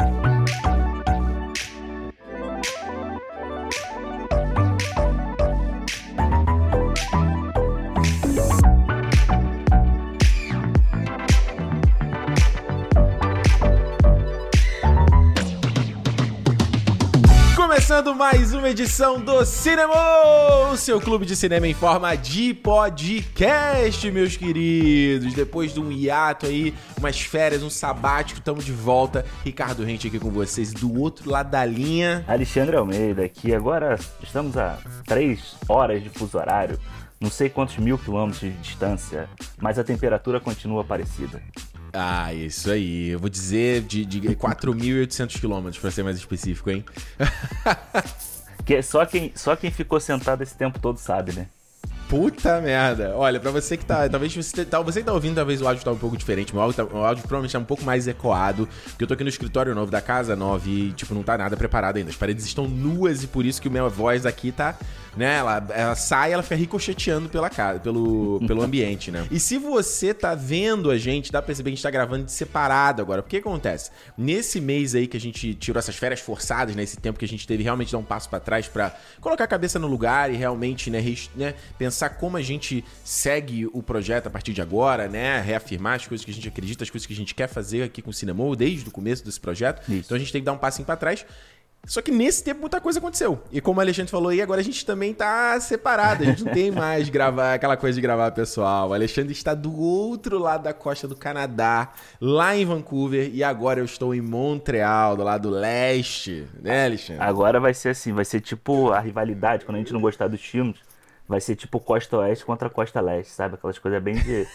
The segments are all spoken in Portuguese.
podcast. Começando mais uma edição do Cinema, o seu clube de cinema em forma de podcast, meus queridos. Depois de um hiato aí, umas férias, um sabático, estamos de volta. Ricardo Rente aqui com vocês, do outro lado da linha. Alexandre Almeida aqui. Agora estamos a três horas de fuso horário, não sei quantos mil quilômetros de distância, mas a temperatura continua parecida. Ah, isso aí. Eu vou dizer de, de 4.800 quilômetros, pra ser mais específico, hein? que só quem, só quem ficou sentado esse tempo todo sabe, né? Puta merda. Olha, pra você que tá. Talvez você, tá, você que tá ouvindo, talvez o áudio tá um pouco diferente. Meu áudio, tá, o áudio provavelmente tá um pouco mais ecoado. Porque eu tô aqui no escritório novo da casa nova e, tipo, não tá nada preparado ainda. As paredes estão nuas e por isso que a minha voz aqui tá né? Ela, ela sai, ela fica ricocheteando pela casa, pelo, pelo ambiente, né? E se você tá vendo a gente, dá pra perceber que a gente tá gravando de separado agora. Porque que acontece? Nesse mês aí que a gente tirou essas férias forçadas, né? Esse tempo que a gente teve realmente dar um passo para trás para colocar a cabeça no lugar e realmente, né, né, pensar como a gente segue o projeto a partir de agora, né? Reafirmar as coisas que a gente acredita, as coisas que a gente quer fazer aqui com o Cinema desde o começo desse projeto. Isso. Então a gente tem que dar um passinho para trás. Só que nesse tempo muita coisa aconteceu. E como o Alexandre falou aí, agora a gente também tá separado. A gente não tem mais gravar aquela coisa de gravar pessoal. O Alexandre está do outro lado da costa do Canadá, lá em Vancouver, e agora eu estou em Montreal, do lado leste, né, Alexandre? Agora vai ser assim, vai ser tipo a rivalidade, quando a gente não gostar dos filmes, vai ser tipo Costa Oeste contra Costa Leste, sabe? Aquelas coisas bem de,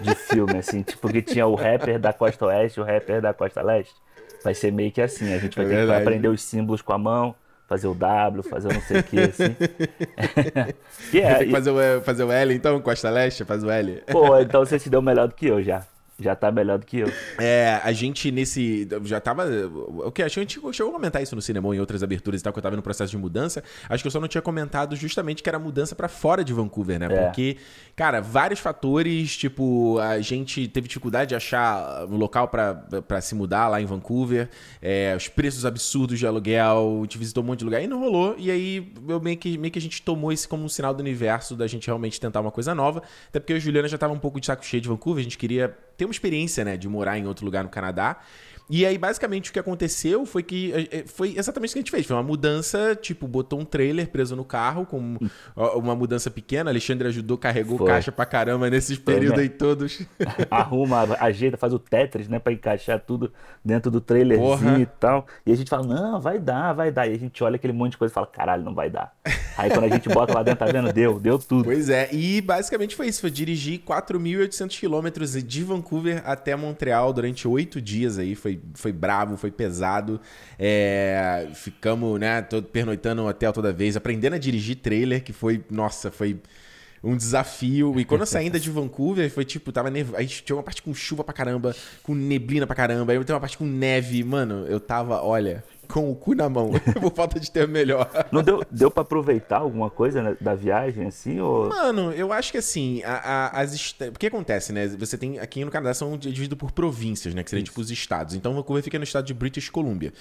de filme, assim, tipo que tinha o rapper da Costa Oeste e o rapper da Costa Leste. Vai ser meio que assim, a gente vai é ter verdade. que aprender os símbolos com a mão, fazer o W, fazer o não sei o que, assim. e é, e... fazer, o, fazer o L então, Costa Leste, faz o L. Pô, então você se deu melhor do que eu já. Já tá melhor do que eu. É, a gente nesse. Já tava. O que? Acho que a gente chegou a comentar isso no cinema em outras aberturas e tal, que eu tava no processo de mudança. Acho que eu só não tinha comentado justamente que era mudança para fora de Vancouver, né? É. Porque, cara, vários fatores, tipo, a gente teve dificuldade de achar um local para se mudar lá em Vancouver, é, os preços absurdos de aluguel, a gente visitou um monte de lugar e não rolou. E aí, eu meio que, meio que a gente tomou isso como um sinal do universo da gente realmente tentar uma coisa nova. Até porque eu e a Juliana já tava um pouco de saco cheio de Vancouver, a gente queria ter uma experiência, né, de morar em outro lugar no Canadá. E aí, basicamente, o que aconteceu foi que eh, eh, foi exatamente o que a gente fez. Foi uma mudança, tipo, botou um trailer preso no carro, com uma mudança pequena. Alexandre ajudou, carregou foi. caixa pra caramba nesses períodos né? aí todos. Arruma, ajeita, faz o Tetris, né, pra encaixar tudo dentro do trailerzinho Porra. e tal. E a gente fala, não, vai dar, vai dar. E a gente olha aquele monte de coisa e fala, caralho, não vai dar. Aí quando a gente bota lá dentro, tá vendo? Deu, deu tudo. Pois é, e basicamente foi isso. Foi dirigir 4.800 quilômetros de Vancouver até Montreal durante oito dias aí. Foi foi bravo, foi pesado. É, ficamos, né, todo, pernoitando no hotel toda vez, aprendendo a dirigir trailer, que foi, nossa, foi um desafio. E quando eu saí ainda de Vancouver, foi tipo, tava nev... Aí tinha uma parte com chuva pra caramba, com neblina pra caramba, aí tem uma parte com neve. Mano, eu tava, olha, com o cu na mão, por falta de ter melhor. Não deu, deu para aproveitar alguma coisa né, da viagem, assim? Ou... Mano, eu acho que assim, a, a, as o que acontece, né? Você tem, aqui no Canadá são divididos por províncias, né? Que seriam tipo os estados. Então Vancouver fica no estado de British Columbia.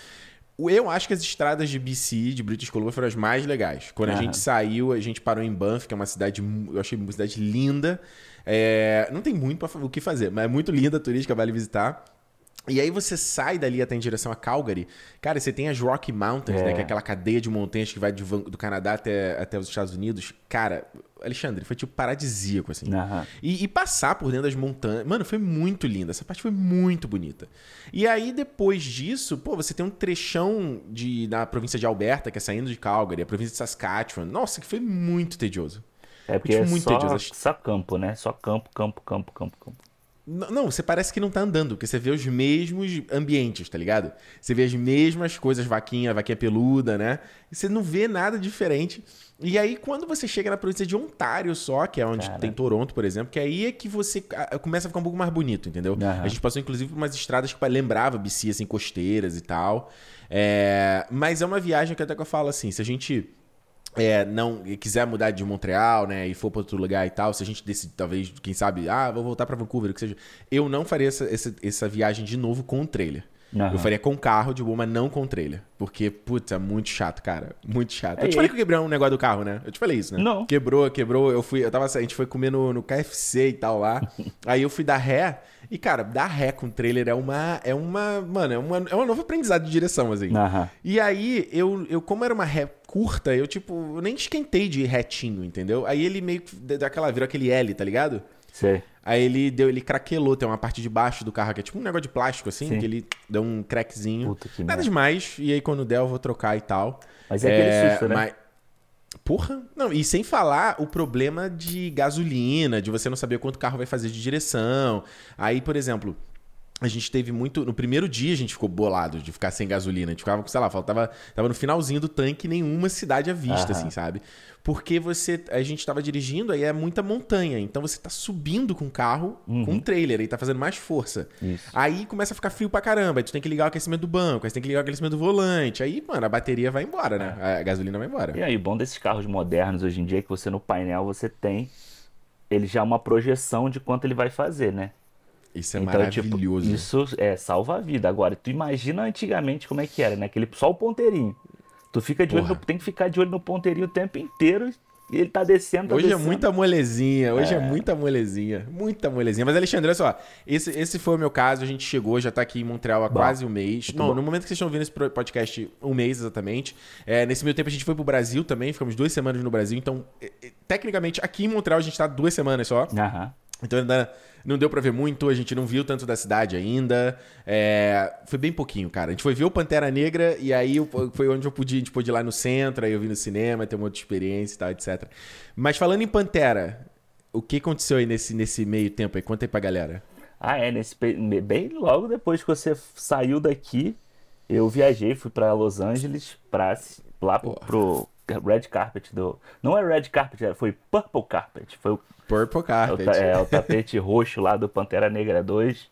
Eu acho que as estradas de BC, de British Columbia, foram as mais legais. Quando a gente saiu, a gente parou em Banff, que é uma cidade, eu achei uma cidade linda. É, não tem muito pra, o que fazer, mas é muito linda, turística, vale visitar. E aí você sai dali até em direção a Calgary. Cara, você tem as Rocky Mountains, é. né? Que é aquela cadeia de montanhas que vai do Canadá até, até os Estados Unidos. Cara, Alexandre, foi tipo paradisíaco, assim. Uhum. E, e, passar por dentro das montanhas. Mano, foi muito lindo. Essa parte foi muito bonita. E aí, depois disso, pô, você tem um trechão de, na província de Alberta, que é saindo de Calgary, a província de Saskatchewan. Nossa, que foi muito tedioso. É porque é muito só, tedioso. só campo, né? Só campo, campo, campo, campo, campo. Não, você parece que não tá andando, porque você vê os mesmos ambientes, tá ligado? Você vê as mesmas coisas, vaquinha, vaquinha peluda, né? E você não vê nada diferente. E aí, quando você chega na província de Ontário só, que é onde Cara. tem Toronto, por exemplo, que aí é que você começa a ficar um pouco mais bonito, entendeu? Uhum. A gente passou, inclusive, por umas estradas que lembrava BC, assim, costeiras e tal. É... Mas é uma viagem que até que eu falo assim, se a gente é, não quiser mudar de Montreal, né, e for para outro lugar e tal, se a gente decide, talvez, quem sabe, ah, vou voltar para Vancouver, o que seja, eu não faria essa, essa, essa viagem de novo com o trailer. Uhum. Eu faria com carro de boa, mas não com trailer. Porque, puta, é muito chato, cara. Muito chato. É, eu te falei que eu quebrei um negócio do carro, né? Eu te falei isso, né? Não. Quebrou, quebrou. Eu fui, eu tava, a gente foi comer no, no KFC e tal lá. aí eu fui dar ré. E, cara, dar ré com trailer é uma. É uma. Mano, é uma, é uma nova aprendizado de direção, assim. Uhum. E aí, eu, eu, como era uma ré curta, eu, tipo, eu nem esquentei de retinho, entendeu? Aí ele meio que daquela, virou aquele L, tá ligado? Sei. Aí ele deu, ele craquelou, tem uma parte de baixo do carro que é tipo um negócio de plástico, assim, Sim. que ele deu um crackzinho. Puta que Nada demais. E aí quando der eu vou trocar e tal. Mas é, é aquele susto, né? Mas... Porra, não, e sem falar o problema de gasolina, de você não saber quanto o carro vai fazer de direção. Aí, por exemplo, a gente teve muito. No primeiro dia a gente ficou bolado de ficar sem gasolina. A gente ficava, sei lá, faltava. Tava no finalzinho do tanque nenhuma cidade à vista, Aham. assim, sabe? Porque você. A gente tava dirigindo, aí é muita montanha. Então você tá subindo com o carro uhum. com um trailer, aí tá fazendo mais força. Isso. Aí começa a ficar frio pra caramba. Aí tu tem que ligar o aquecimento do banco, aí tu tem que ligar o aquecimento do volante. Aí, mano, a bateria vai embora, né? É. A gasolina vai embora. E aí, o bom desses carros modernos hoje em dia é que você no painel você tem. Ele já é uma projeção de quanto ele vai fazer, né? Isso é então, tipo, maravilhoso. Tipo, isso é salva a vida. Agora, tu imagina antigamente como é que era, né? Aquele, só o ponteirinho. Tu fica de olho no, tem que ficar de olho no ponteirinho o tempo inteiro e ele tá descendo. Tá hoje é descendo. é muita molezinha, hoje é. é. muita molezinha, muita molezinha. Mas, Alexandre, olha só, esse, esse foi o meu caso, a gente chegou, já tá aqui em Montreal há bom, quase um mês. Não, bom. no momento que vocês estão ouvindo esse podcast, um mês exatamente. É, nesse meio tempo a gente foi pro Brasil também, ficamos duas semanas no Brasil, então, tecnicamente, aqui em Montreal a gente tá duas semanas só. Aham. Então ainda não deu pra ver muito, a gente não viu tanto da cidade ainda. É... Foi bem pouquinho, cara. A gente foi ver o Pantera Negra e aí foi onde eu pude, a gente pôde ir lá no centro, aí eu vi no cinema, ter uma outra experiência e tal, etc. Mas falando em Pantera, o que aconteceu aí nesse, nesse meio tempo aí? Conta aí pra galera. Ah, é, nesse bem logo depois que você saiu daqui, eu viajei, fui para Los Angeles, pra, lá pro, pro red carpet do. Não é red carpet, foi purple carpet. Foi o Purple Carpet. É, o tapete roxo lá do Pantera Negra 2.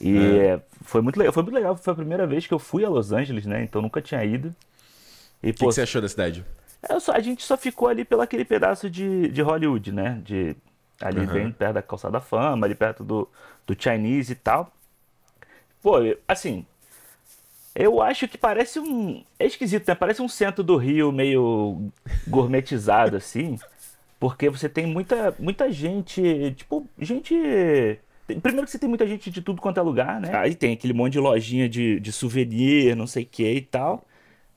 E é. foi muito legal. Foi muito legal. Foi a primeira vez que eu fui a Los Angeles, né? Então nunca tinha ido. E, o que, que, você achou da cidade? É, só, a gente só ficou ali pelo aquele pedaço de, de Hollywood, né? De, ali uhum. bem perto da Calçada Fama, ali perto do, do Chinese e tal. Pô, assim, eu acho que parece um. É esquisito, né? Parece um centro do Rio meio gourmetizado, assim. Porque você tem muita, muita gente, tipo, gente. Primeiro que você tem muita gente de tudo quanto é lugar, né? Aí tem aquele monte de lojinha de, de souvenir, não sei o que e tal.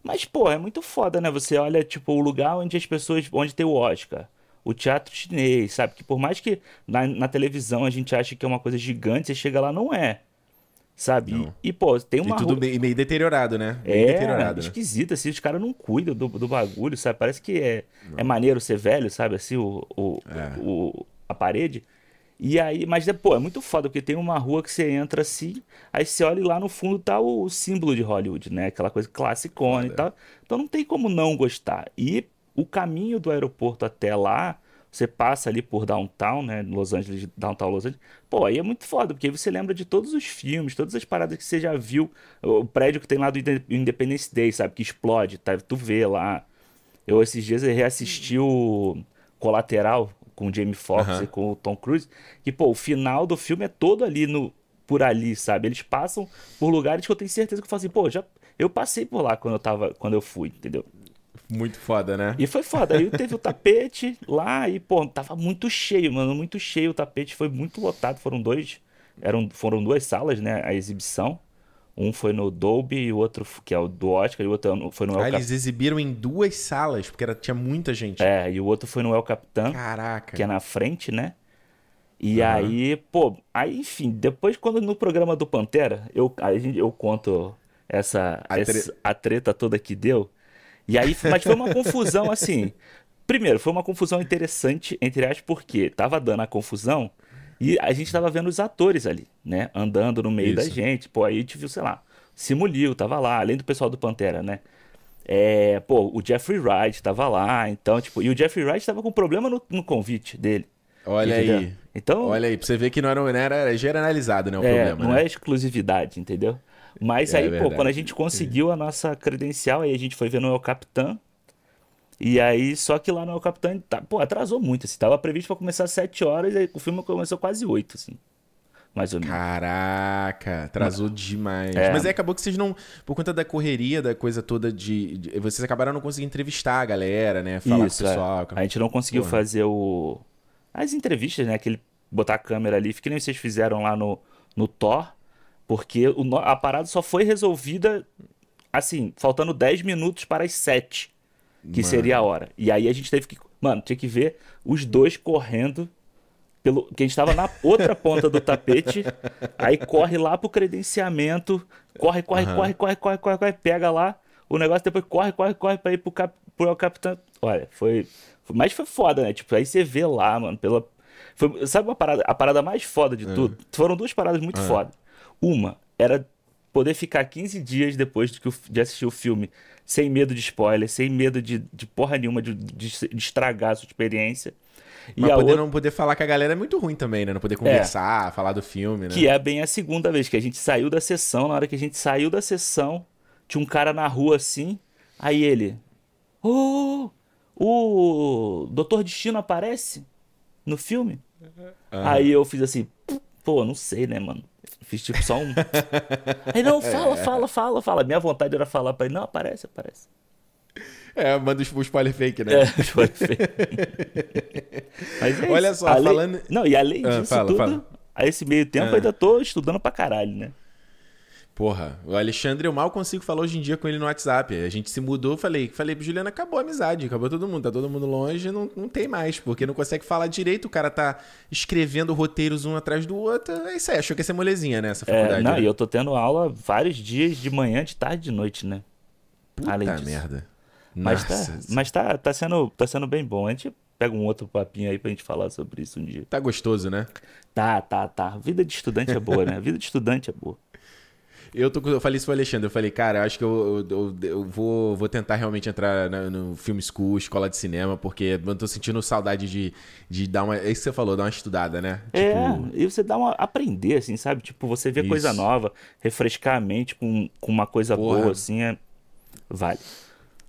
Mas, pô, é muito foda, né? Você olha, tipo, o lugar onde as pessoas. onde tem o Oscar. O teatro chinês, sabe? Que por mais que na, na televisão a gente ache que é uma coisa gigante, você chega lá, não é sabe? E, e, pô, tem uma. E tudo rua... meio deteriorado, né? Meio é, deteriorado, né? esquisito, né? assim, os caras não cuidam do, do bagulho, sabe? Parece que é, é maneiro ser velho, sabe? Assim, o, o, é. o, a parede. E aí, mas depois é muito foda, porque tem uma rua que você entra assim, aí você olha e lá no fundo tá o símbolo de Hollywood, né? Aquela coisa classicona e tal. Então não tem como não gostar. E o caminho do aeroporto até lá você passa ali por downtown, né? Los Angeles, downtown Los Angeles. Pô, aí é muito foda, porque aí você lembra de todos os filmes, todas as paradas que você já viu. O prédio que tem lá do Independence Day, sabe? Que explode, tá? Tu vê lá. Eu esses dias reassisti o Colateral com o Jamie Foxx uhum. e com o Tom Cruise. Que, pô, o final do filme é todo ali no por ali, sabe? Eles passam por lugares que eu tenho certeza que eu falo assim, pô, já eu passei por lá quando eu tava, quando eu fui, entendeu? Muito foda, né? E foi foda. Aí teve o tapete lá e, pô, tava muito cheio, mano. Muito cheio. O tapete foi muito lotado. Foram dois. Eram, foram duas salas, né? A exibição. Um foi no Dolby e o outro, que é o do Oscar, e o outro foi no El Ah, eles exibiram em duas salas, porque era, tinha muita gente. É, e o outro foi no El Capitan. Caraca. Que é na frente, né? E uhum. aí, pô, aí enfim, depois quando no programa do Pantera, eu, aí eu conto essa, a, essa, tre... a treta toda que deu. E aí, mas foi uma confusão assim. Primeiro, foi uma confusão interessante, entre aspas, porque tava dando a confusão E a gente tava vendo os atores ali, né? Andando no meio da Isso. gente. Pô, aí a gente viu, sei lá, Simulio tava lá, além do pessoal do Pantera, né? É, pô, o Jeffrey Wright tava lá, então, tipo, e o Jeffrey Wright tava com problema no, no convite dele. Olha entendeu? aí. Então, Olha aí, pra você ver que não era, não era generalizado, né, o é, problema. não né? é exclusividade, entendeu? Mas É aí, pô, verdade. quando a gente conseguiu a nossa credencial, aí a gente foi ver no El Capitã. E aí, só que lá no El Capitã, tá, pô, atrasou muito, assim. Tava previsto pra começar às 7 horas, aí o filme começou quase 8, assim. Mais ou menos. Caraca, atrasou demais. É. Mas aí acabou que vocês não. Por conta da correria, da coisa toda de. de- vocês acabaram não conseguindo entrevistar a galera, né? Falar Isso, com o é. pessoal. A gente não conseguiu Porra. fazer o... as entrevistas, né? Aquele botar a câmera ali, que nem vocês fizeram lá no, no Thor, porque o a parada só foi resolvida, assim, faltando 10 minutos para as 7, que Mano. seria a hora. E aí a gente teve que. Mano, tinha que ver os dois correndo. Pelo, que a gente tava na outra ponta do tapete, aí corre lá pro credenciamento, corre, corre, Aham. corre, corre, corre, corre, corre, pega lá o negócio, depois corre, corre, corre pra ir pro, cap, pro capitão. Olha, foi, foi- Mas foi foda, né? Tipo, aí você vê lá, mano, pela. foi- sabe uma parada, a parada mais foda de tudo? Foram duas paradas muito foda. Uma era poder ficar 15 dias depois de, que o- de assistir o filme sem medo de spoiler, sem medo de, de porra nenhuma de, de- de estragar a sua experiência. E Mas a poder outra, não poder falar com a galera é muito ruim também, né? Não poder conversar, falar do filme, né? que é bem a segunda vez que a gente saiu da sessão. Na hora que a gente saiu da sessão, tinha um cara na rua assim. Aí ele. Ô! o Doutor Destino aparece no filme? Aham. Aí eu fiz assim. Pô, não sei, né, mano? Fiz tipo só um. Aí não, fala, fala, fala, fala. Minha vontade era falar pra ele: não, aparece, aparece. É, manda o spoiler fake, né? É, foi feio. Mas é Olha isso. só, Além- falando- Não, e além Ah, disso fala, tudo, fala. a esse meio tempo Ah. ainda tô estudando pra caralho, né? Porra, o Alexandre eu mal consigo falar hoje em dia com ele no WhatsApp. A gente se mudou, falei, falei pro Juliano, acabou a amizade, acabou todo mundo, tá todo mundo longe, não, não tem mais, porque não consegue falar direito, o cara tá escrevendo roteiros um atrás do outro. É isso aí, achou que ia ser molezinha, né, essa É, faculdade. não, né? e eu tô tendo aula vários dias de manhã, de tarde, de noite, né? Puta além disso. merda. Mas, Nossa, tá, mas tá, tá, sendo, tá sendo bem bom. A gente pega um outro papinho aí pra gente falar sobre isso um dia. tá gostoso, né? Tá, tá, tá. Vida de estudante é boa, né? Vida de estudante é boa. Eu, tô, eu falei isso pro Alexandre, eu falei, cara, eu acho que eu, eu, eu- vou, vou tentar realmente entrar na- no filme school, escola de cinema, porque eu tô sentindo saudade de, de dar uma. É isso que você falou, dar uma estudada, né? É, Tipo, e você dá uma. aprender, assim, sabe? Tipo, você vê coisa Isso. nova, refrescar a mente com, com uma coisa Porra. boa, assim, é. Vale.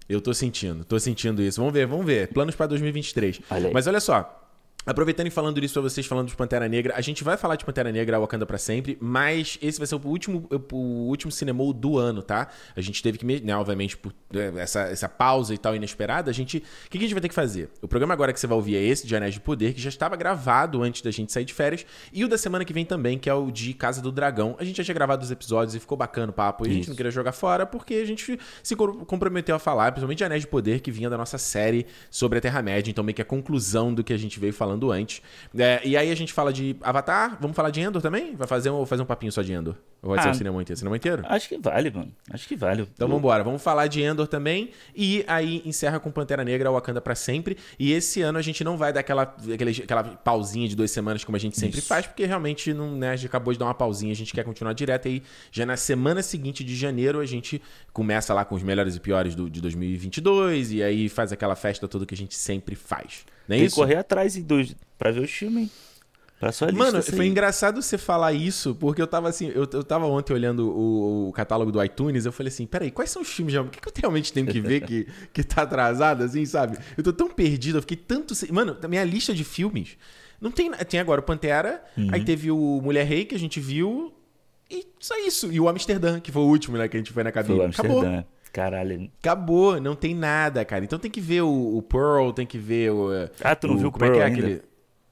Eu tô sentindo, tô sentindo isso. Vamos ver, vamos ver. Planos pra 2023. Olha. Mas olha só. Aproveitando e falando isso pra vocês, falando de Pantera Negra, a gente vai falar de Pantera Negra Wakanda pra sempre, mas esse vai ser o último, o último cinemou do ano, tá? A gente teve que, né, obviamente, por é, essa, essa pausa e tal inesperada, a gente. O que, que a gente vai ter que fazer? O programa agora que você vai ouvir é esse, de Anéis de Poder, que já estava gravado antes da gente sair de férias, e o da semana que vem também, que é o de Casa do Dragão. A gente já tinha gravado os episódios e ficou bacana o papo, e a gente Isso. não queria jogar fora, porque a gente se co- comprometeu a falar, principalmente de Anéis de Poder, que vinha da nossa série sobre a Terra-média, então meio que a conclusão do que a gente veio falando antes. É, e aí a gente fala de Avatar, vamos falar de Endor também? Vai fazer um, fazer um papinho só de Endor? Ou vai ser Ah. o cinema inteiro? Cinema inteiro? Acho que vale, mano. Acho que vale. Então vamos embora, vamos falar de Endor também e aí encerra com Pantera Negra Wakanda pra sempre. E esse ano a gente não vai dar aquela, aquele- aquela pausinha de duas semanas como a gente sempre Isso. faz, porque realmente não, né, a gente acabou de dar uma pausinha, a gente quer continuar direto aí. Já na semana seguinte de janeiro a gente começa lá com os melhores e piores do, de 2022 e aí faz aquela festa toda que a gente sempre faz. É Tem que isso? correr atrás e dos, pra ver o filme, hein? Pra sua lista. Mano, foi engraçado você falar isso, porque eu tava assim, eu, eu tava ontem olhando o, o catálogo do iTunes, eu falei assim, peraí, quais são os filmes já? O que, que eu realmente tenho que ver que, que tá atrasado, assim, sabe? Eu tô tão perdido, eu fiquei tanto. sem- Mano, a minha lista de filmes. Não tem. Tem agora o Pantera, Uhum. aí teve o Mulher Rei que a gente viu. E só isso. E o Amsterdã, que foi o último, né, que a gente foi na Foi cabine. o Acabou. Caralho. Acabou, não tem nada, cara. Então tem que ver o, o Pearl, tem que ver o. Ah, tu não o, viu o como é que é Pearl ainda? aquele.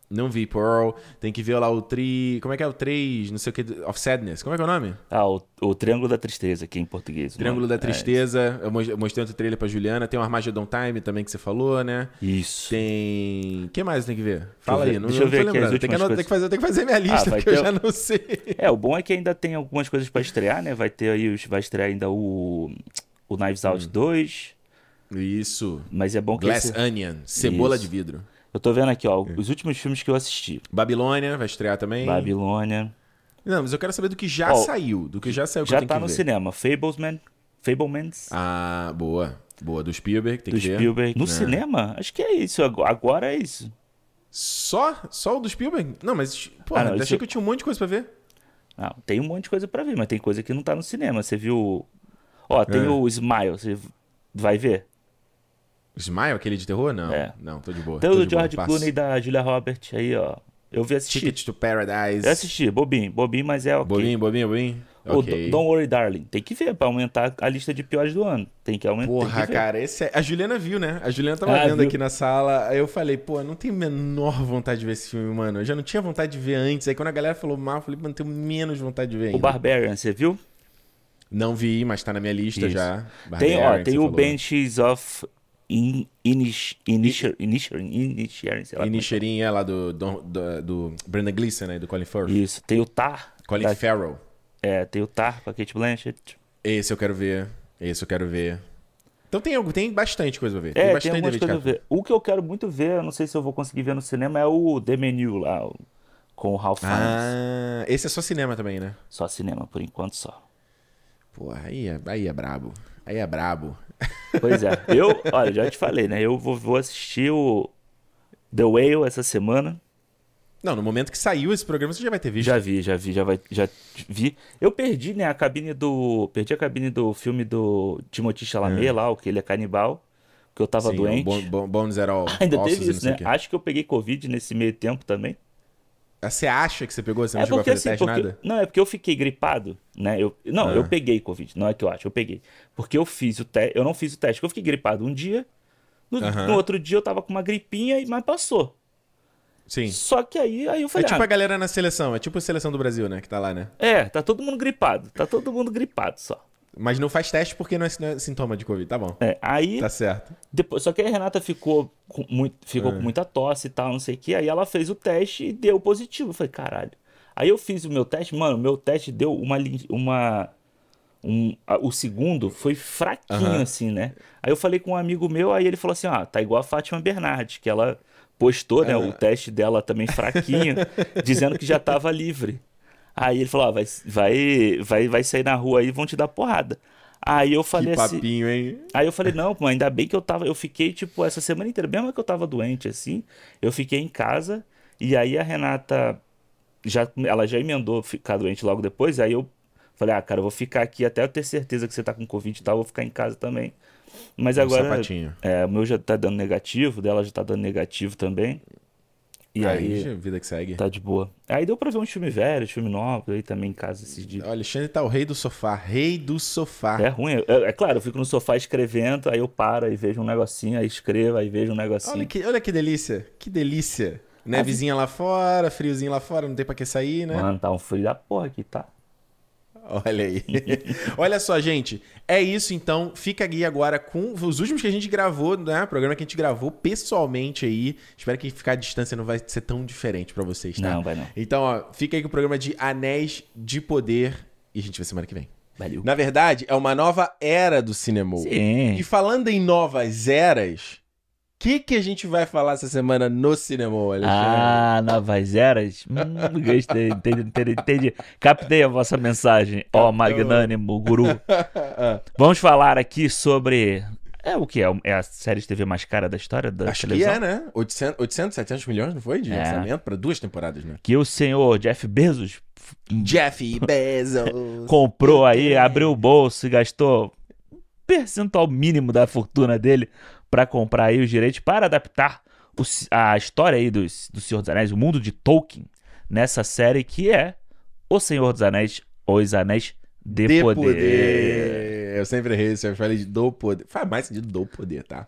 Não vi Pearl. Tem que ver lá o Tri. Como é que é o 3, não sei o que, of Sadness. Como é que é o nome? Ah, o, o Triângulo da Tristeza aqui em português. o Triângulo da Tristeza. Eu mos- eu mostrei outro trailer pra Juliana. Tem o Armageddon Time também que você falou, né? É, isso. Tem. O que mais tem que ver? Fala ver- aí, não, deixa eu não tô ver aqui as. Tem que, anot- tem, coisas. que fazer, tem que fazer minha lista, Ah, porque eu já não sei. É, o bom é que ainda tem algumas coisas pra estrear, né? Vai ter aí, vai estrear ainda o, o Knives Hum. Out 2, Isso. mas é bom que Glass esse- Onion. Cebola Isso. de vidro. Eu tô vendo aqui, ó, os últimos filmes que eu assisti. Babilônia vai estrear também. Babilônia. Não, mas eu quero saber do que já Ó, saiu. Do que já saiu que Já tá que no ver. cinema. Fablesman. Fablemans. Ah, boa. Boa. Do Spielberg, tem do que ver. Spielberg. No É. cinema? Acho que é isso. Ago- Agora é isso. Só? Só o do Spielberg? Não, mas, porra, Ah, não, achei isso- que eu tinha um monte de coisa pra ver. Não, tem um monte de coisa pra ver, mas tem coisa que não tá no cinema. Você viu. Ó, tem É. o Smile. Você vai ver? Smile, aquele de terror? Não. É. Não, tô de boa. Tem o boa, George. Clooney da Julia Roberts aí, ó. Eu vi assistir. Ticket to Paradise. Eu assisti, bobinho, bobinho, mas é ok. Bobinho, bobinho, bobinho. O. Do- Don't Worry Darling. Tem que ver pra aumentar a lista de piores do ano. Tem que aumentar. Porra, que cara, esse é... a Juliana viu, né? A Juliana tava Ah, vendo viu. aqui na sala. Aí eu falei, pô, não tenho menor vontade de ver esse filme, mano. Eu já não tinha vontade de ver antes. Aí quando a galera falou mal, eu falei, mano, tenho menos vontade de ver O ainda. Barbarian, você viu? Não vi, mas tá na minha lista Isso. já. Tem, ó, tem o. Banshees of In, Inish, Inisher, Inisher, Inisher, sei lá. é Inisherin é lá do, do, do, do Gleeson, né? Do Colin. Firth. Isso. Tem o Tar. Colin da- Farrell. É, tem o Tar com a Kate Blanchett. Esse eu quero ver. Esse eu quero ver. Então tem, algo- tem bastante coisa pra ver. tem É, tem bastante algumas David coisas a Carpenter. ver. O que eu quero muito ver, eu não sei se eu vou conseguir ver no cinema, é o The Menu lá, com o Ralph Fiennes. Ah, esse é só cinema também, né? Só cinema, por enquanto só. Porra, aí é, aí é brabo. Aí é brabo. Pois é. Eu, olha, já te falei, né? Eu vou, vou assistir o The Whale essa semana. Não, no momento que saiu esse programa, você já vai ter visto. Já vi, já vi, já vai, já vi. Eu perdi, né, a cabine do, perdi a cabine do filme do Timothée Chalamet lá, o que ele é canibal, que eu tava Sim, doente. Bon, bon, bones at all. Ainda ossos teve isso, né? Acho que eu peguei Covid nesse meio tempo também. Você acha que você pegou? Você não É chegou porque a fazer assim, teste, porque, não, é porque eu fiquei gripado, né? Eu, não, Ah. eu peguei Covid, não é que eu acho, eu peguei. Porque eu fiz o teste, eu não fiz o teste, porque eu fiquei gripado um dia, no, no outro dia eu tava com uma gripinha, e- mas passou. Sim. Só que aí, aí eu É falei, tipo ah, a galera na seleção. É tipo a seleção do Brasil, né? Que tá lá, né? é, tá todo mundo gripado, tá todo mundo gripado só. Mas não faz teste porque não é, não é sintoma de Covid. Tá bom. É, aí, Tá certo. depois, só que a Renata ficou com, muito, ficou É. com muita tosse e tal, não sei o que, aí ela fez o teste e deu positivo. Eu falei, caralho. Aí eu fiz o meu teste, mano, o meu teste deu uma, uma um- o segundo foi fraquinho, Aham. assim, né? Aí eu falei com um amigo meu, aí ele falou assim: ah, tá igual a Fátima Bernardes, que ela postou, né, o teste dela também fraquinho, dizendo que já tava livre. Aí ele falou: ah, vai, vai, vai, vai sair na rua aí e vão te dar porrada. Aí eu falei que assim. papinho, hein? Aí eu falei, não, pô, ainda bem que eu tava. Eu fiquei, tipo, essa semana inteira, mesmo que eu tava doente, assim, eu fiquei em casa. E aí a Renata já, ela já emendou ficar doente logo depois. Aí eu falei, ah, cara, eu vou ficar aqui até eu ter certeza que você tá com Covid e tal, eu vou ficar em casa também. Mas Um agora. sapatinho. É, o meu já tá dando negativo, dela já tá dando negativo também. E aí, Aí, vida que segue. tá de boa. Aí deu pra ver uns filmes velhos, filme novo, aí também em casa esses dias. O Alexandre tá o rei do sofá. Rei do sofá. É ruim. É, é claro, eu fico no sofá escrevendo, aí eu paro, aí vejo um negocinho, aí escrevo, aí vejo um negocinho. Olha, que, olha que delícia. Que delícia. Nevezinha lá fora, friozinho lá fora, não tem pra que sair, né? Mano, tá um frio da porra aqui, tá? Olha aí. Olha só, gente. É isso então. Fica aqui agora com os últimos que a gente gravou, né? Programa que a gente gravou pessoalmente aí. Espero que ficar à distância não vai ser tão diferente pra vocês, tá? Não, vai não. Então, ó, fica aí com o programa de Anéis de Poder. E a gente vê semana que vem. Valeu. Na verdade, é uma nova era do cinema. Sim. E falando em novas eras, o que, que a gente vai falar essa semana no cinema, Alexandre? Ah, novas eras? Hum, gostei, entendi, entendi, entendi. Captei a vossa mensagem, ó magnânimo guru. Vamos falar aqui sobre... É o que? É a série de TV mais cara da história da Acho que televisão? é, né? 800, 800 700 milhões, não foi? De É. orçamento pra duas temporadas, né? Que o senhor Jeff Bezos Jeff Bezos. comprou aí, abriu o bolso e gastou percentual mínimo da fortuna dele para comprar aí os direitos para adaptar o a história aí dos, do Senhor dos Anéis, o mundo de Tolkien, nessa série que é O Senhor dos Anéis, Os Anéis de, De poder. poder. Eu sempre errei isso, eu falei de do poder. Faz mais sentido do poder, tá?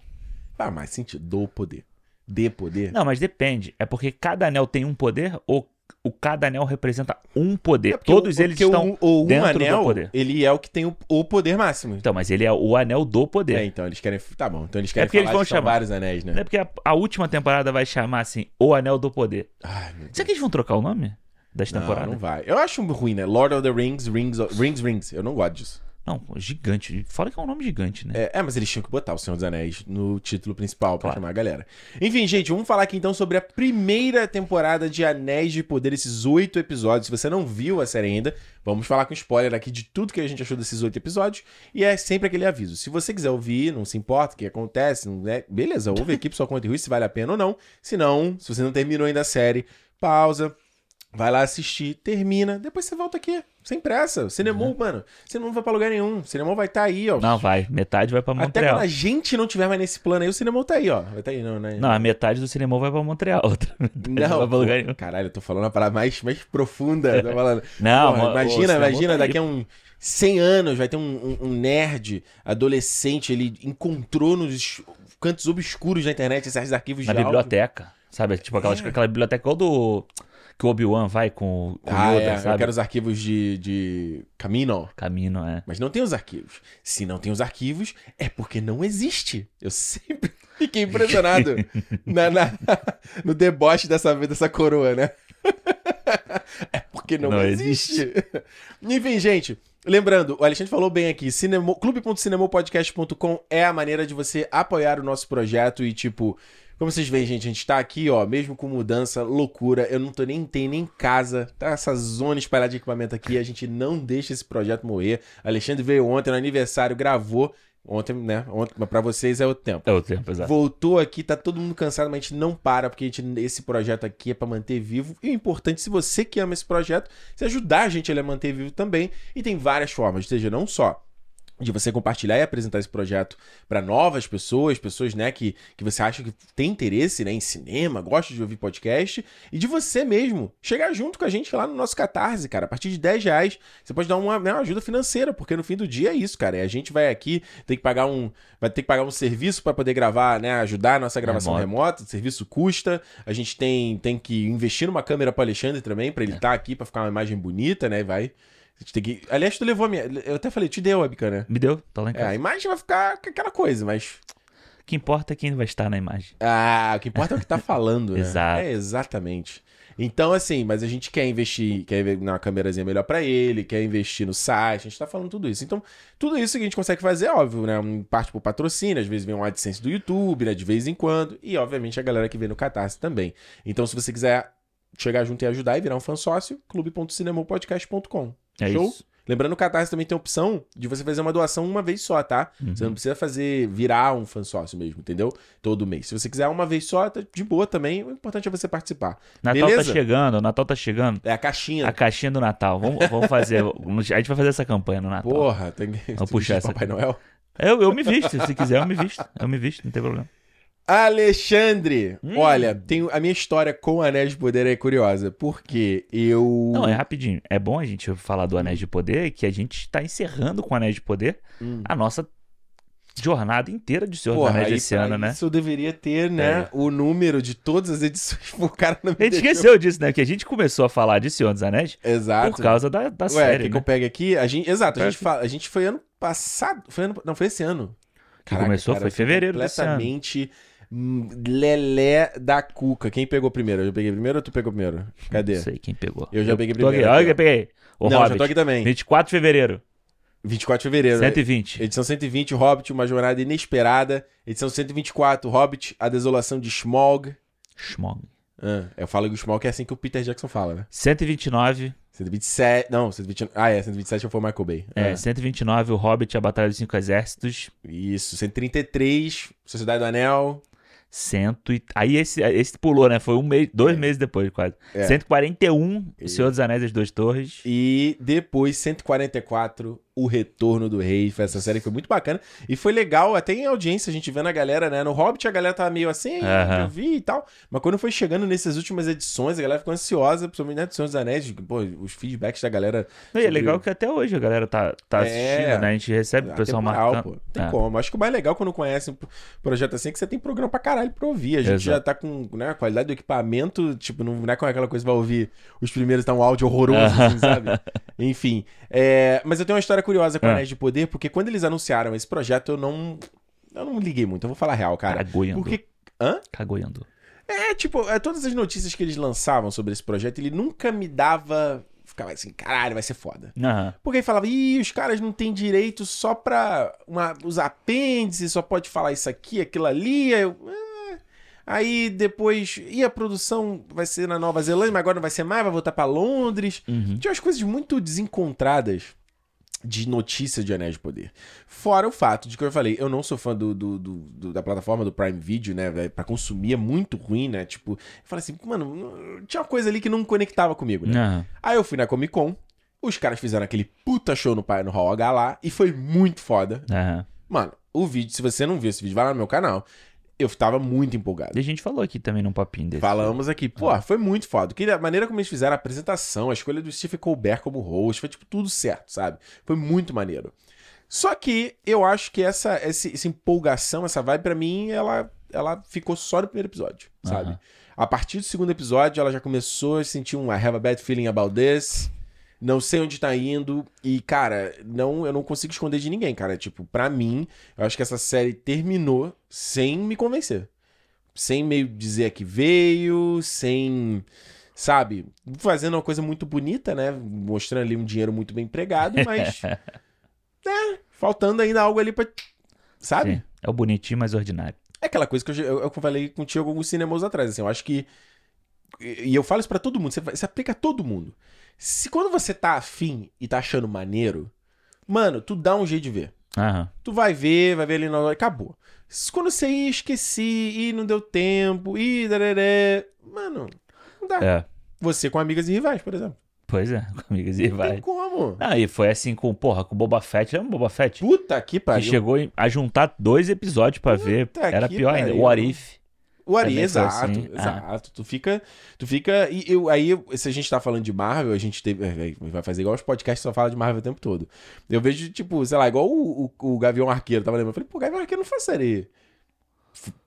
Faz mais sentido do poder. De poder. Não, mas depende. É porque cada anel tem um poder ou o cada anel representa um poder. É Todos o- eles estão o, o um dentro anel, do poder. ele é o que tem o, o poder máximo. Então, mas ele é o anel do poder. É, então eles querem. Tá bom, então eles querem porque eles vão chamar. vários anéis, né? É porque a, a última temporada vai chamar assim, O Anel do Poder. Ai. Será que eles vão trocar o nome das Não, temporadas? não vai. Eu acho ruim, né? Lord of the Rings, Rings, Rings, Rings. Eu não gosto disso. Não, gigante. Fora que é um nome gigante, né? É, é, mas eles tinham que botar o Senhor dos Anéis no título principal pra Claro. chamar a galera. Enfim, gente, vamos falar aqui então sobre a primeira temporada de Anéis de Poder, esses oito episódios. Se você não viu a série ainda, vamos falar com spoiler aqui de tudo que a gente achou desses oito episódios. E é sempre aquele aviso. Se você quiser ouvir, não se importa o que acontece, é... beleza, ouve aqui por sua conta e se vale a pena ou não. Se não, se você não terminou ainda a série, pausa. Vai lá assistir, termina, depois você volta aqui, sem pressa. O cinema, mano, você não vai pra lugar nenhum. O cinema vai estar aí, ó. Não, vai. Metade vai pra Até Montreal. quando a gente não tiver mais nesse plano aí, o cinema tá aí, ó. Vai tá aí, não, né? Não, a metade do cinema vai pra Montreal. Outra metade Não, vai pra lugar nenhum. caralho, eu tô falando uma parada mais, mais profunda. Tô falando. Não, Porra, imagina, imagina, tá daqui a um 100 anos vai ter um, um- um nerd adolescente, ele encontrou nos cantos obscuros da internet esses arquivos Na de áudio. biblioteca. Sabe? Tipo aquela, aquela biblioteca igual do. Que o Obi-Wan vai com, o- com Ah, Yoda, é, eu sabe? quero os arquivos de, de Camino. Caminho, é. Mas não tem os arquivos. Se não tem os arquivos, é porque não existe. Eu sempre fiquei impressionado na, na- no deboche dessa, dessa coroa, né? é porque não, Não existe. Enfim, gente. Lembrando, o Alexandre falou bem aqui, cinemo, clube.cinemopodcast.com é a maneira de você apoiar o nosso projeto e, tipo, como vocês veem, gente, a gente tá aqui, ó, mesmo com mudança, loucura, eu não tô nem tem nem casa, tá essa zona espalhada de equipamento aqui, a gente não deixa esse projeto morrer. Alexandre veio ontem no aniversário, gravou, ontem, né, ontem, mas pra vocês é o tempo. É o tempo, exato. Voltou aqui, tá todo mundo cansado, mas a gente não para, porque a gente, esse projeto aqui é pra manter vivo. E o importante, se você que ama esse projeto, você ajudar a gente a ele a manter vivo também. E tem várias formas, ou seja, não só de você compartilhar e apresentar esse projeto para novas pessoas, pessoas, né, que, que você acha que tem interesse, né, em cinema, gosta de ouvir podcast, e de você mesmo chegar junto com a gente lá no nosso Catarse, cara. A partir de 10 reais, você pode dar uma, né, uma ajuda financeira, porque no fim do dia é isso, cara. E a gente vai aqui, tem que pagar um, vai ter que pagar um serviço para poder gravar, né, ajudar a nossa gravação remota, o serviço custa, a gente tem, tem que investir numa câmera para Alexandre também, para ele estar aqui, para ficar uma imagem bonita, né, vai... A gente tem que... Aliás, tu levou a minha... Eu até falei, te deu a webcam, né? Me deu, tá lá em É, casa. a imagem vai ficar com aquela coisa, mas. O que importa é quem vai estar na imagem. Ah, o que importa é o que tá falando, né? Exato. É, exatamente. Então, assim, mas a gente quer investir, quer ver uma câmerazinha melhor pra ele, quer investir no site, a gente tá falando tudo isso. Então, tudo isso que a gente consegue fazer, é óbvio, né? Parte por patrocínio, às vezes vem um AdSense do YouTube, né? De vez em quando. E, obviamente, a galera que vem no Catarse também. Então, se você quiser chegar junto e ajudar e virar um fã sócio, clube.cinemopodcast.com. É Show? isso. Lembrando que o Catarse também tem a opção de você fazer uma doação uma vez só, tá? Uhum. Você não precisa fazer virar um fã sócio mesmo, entendeu? Todo mês. Se você quiser uma vez só, tá de boa também. O importante é você participar. Natal Beleza? tá chegando, o Natal tá chegando. É a caixinha. A caixinha do Natal. Vamos, vamos fazer. A gente vai fazer essa campanha no Natal. Porra, tem que. Vamos puxar essa Papai. Noel. Eu, eu me visto, se quiser, eu me visto. Eu me visto, não tem problema. Alexandre! Hum. Olha, tem, a minha história com Anéis de Poder é curiosa. Porque eu. Não, é rapidinho. É bom a gente falar do Anéis de Poder, que a gente está encerrando com o Anéis de Poder Hum. a nossa jornada inteira de Senhor Porra, dos Anéis esse ano, né? Isso eu deveria ter, né? É. O número de todas as edições. O cara não me A gente deixou. esqueceu disso, né? Que a gente começou a falar de Senhor dos Anéis Exato. por causa da, da Ué, série, quer que né? eu pegue aqui? A gente, exato, a gente, fala, a gente foi ano passado. Foi ano, não, foi esse ano. Que começou, foi fevereiro desse ano. Lelé da cuca. Quem pegou primeiro? Eu peguei primeiro ou tu pegou primeiro? Cadê? Não sei quem pegou. Eu já peguei primeiro Olha aqui, que eu peguei. O não, Hobbit. já tô aqui também. 24 de fevereiro. 24 de fevereiro. 120. Edição 120, Hobbit, Uma Jornada Inesperada. Edição 124, Hobbit, A Desolação de Smaug. Schmog. Ah, eu falo que o Smaug é assim que o Peter Jackson fala, né? 129. 127. Não, 120. Ah, é, 127 foi o Michael Bay. É, Ah, 129, o Hobbit, a Batalha dos Cinco Exércitos. Isso, 133, Sociedade do Anel. Cento e... Aí esse, esse pulou, né? Foi um mês, dois meses depois, quase. É. 141, E- O Senhor dos Anéis das Duas Torres. E depois, 144, O Retorno do Rei. Foi essa série que foi muito bacana. E foi legal, até em audiência, a gente vendo a galera, né? No Hobbit a galera tava meio assim, eu vi e tal. Mas quando foi chegando nessas últimas edições, a galera ficou ansiosa, principalmente né, do Senhor dos Anéis. Pô, os feedbacks da galera. E é legal que até hoje a galera tá, tá É. assistindo, né? A gente recebe o pessoal marcando. pô. Tem É. como. Acho que o mais legal quando conhece um projeto assim é que você tem programa pra caralho pra ouvir. A gente Exato. já tá com né, a qualidade do equipamento, tipo, não não é com aquela coisa que vai ouvir os primeiros tá um áudio horroroso, assim, sabe? Enfim. é, mas eu tenho uma história curiosa com Ah. Anéis de Poder, porque quando eles anunciaram esse projeto, eu não. Eu não liguei muito, eu vou falar a real, cara. Cagoiando. Porque. Hã? Cagoiando. É, tipo, é, todas as notícias que eles lançavam sobre esse projeto, ele nunca me dava ficava assim, caralho, vai ser foda. Aham. Porque aí falava, ih, os caras não têm direito só pra uma, os apêndices, só pode falar isso aqui, aquilo ali. Aí, eu, "Ah." Aí depois, e a produção vai ser na Nova Zelândia, mas agora não vai ser mais, vai voltar pra Londres. Uhum. Tinha umas coisas muito desencontradas de notícia de Anéis de Poder. Fora o fato de que eu falei, eu não sou fã do, do- do- do- da plataforma do Prime Video, né? Pra consumir é muito ruim, né? Tipo, eu falei assim, mano, tinha uma coisa ali que não conectava comigo, né? Aham. Aí eu fui na Comic Con, os caras fizeram aquele puta show no, no Hall H lá, e foi muito foda. Aham. Mano, o vídeo, se você não viu esse vídeo, vai lá no meu canal. Eu tava muito empolgado. E a gente falou aqui também num papinho desse. Falamos aqui, pô, foi muito foda. Que a maneira como eles fizeram a apresentação, a escolha do Steve Colbert como host, foi tipo tudo certo, sabe? Foi muito maneiro. Só que eu acho que essa, essa, essa empolgação, essa vibe, pra mim, ela, ela ficou só no primeiro episódio, sabe? Aham. A partir do segundo episódio, ela já começou a sentir um I have a bad feeling about this. Não sei onde tá indo. E, cara, não, eu não consigo esconder de ninguém, cara. Tipo, pra mim, eu acho que essa série terminou sem me convencer. Sem meio dizer que veio, sem. Sabe? Fazendo uma coisa muito bonita, né? Mostrando ali um dinheiro muito bem empregado, mas. é, faltando ainda algo ali pra. Sabe? Sim. É o bonitinho, mas ordinário. É aquela coisa que eu, eu, eu falei contigo alguns cinemas atrás, assim, eu acho que. E eu falo isso pra todo mundo, você, você aplica a todo mundo. Se quando você tá afim e tá achando maneiro, mano, tu dá um jeito de ver. Aham. Tu vai ver, vai ver ali na hora, acabou. Se Quando você ia, esqueci, e não deu tempo, e dararé, mano, não dá. É. Você com amigas e rivais, por exemplo. Pois é, com amigas e Não vai. tem como. Ah, e foi assim com, porra, com o Boba Fett. Lembra o Boba Fett? Puta que Que pariu. chegou em- a juntar dois episódios pra ver. Era que pior ainda. pariu. O What If. O Ari, foi exato, assim. Ah. exato. Tu fica. Tu fica. E eu, aí, se a gente tá falando de Marvel, a gente teve. é, Vai fazer igual os podcasts que só fala de Marvel o tempo todo. Eu vejo, tipo, sei lá, igual o, o, o Gavião Arqueiro, tava lembrando. Eu falei, pô, Gavião Arqueiro não foi série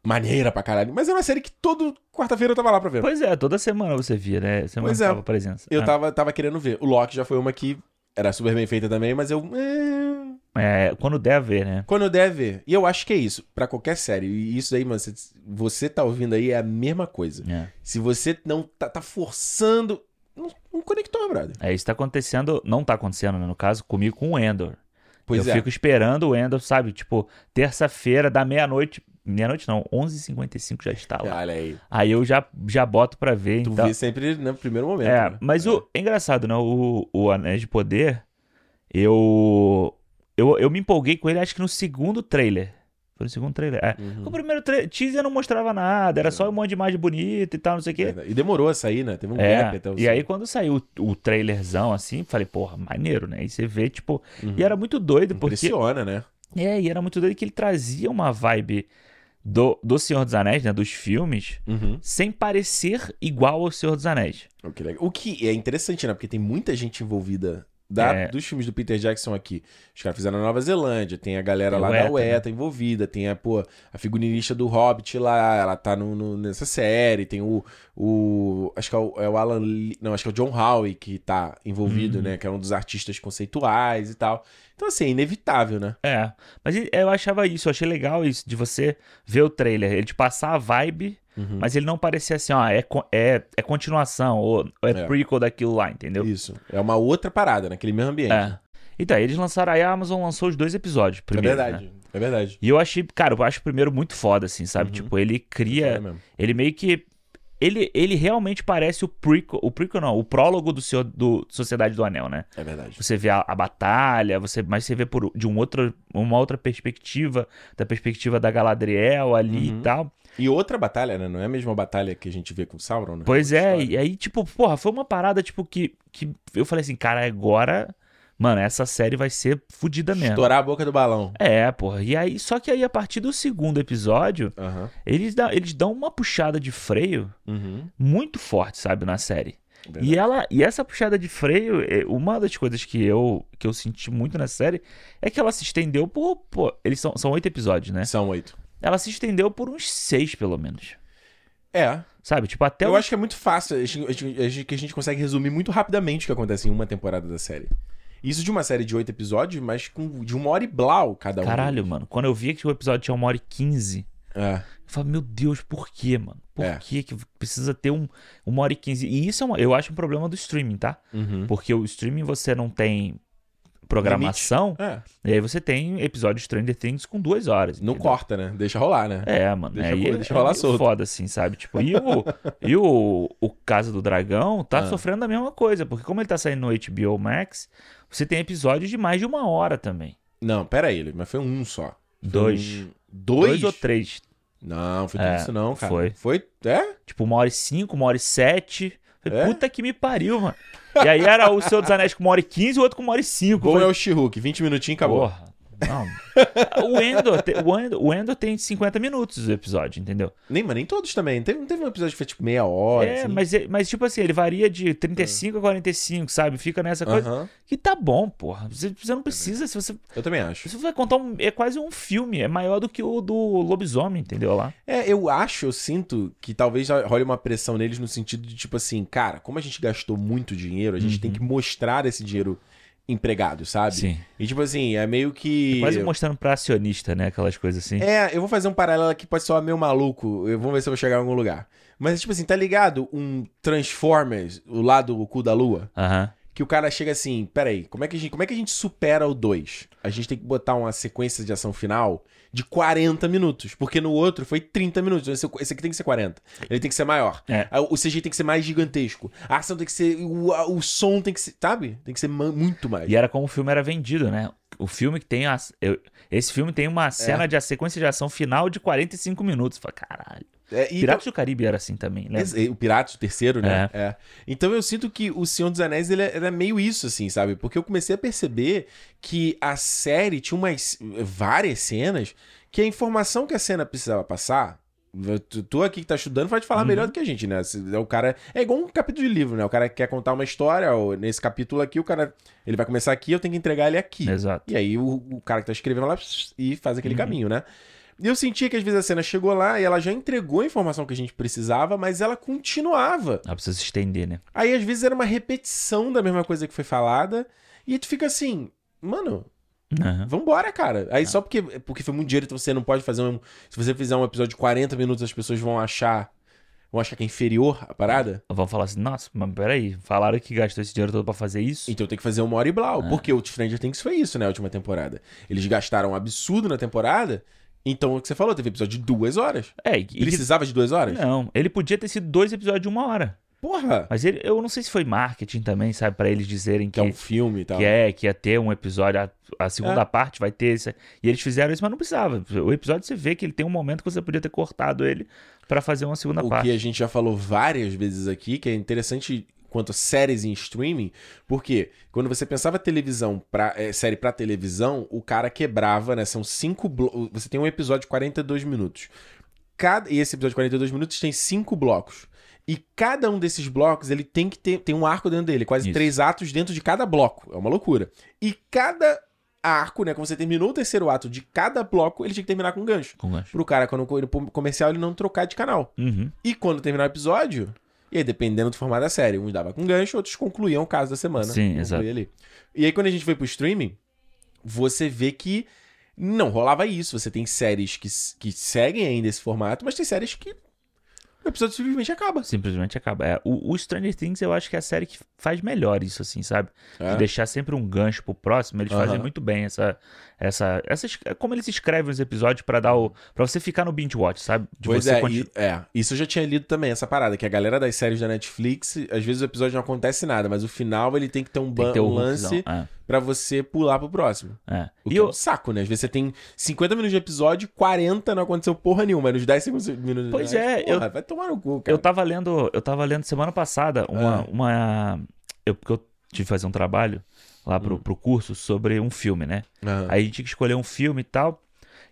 maneira pra caralho. Mas era uma série que todo quarta-feira eu tava lá pra ver. Pois é, toda semana você via, né? Você Pois é. presença. Eu Ah. tava, tava querendo ver. O Loki já foi uma que era super bem feita também, mas eu. é, É, quando der a ver, né? Quando der ver. E eu acho que é isso, pra qualquer série. E isso aí, mano, você, você tá ouvindo aí é a mesma coisa. É. Se você não tá, tá forçando. Não, não conectou, brother. É, isso tá acontecendo, não tá acontecendo, né, no caso, comigo com o Endor. Pois eu é. fico esperando o Endor, sabe? Tipo, terça-feira, da meia-noite. Meia-noite não, 11h55 já está lá. Olha aí. Aí eu já, já boto pra ver. Tu então... vê sempre no primeiro momento. É, né? mas o é engraçado, né? O, o Anéis de Poder, eu, eu eu me empolguei com ele, acho que no segundo trailer. Foi no segundo trailer. É. Uhum. O primeiro tra- teaser não mostrava nada, era só um monte de imagem bonita e tal, não sei o quê. E demorou a sair, né? Teve um É, gap até o e aí quando saiu o, o trailerzão assim, falei, porra, maneiro, né? E você vê, tipo, e era muito doido, porque... Impressiona, né? É, e era muito doido que ele trazia uma vibe do, do Senhor dos Anéis, né? Dos filmes, Uhum. sem parecer igual ao Senhor dos Anéis. O que, o que é interessante, né? Porque tem muita gente envolvida da- É. dos filmes do Peter Jackson aqui. Os caras fizeram na Nova Zelândia, tem a galera Tem lá o da ETA, UETA envolvida, tem a, pô, a figurinista do Hobbit lá, ela tá no, no- nessa série, tem o, o acho que é o, é o Alan Lee, não, acho que é o John Howe que tá envolvido, Uhum. né, que é um dos artistas conceituais e tal. Então assim, é inevitável, né? É, mas eu achava isso, eu achei legal isso, de você ver o trailer, ele te passar a vibe, Uhum. mas ele não parecia assim, ó, é, é, é continuação, ou, é, É. prequel daquilo lá, entendeu? Isso. É uma outra parada, naquele mesmo ambiente. É. Então, eles lançaram, aí a Amazon lançou os dois episódios É primeiro, verdade. né? É verdade. E eu achei, cara, eu acho o primeiro muito foda, assim, sabe? Uhum. Tipo, ele É cria, mesmo. ele meio que... Ele, ele realmente parece o prequel, o prequel não, o prólogo do, Senhor, do Sociedade do Anel, né? É verdade. Você vê a, a batalha, você, mas você vê por, de um outro, uma outra perspectiva, da perspectiva da Galadriel ali Uhum. e tal. E outra batalha, né? Não é a mesma batalha que a gente vê com o Sauron, né? Pois é, História. e aí, tipo, porra, foi uma parada, tipo, que, que eu falei assim, cara, agora, mano, essa série vai ser fodida mesmo. Estourar a boca do balão. É, porra. E aí, só que aí, a partir do segundo episódio, Aham. eles, dá, eles dão uma puxada de freio Uhum. muito forte, sabe, na série. Verdade. E ela e essa puxada de freio, é, uma das coisas que eu que eu senti muito na série é que ela se estendeu por, pô, eles são, são oito episódios, né? São oito. Ela se estendeu por uns seis, pelo menos. É. Sabe? Tipo, até eu o- acho que é muito fácil. a gente- a gente- a gente- que a gente consegue resumir muito rapidamente o que acontece em uma temporada da série. Isso de uma série de oito episódios, mas com, de uma hora e blau cada um. Caralho, mano. Quando eu vi que o episódio tinha uma hora e quinze, É. Eu falo, meu Deus, por quê, mano? Por É. que que precisa ter um, uma hora e quinze? E isso é uma, eu acho um problema do streaming, tá? Uhum. Porque o streaming você não tem programação, É. e aí você tem episódio de Stranger Things com duas horas. Não entendeu? corta, né? Deixa rolar, né? É, mano. Deixa aí é, deixa é rolar meio solto. foda, assim, sabe? Tipo, e o, e o, o Casa do Dragão tá Ah. sofrendo a mesma coisa, porque como ele tá saindo no HBO Max, você tem episódios de mais de uma hora também. Não, pera aí, mas foi um só. Foi Dois. um- Dois? Dois ou três. Não, foi tudo É, isso não, cara. foi. Foi? É? Tipo, uma hora e cinco, uma hora e sete. Falei, É? Puta que me pariu, mano. E aí era o Senhor dos Anéis com uma hora e quinze e o outro com uma hora e cinco. Bom Eu é falei, o She-Hulk, 20 minutinhos acabou. Porra, não. o, Endor, te- o, Endor, o Endor tem 50 minutos o episódio, entendeu? Nem, mas nem todos também. Teve, não teve um episódio que foi tipo meia hora. é, assim? mas, é- mas tipo assim, ele varia de 35 a 45, sabe? Fica nessa coisa. Aham. Que tá bom, porra. Você, você não precisa. Se você, Eu também acho. se você vai contar um. É quase um filme. É maior do que o do lobisomem, entendeu? Lá. É, eu acho, eu sinto que talvez role uma pressão neles no sentido de tipo assim, cara, como a gente gastou muito dinheiro, a gente tem que mostrar esse dinheiro empregado, sabe? Sim. E tipo assim, é meio que. Quase mostrando pra acionista, né? Aquelas coisas assim. É, eu vou fazer um paralelo aqui, pode soar meio maluco. Eu vou ver se eu vou chegar em algum lugar. Mas, tipo assim, tá ligado? Um Transformers, o lado o cu da lua? Aham. Que o cara chega assim, peraí, como é que a gente, como é que a gente supera o 2? A gente tem que botar uma sequência de ação final de 40 minutos. Porque no outro foi 30 minutos. Esse, esse aqui tem que ser 40. Ele tem que ser maior. É. Aí O CG tem que ser mais gigantesco. A ação tem que ser. O, o som tem que ser. Sabe? Tem que ser muito mais. E era como o filme era vendido, né? O filme que tem. A, eu- esse filme tem uma cena de a sequência de ação final de 45 minutos. Fala, caralho. É, Piratas do Caribe era assim também, né? O Piratas, o terceiro, né? É. Então eu sinto que o Senhor dos Anéis ele era meio isso, assim, sabe? Porque eu comecei a perceber que a série tinha umas várias cenas que a informação que a cena precisava passar. Tu, aqui que tá estudando vai te falar melhor do que a gente, né? É o cara. É igual um capítulo de livro, né? O cara quer contar uma história, ó, nesse capítulo aqui, o cara. Ele vai começar aqui, eu tenho que entregar ele aqui. Exato. E aí o, o cara que tá escrevendo lá e faz aquele caminho, né? E eu sentia que às vezes a cena chegou lá e ela já entregou a informação que a gente precisava, mas ela continuava. Ela precisa se estender, né? Aí às vezes era uma repetição da mesma coisa que foi falada, e tu fica assim, mano, Aham. vambora, cara. Aí só porque, porque foi muito dinheiro, então você não pode fazer um. Se você fizer um episódio de 40 minutos, as pessoas vão achar. Vão achar que é inferior a parada. Vão falar assim, nossa, mas peraí, falaram que gastou esse dinheiro todo pra fazer isso? Então tem que fazer uma hora e blau. É. Porque o Stranger Things foi isso, né? A última temporada. Eles gastaram um absurdo na temporada. Então, o que você falou, teve episódio de duas horas. É, e, Precisava de duas horas? Não, ele podia ter sido dois episódios de uma hora. Porra! Mas ele, eu não sei se foi marketing também, sabe? Pra eles dizerem que, Que é um filme e tal. que é, que ia ter um episódio, a, a segunda É. parte vai ter esse. E eles fizeram isso, mas não precisava. O episódio você vê que ele tem um momento que você podia ter cortado ele pra fazer uma segunda O parte. que a gente já falou várias vezes aqui, que é interessante quanto séries em streaming, porque quando você pensava televisão pra, é, série pra televisão, o cara quebrava, né? São cinco blocos. Você tem um episódio de 42 minutos. Cada, e esse episódio de 42 minutos tem cinco blocos. E cada um desses blocos, ele tem que ter tem um arco dentro dele, quase Isso. três atos dentro de cada bloco. É uma loucura. E cada arco, né? Quando você terminou o terceiro ato de cada bloco, ele tinha que terminar com um gancho. Com gancho. Pro cara, quando ir pro comercial, ele não trocar de canal. Uhum. E quando terminar o episódio, e aí dependendo do formato da série, uns dava com gancho, outros concluíam o caso da semana. Sim, exato. Ali. E aí quando a gente foi pro streaming, você vê que não rolava isso. Você tem séries que, que seguem ainda esse formato, mas tem séries que o episódio simplesmente acaba. Simplesmente acaba. É, o, o Stranger Things eu acho que é a série que faz melhor isso, assim, sabe? É. De deixar sempre um gancho pro próximo. Eles Aham. fazem muito bem essa. Essa, essa como eles escrevem os episódios pra dar o. para você ficar no binge watch, sabe? De Pois você é, continu- e- é, isso eu já tinha lido também, essa parada, que a galera das séries da Netflix, às vezes o episódio não acontece nada, mas o final ele tem que ter um, ban- ter um lance hookzão. pra você pular pro próximo. É, é. O E que é eu, um saco, né? Às vezes você tem 50 minutos de episódio, 40 não aconteceu porra nenhuma. Mas nos 10 segundos, minutos Pois é, porra, vai tomar no cu, cara. eu tava lendo. Eu tava lendo semana passada uma. Ah. uma eu, porque eu tive que fazer um trabalho lá pro, Hum. pro curso sobre um filme, né? Aham. Aí a gente tinha que escolher um filme e tal.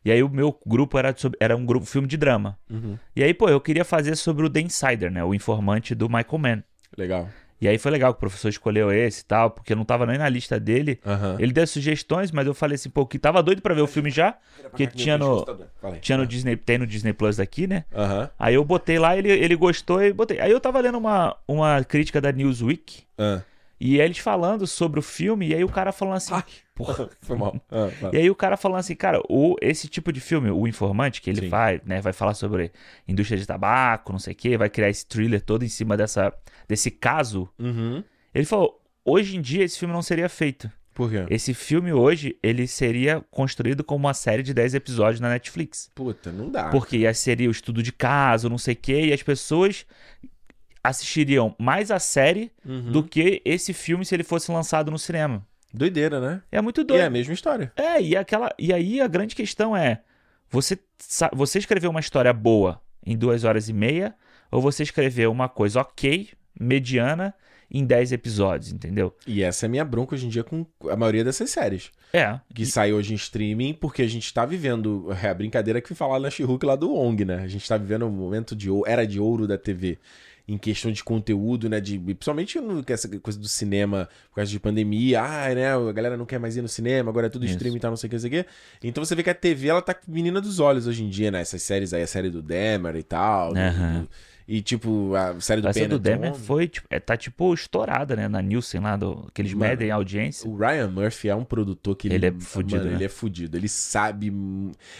E aí o meu grupo era, sobre, era um grupo filme de drama. Uhum. E aí, pô, eu queria fazer sobre o The Insider, né? O informante do Michael Mann. Legal. E aí foi legal que o professor escolheu esse e tal, porque não tava nem na lista dele. Aham. Ele deu sugestões, mas eu falei assim, pô, que tava doido pra ver o filme já, porque tinha no, tinha no Disney, tem no Disney Plus daqui, né? Aham. Aí eu botei lá, ele, ele gostou e botei. Aí eu tava lendo uma, uma crítica da Newsweek, Ah. E eles falando sobre o filme, e aí o cara falando assim. porra. Foi mal. Ah, vai. E aí o cara falando assim, cara, o, esse tipo de filme, o Informante, que ele Sim. faz, né, vai falar sobre indústria de tabaco, não sei o quê, vai criar esse thriller todo em cima dessa, desse caso. Uhum. Ele falou, hoje em dia esse filme não seria feito. Por quê? Esse filme hoje, ele seria construído como uma série de 10 episódios na Netflix. Puta, não dá. Porque seria o estudo de caso, não sei o quê, e as pessoas assistiriam mais a série Uhum. do que esse filme se ele fosse lançado no cinema. Doideira, né? É muito E doido. é a mesma história. É, e, aquela, e aí a grande questão é: você, você escreveu uma história boa em duas horas e meia, ou você escreveu uma coisa ok, mediana, em 10 episódios, entendeu? E essa é a minha bronca hoje em dia com a maioria dessas séries. É. Que sai hoje em streaming, porque a gente tá vivendo. É a brincadeira que fui falar na she lá do ONG, né? A gente tá vivendo um momento de era de ouro da TV. Em questão de conteúdo, né? De, principalmente no, essa coisa do cinema, por causa de pandemia. Ah, né? A galera não quer mais ir no cinema, agora é tudo Isso. streaming e tal, não sei o que, não sei o que. Então você vê que a TV, ela tá menina dos olhos hoje em dia, né? Essas séries aí, a série do Demer e tal. do- do- e tipo, a série do Essa do Benetton. Demer foi, tipo, é, tá tipo estourada, né? Na Nielsen lá, do, que eles Mano, medem a audiência. O Ryan Murphy é um produtor que Ele é fudido, Mano, né? ele é fudido. Ele sabe.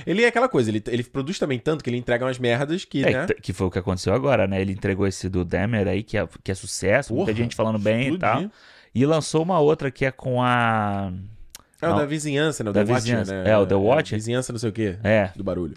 Ele é aquela coisa, ele, ele produz também tanto que ele entrega umas merdas que, É, né? que- foi o que aconteceu agora, né? Ele entregou esse do Demer aí, que é, que é sucesso, muita Porra, gente falando bem e tal. E lançou uma outra que é com a. É o da vizinhança, né? O Da The vizinhança. né? É, o The Watcher. vizinhança não sei o quê. É, Do barulho.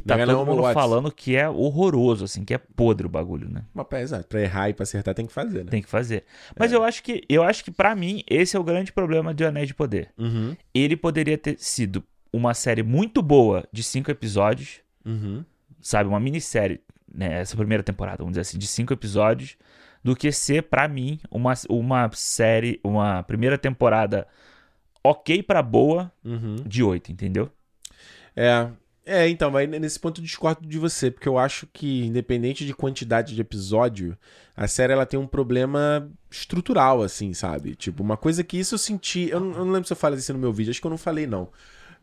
Que tá é todo não, mundo Watts. falando que é horroroso, assim, que é podre o bagulho, né? Mas pra, exato, pra errar e pra acertar tem que fazer, né? Tem que fazer. Mas É. eu acho que eu acho que para mim esse é o grande problema de Anéis de Poder. Uhum. Ele poderia ter sido uma série muito boa de cinco episódios, Uhum. sabe, uma minissérie, né, essa primeira temporada, vamos dizer assim, de cinco episódios, do que ser pra mim uma, uma série, uma primeira temporada ok pra boa Uhum. de oito, entendeu? É. É, então, mas nesse ponto eu discordo de você, porque eu acho que, independente de quantidade de episódio, a série ela tem um problema estrutural, assim, sabe? Tipo, uma coisa que isso eu senti. Eu não, eu não lembro se eu falei isso no meu vídeo, acho que eu não falei, não.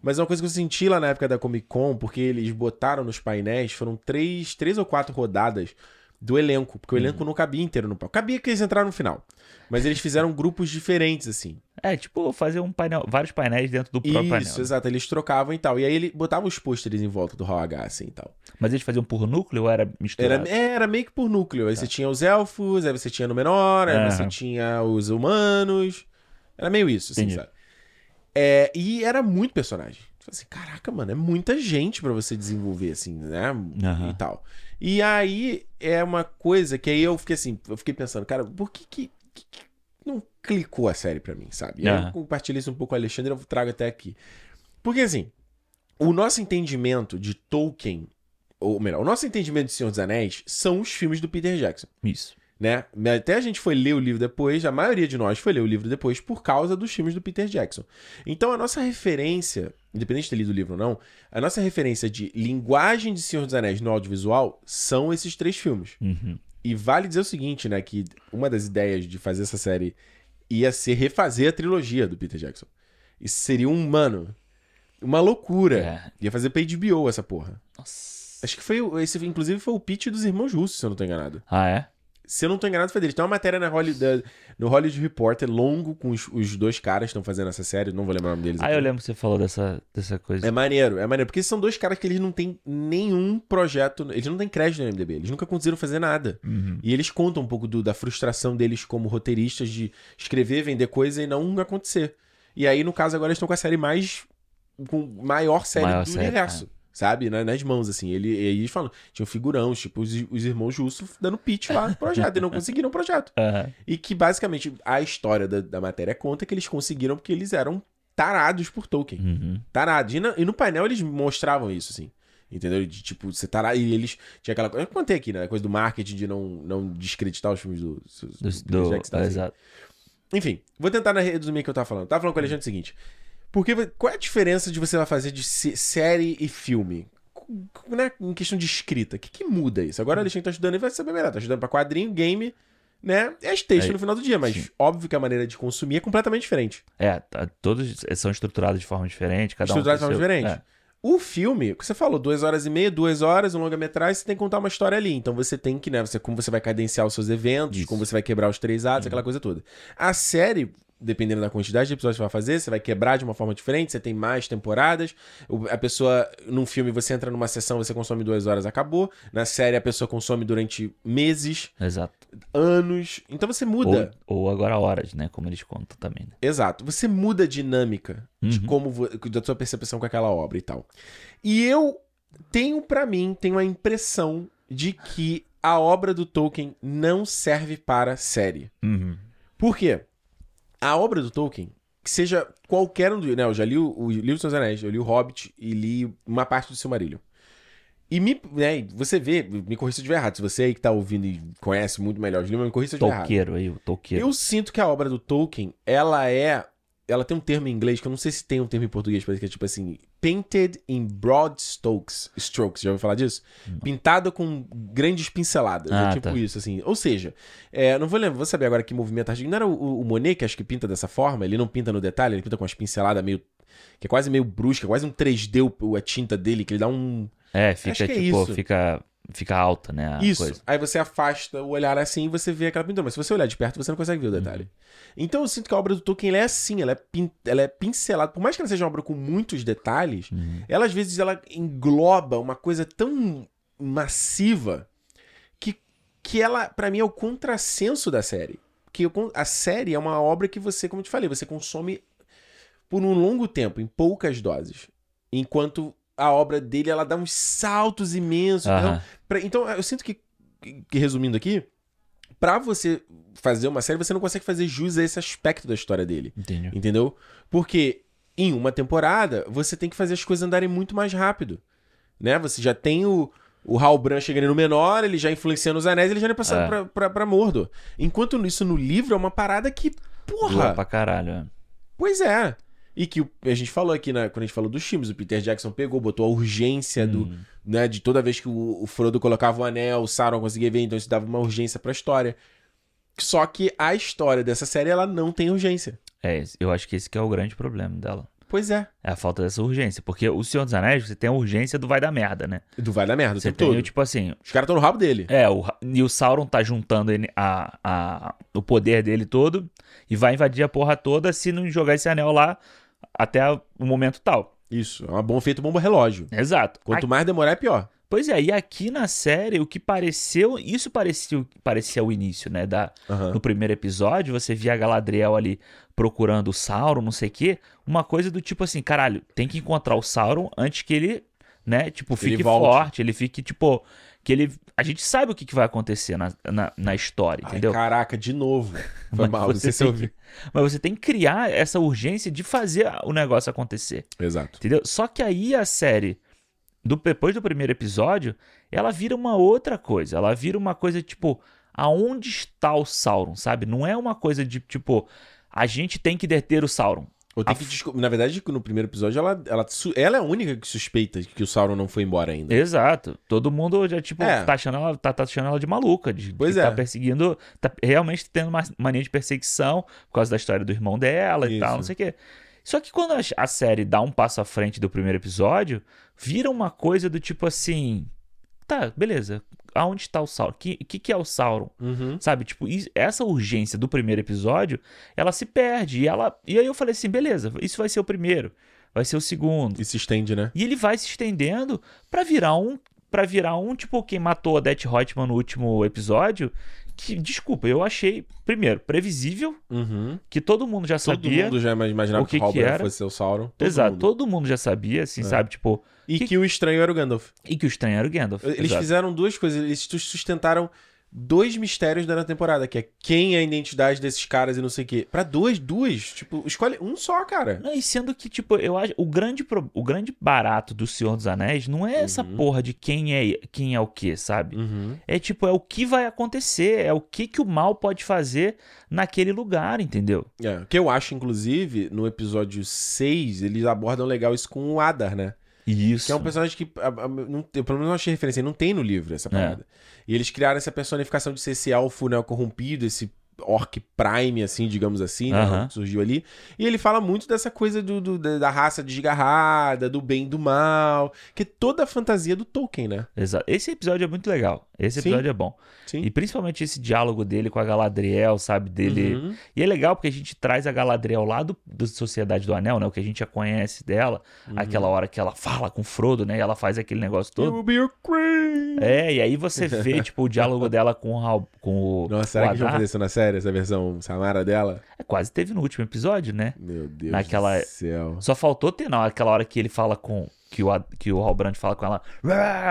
Mas é uma coisa que eu senti lá na época da Comic Con, porque eles botaram nos painéis, foram três, três ou quatro rodadas do elenco, porque o elenco não cabia inteiro no palco. Cabia que eles entraram no final. Mas eles fizeram grupos diferentes, assim. É, tipo, fazer um painel, vários painéis dentro do próprio Isso, painel. exato. Eles trocavam e tal. E aí ele botava os pôsteres em volta do Hall H, assim e tal. Mas eles faziam por núcleo ou era misturado? Era, é, era meio que por núcleo. Aí você tinha os elfos, aí você tinha no menor, aí Aham. você tinha os humanos. Era meio isso, assim, Entendi. sabe? É, e era muito personagem. Tipo assim, caraca, mano, é muita gente pra você desenvolver, assim, né? Aham. E tal. E aí é uma coisa que aí eu fiquei assim, eu fiquei pensando, cara, por que- que não clicou a série pra mim, sabe? E aí Aham. eu compartilhei isso um pouco com o Alexandre, eu trago até aqui. Porque assim, o nosso entendimento de Tolkien, ou melhor, o nosso entendimento de Senhor dos Anéis são os filmes do Peter Jackson Isso. né? Até a gente foi ler o livro depois, a maioria de nós foi ler o livro depois por causa dos filmes do Peter Jackson. Então a nossa referência, independente de ter lido o livro ou não, a nossa referência de linguagem de Senhor dos Anéis no audiovisual são esses três filmes. Uhum. E vale dizer o seguinte, né, que uma das ideias de fazer essa série ia ser refazer a trilogia do Peter Jackson. Isso seria um, mano, uma loucura. É. Ia fazer pra HBO essa porra. Nossa. Acho que foi, esse inclusive foi o pitch dos irmãos russos, se eu não tô enganado. Ah, é? Se eu não tô enganado, foi deles. Tem uma matéria na Holly- da- no Hollywood Reporter, longo, com os, os dois caras que estão fazendo essa série. Não vou lembrar o nome deles. Ah, aqui. eu lembro que você falou dessa, dessa coisa. É maneiro, é maneiro. Porque esses são dois caras que eles não têm nenhum projeto. Eles não têm crédito no MDB. Eles nunca conseguiram fazer nada. Uhum. E eles contam um pouco do- da frustração deles como roteiristas de escrever, vender coisa e não acontecer. E aí, no caso, agora eles estão com a série mais. com maior série Maior do série, universo. Sabe? Na- Nas mãos, assim. Ele, e aí eles falam. Tinham figurões, tipo, os, os irmãos Jusso dando pitch lá no projeto. e não conseguiram o projeto. Aham. E que basicamente a história da, da matéria conta que eles conseguiram porque eles eram tarados por Tolkien. Uhum. Tarados. E, na- e no painel eles mostravam isso, assim. Entendeu? De tipo, você tarado. E eles. Tinha aquela coisa. Eu contei aqui, né? A coisa do marketing de não, não descreditar os filmes do. do, Do, Peter do- Jackson, assim. exato. Enfim, vou tentar resumir o que eu tava falando. Tava falando com o Alexandre o seguinte. Porque qual é a diferença de você vai fazer de série e filme? Né? Em questão de escrita. O que, que muda isso? Agora o Alexandre tá estudando e vai saber melhor. Tá estudando pra quadrinho, game, né? É texto É, no final do dia, mas sim. óbvio que a maneira de consumir é completamente diferente. É, tá- todos são estruturados de forma diferente, cada Estruturados de um. forma com seu- diferente. É. O filme, o que você falou, duas horas e meia, duas horas, um longa-metragem, você tem que contar uma história ali. Então você tem que, né, você, como você vai cadenciar os seus eventos, como você vai quebrar os três atos, aquela coisa toda. A série, dependendo da quantidade de episódios que você vai fazer, você vai quebrar de uma forma diferente, você tem mais temporadas. A pessoa, num filme, você entra numa sessão, você consome duas horas, acabou. Na série, a pessoa consome durante meses, Exato. anos. Então você muda. Ou, ou agora horas, né? Como eles contam também. Né? Exato. Você muda a dinâmica de Uhum. como vo- da sua percepção com aquela obra e tal. E eu tenho pra mim, tenho a impressão de que a obra do Tolkien não serve para série. Uhum. Por quê? A obra do Tolkien, que seja qualquer um dos, né, eu já li o, o livro dos Anéis, eu li o Hobbit e li uma parte do Silmarillion. E me, né, você vê, me corrija se eu estiver errado, se você aí que tá ouvindo e conhece muito melhor os livros, me corrija se eu estiver errado. Aí, o toqueiro. Eu sinto que a obra do Tolkien, ela é. Ela tem um termo em inglês que eu não sei se tem um termo em português, que é tipo assim: painted in broad strokes. Strokes, já ouviu falar disso? Pintada com grandes pinceladas. Ah, é tipo tá. isso, assim. Ou seja, é, não vou lembrar, vou saber agora que movimento artístico. Não era o, o Monet que acho que pinta dessa forma? Ele não pinta no detalhe, ele pinta com as pinceladas meio. que é quase meio brusca, quase um 3D o- a tinta dele, que ele dá um. É, fica é tipo, isso. fica, fica alta, né? Isso. coisa. Aí você afasta o olhar assim e você vê aquela pintura. Mas se você olhar de perto, você não consegue ver o detalhe. Então eu sinto que a obra do Tolkien é assim, ela é, pin... ela é pincelada. Por mais que ela seja uma obra com muitos detalhes, ela às vezes ela engloba uma coisa tão massiva que, que ela, pra mim, é o contrassenso da série. Que eu a série é uma obra que você, como eu te falei, você consome por um longo tempo, em poucas doses. Enquanto a obra dele, ela dá uns saltos imensos. Então, Aham. Pra- então, eu sinto que, que, resumindo aqui, pra você fazer uma série, você não consegue fazer jus a esse aspecto da história dele. Entendi. Entendeu? Porque em uma temporada, você tem que fazer as coisas andarem muito mais rápido. Né? Você já tem o, o Halbrand chegando no menor, ele já influenciando os anéis, ele já ia passando É. pra, pra, pra Mordor. Enquanto isso no livro é uma parada que, Dura porra, pra caralho. é. pois é. E que a gente falou aqui, né, quando a gente falou dos filmes, o Peter Jackson pegou, botou a urgência do, Hum. né, de toda vez que o, o Frodo colocava o anel, o Sauron conseguia ver, então isso dava uma urgência pra história. Só que a história dessa série, ela não tem urgência. É, eu acho que esse que é o grande problema dela. Pois é. É a falta dessa urgência. Porque o Senhor dos Anéis, você tem a urgência do vai dar merda, né? Do vai da merda Você tem, todo. tipo assim, Os caras estão no rabo dele. É, o, e o Sauron tá juntando a, a- o poder dele todo e vai invadir a porra toda se não jogar esse anel lá até o momento tal. Isso, é uma bom feito bomba relógio. Exato. Quanto mais demorar, é pior. Pois é, e aqui na série, o que pareceu. Isso parecia, parecia o início, né? Da, Aham. No primeiro episódio, você via a Galadriel ali procurando o Sauron, não sei o quê. Uma coisa do tipo assim, caralho, tem que encontrar o Sauron antes que ele, né, tipo, fique volte. forte, ele fique, tipo. Que ele. A gente sabe o que, que vai acontecer na, na, na história, Ai, entendeu? caraca, de novo. Foi Mas mal, você se tem eu ouvi. que- Mas você tem que criar essa urgência de fazer o negócio acontecer. Exato. Entendeu? Só que aí a série, do- depois do primeiro episódio, ela vira uma outra coisa. Ela vira uma coisa tipo, aonde está o Sauron, sabe? Não é uma coisa de tipo, a gente tem que deter o Sauron. Ou tem A que Na verdade, no primeiro episódio, ela, ela, ela é a única que suspeita que o Sauron não foi embora ainda. Exato. Todo mundo já, tipo, É. tá, achando ela, tá, tá achando ela de maluca. De, Pois que é. Tá perseguindo. Tá realmente tendo uma mania de perseguição por causa da história do irmão dela e Isso. tal, não sei o quê. Só que quando a série dá um passo à frente do primeiro episódio, vira uma coisa do tipo assim. Tá, beleza. Aonde está o Sauron? O que, que, que é o Sauron? Uhum. Sabe? Tipo, essa urgência do primeiro episódio, ela se perde. E, ela, e aí eu falei assim: beleza, isso vai ser o primeiro, vai ser o segundo. E se estende, né? E ele vai se estendendo pra virar um. para virar um, tipo, quem matou a Death Reutemann no último episódio. Que, desculpa, eu achei, primeiro, previsível, Uhum. que todo mundo já Todo sabia. mundo já imaginava o que que o Halbrand era. fosse o Sauron. Todo Exato, mundo. todo mundo já sabia, assim, sabe? Tipo, E que- que... o estranho era o Gandalf. e que o estranho era o Gandalf. Eles exato. fizeram duas coisas. Eles sustentaram dois mistérios da temporada, que é quem é a identidade desses caras e não sei o quê. Pra duas, duas. Tipo, escolhe um só, cara. Não, e sendo que, tipo, eu acho. O grande, pro- o grande barato do Senhor dos Anéis não é essa Uhum. porra de quem é quem é o que, sabe? Uhum. É tipo, é o que vai acontecer, é o que, que o mal pode fazer naquele lugar, entendeu? É, o que eu acho, inclusive, no episódio 6, eles abordam legal isso com o Adar, né? Isso. Que é um personagem que, a- a- não, eu pelo menos não achei referência, não tem no livro essa parada. E eles criaram essa personificação de ser esse elfo né, corrompido, esse orc prime, assim, digamos assim, né, que surgiu ali. E ele fala muito dessa coisa do, do- da raça desgarrada, do bem e do mal, que é toda a fantasia do Tolkien, né? Exato. Esse episódio é muito legal. Esse Sim. episódio é bom. Sim. E principalmente esse diálogo dele com a Galadriel, sabe? Dele. Uhum. E é legal porque a gente traz a Galadriel lá do, do Sociedade do Anel, né? O que a gente já conhece dela. Uhum. Aquela hora que ela fala com o Frodo, né? E ela faz aquele negócio todo. will be your queen. É, e aí você vê, tipo, o diálogo dela com o, com o. Nossa, o será que eles vão Adar. fazer isso na série, essa versão Samara dela? É, quase teve no último episódio, né? Meu Deus Naquela- do céu. Só faltou ter, não, aquela hora que ele fala com. Que o, que o Halbrand fala com ela.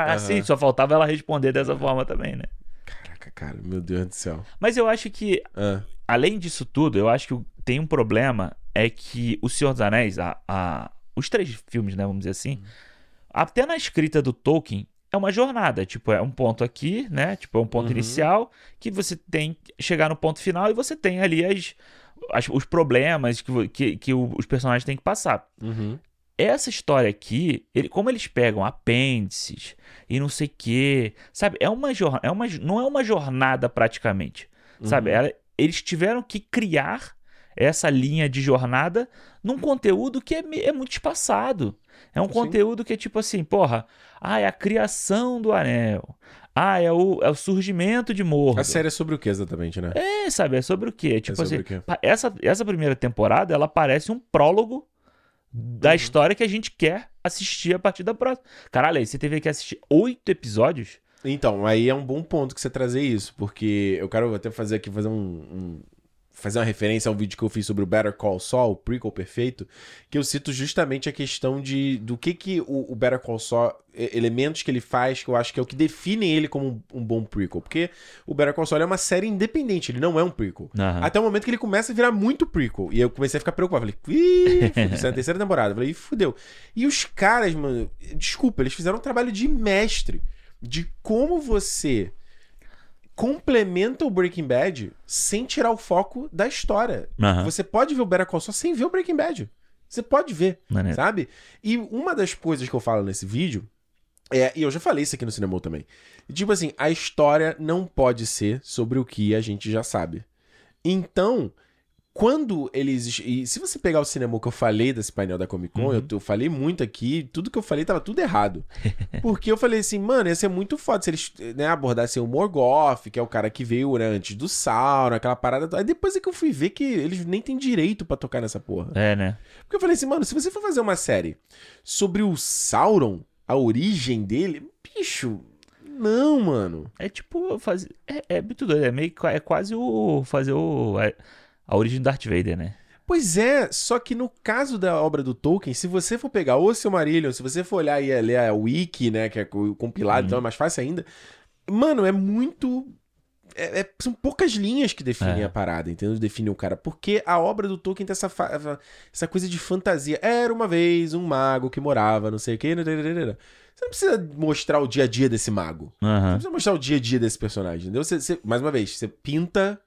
Assim, Aham. só faltava ela responder dessa forma também, né? Caraca, cara, meu Deus do céu. Mas eu acho que Ah, além disso tudo, eu acho que tem um problema é que O Senhor dos Anéis, a, a- os três filmes, né, vamos dizer assim, até na escrita do Tolkien é uma jornada, tipo, é um ponto aqui, né, tipo, é um ponto Uhum. inicial que você tem que chegar no ponto final e você tem ali as, as- os problemas que, que, que os personagens têm que passar. uhum. Essa história aqui, ele, como eles pegam apêndices e não sei o que, sabe? É uma, é uma não é uma jornada praticamente, sabe? Uhum. Ela- eles tiveram que criar essa linha de jornada num conteúdo que é, é muito espaçado. É um Sim. conteúdo que é tipo assim, porra, ah, é a criação do anel. Ah, é o, é o surgimento de Mordor. A série é sobre o que exatamente, né? É, sabe? É sobre o quê? Tipo sobre assim, o quê? essa, essa primeira temporada, ela parece um prólogo da Uhum. história que a gente quer assistir a partir da próxima. Caralho, aí você teve que assistir oito episódios? Então, aí é um bom ponto que você trazer isso, porque eu quero até fazer aqui, fazer um, um- fazer uma referência ao vídeo que eu fiz sobre o Better Call Saul, o prequel perfeito, que eu cito justamente a questão de do que que o, o Better Call Saul, elementos que ele faz, que eu acho que é o que define ele como um, um bom prequel, porque o Better Call Saul é uma série independente, ele não é um prequel. Aham. Até o momento que ele começa a virar muito prequel. E eu comecei a ficar preocupado. Falei, ih, fudeu, isso é a terceira temporada. Falei, fudeu. E os caras, mano, desculpa, eles fizeram um trabalho de mestre de como você complementa o Breaking Bad sem tirar o foco da história. Aham. Você pode ver o Better Call Saul sem ver o Breaking Bad. Você pode ver, Maneiro. sabe? E uma das coisas que eu falo nesse vídeo é, e eu já falei isso aqui no cinema também. Tipo assim, a história não pode ser sobre o que a gente já sabe. Então, quando eles. E se você pegar o cinema que eu falei desse painel da Comic Con, Uhum. eu, eu falei muito aqui, tudo que eu falei tava tudo errado. Porque eu falei assim, mano, ia ser muito foda se eles né, abordassem o Morgoth, que é o cara que veio né, antes do Sauron, aquela parada. Aí depois é que eu fui ver que eles nem têm direito pra tocar nessa porra. É, né? Porque eu falei assim, mano, se você for fazer uma série sobre o Sauron, a origem dele, bicho, não, mano. É tipo fazer. É, é muito doido. É meio que- é quase o. fazer o. a- origem do Darth Vader, né? Pois é, só que no caso da obra do Tolkien, se você for pegar o Silmarillion, se você for olhar e ler a wiki, né, que é compilado, então é mais fácil ainda. Mano, é muito é- é- são poucas linhas que definem É. a parada, entendeu? Definem o cara. Porque a obra do Tolkien tem essa, essa coisa de fantasia. Era uma vez um mago que morava, não sei o quê. Você não precisa mostrar o dia a dia desse mago. Você não precisa mostrar o dia a dia desse personagem, entendeu? Você, você- mais uma vez, você pinta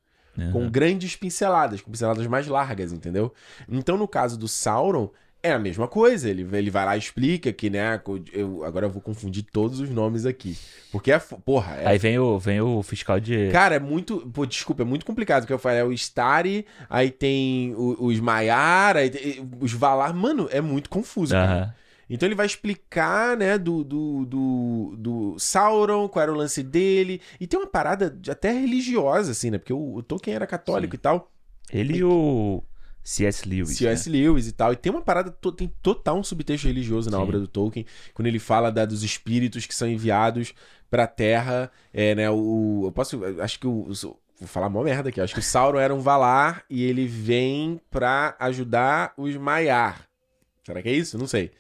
com grandes pinceladas, com pinceladas mais largas, entendeu? Então, no caso do Sauron, é a mesma coisa. Ele, ele vai lá e explica que, né? Eu, agora eu vou confundir todos os nomes aqui. Porque é. Porra, é Aí vem o, vem o fiscal de. Cara, é muito. Pô, desculpa, é muito complicado. Porque eu falei, é o Stari, aí tem os Maiar, aí tem os Valar. Mano, é muito confuso, cara. Então ele vai explicar, né, do, do, do, do Sauron, qual era o lance dele. E tem uma parada até religiosa, assim, né? Porque o, o Tolkien era católico e tal. Ele e o C.S. Lewis. C.S. Lewis e tal. E tem uma parada, to- tem total um subtexto religioso na Sim. obra do Tolkien, quando ele fala da- dos espíritos que são enviados pra Terra. É, né, o, eu posso. Acho que o. o- Vou falar mó merda aqui. Acho que o Sauron era um Valar e ele vem pra ajudar os Maiar. Será que é isso? Não sei.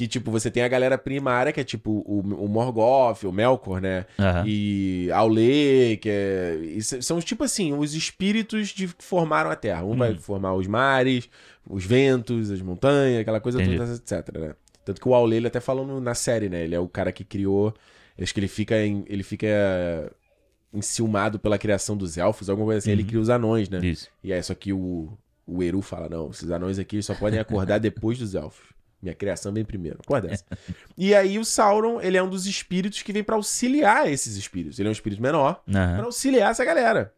Que, tipo, você tem a galera primária, que é tipo o, o Morgoth, o Melkor, né? Aham. E Aule, que é. e são tipo assim, os espíritos de, que formaram a Terra. Um vai Uhum. formar os mares, os ventos, as montanhas, aquela coisa Entendi. toda, etc. Né? Tanto que o Aule, ele até falou no- na série, né? Ele é o cara que criou. Acho que ele fica, em- ele fica enciumado pela criação dos elfos, alguma coisa assim. Ele Uhum. cria os anões, né? Isso. E aí, só que o, o Eru fala: não, esses anões aqui só podem acordar depois dos elfos. Minha criação vem primeiro. Acorda essa. e aí, o Sauron, ele é um dos espíritos que vem pra auxiliar esses espíritos. Ele é um espírito menor pra Aham. auxiliar essa galera.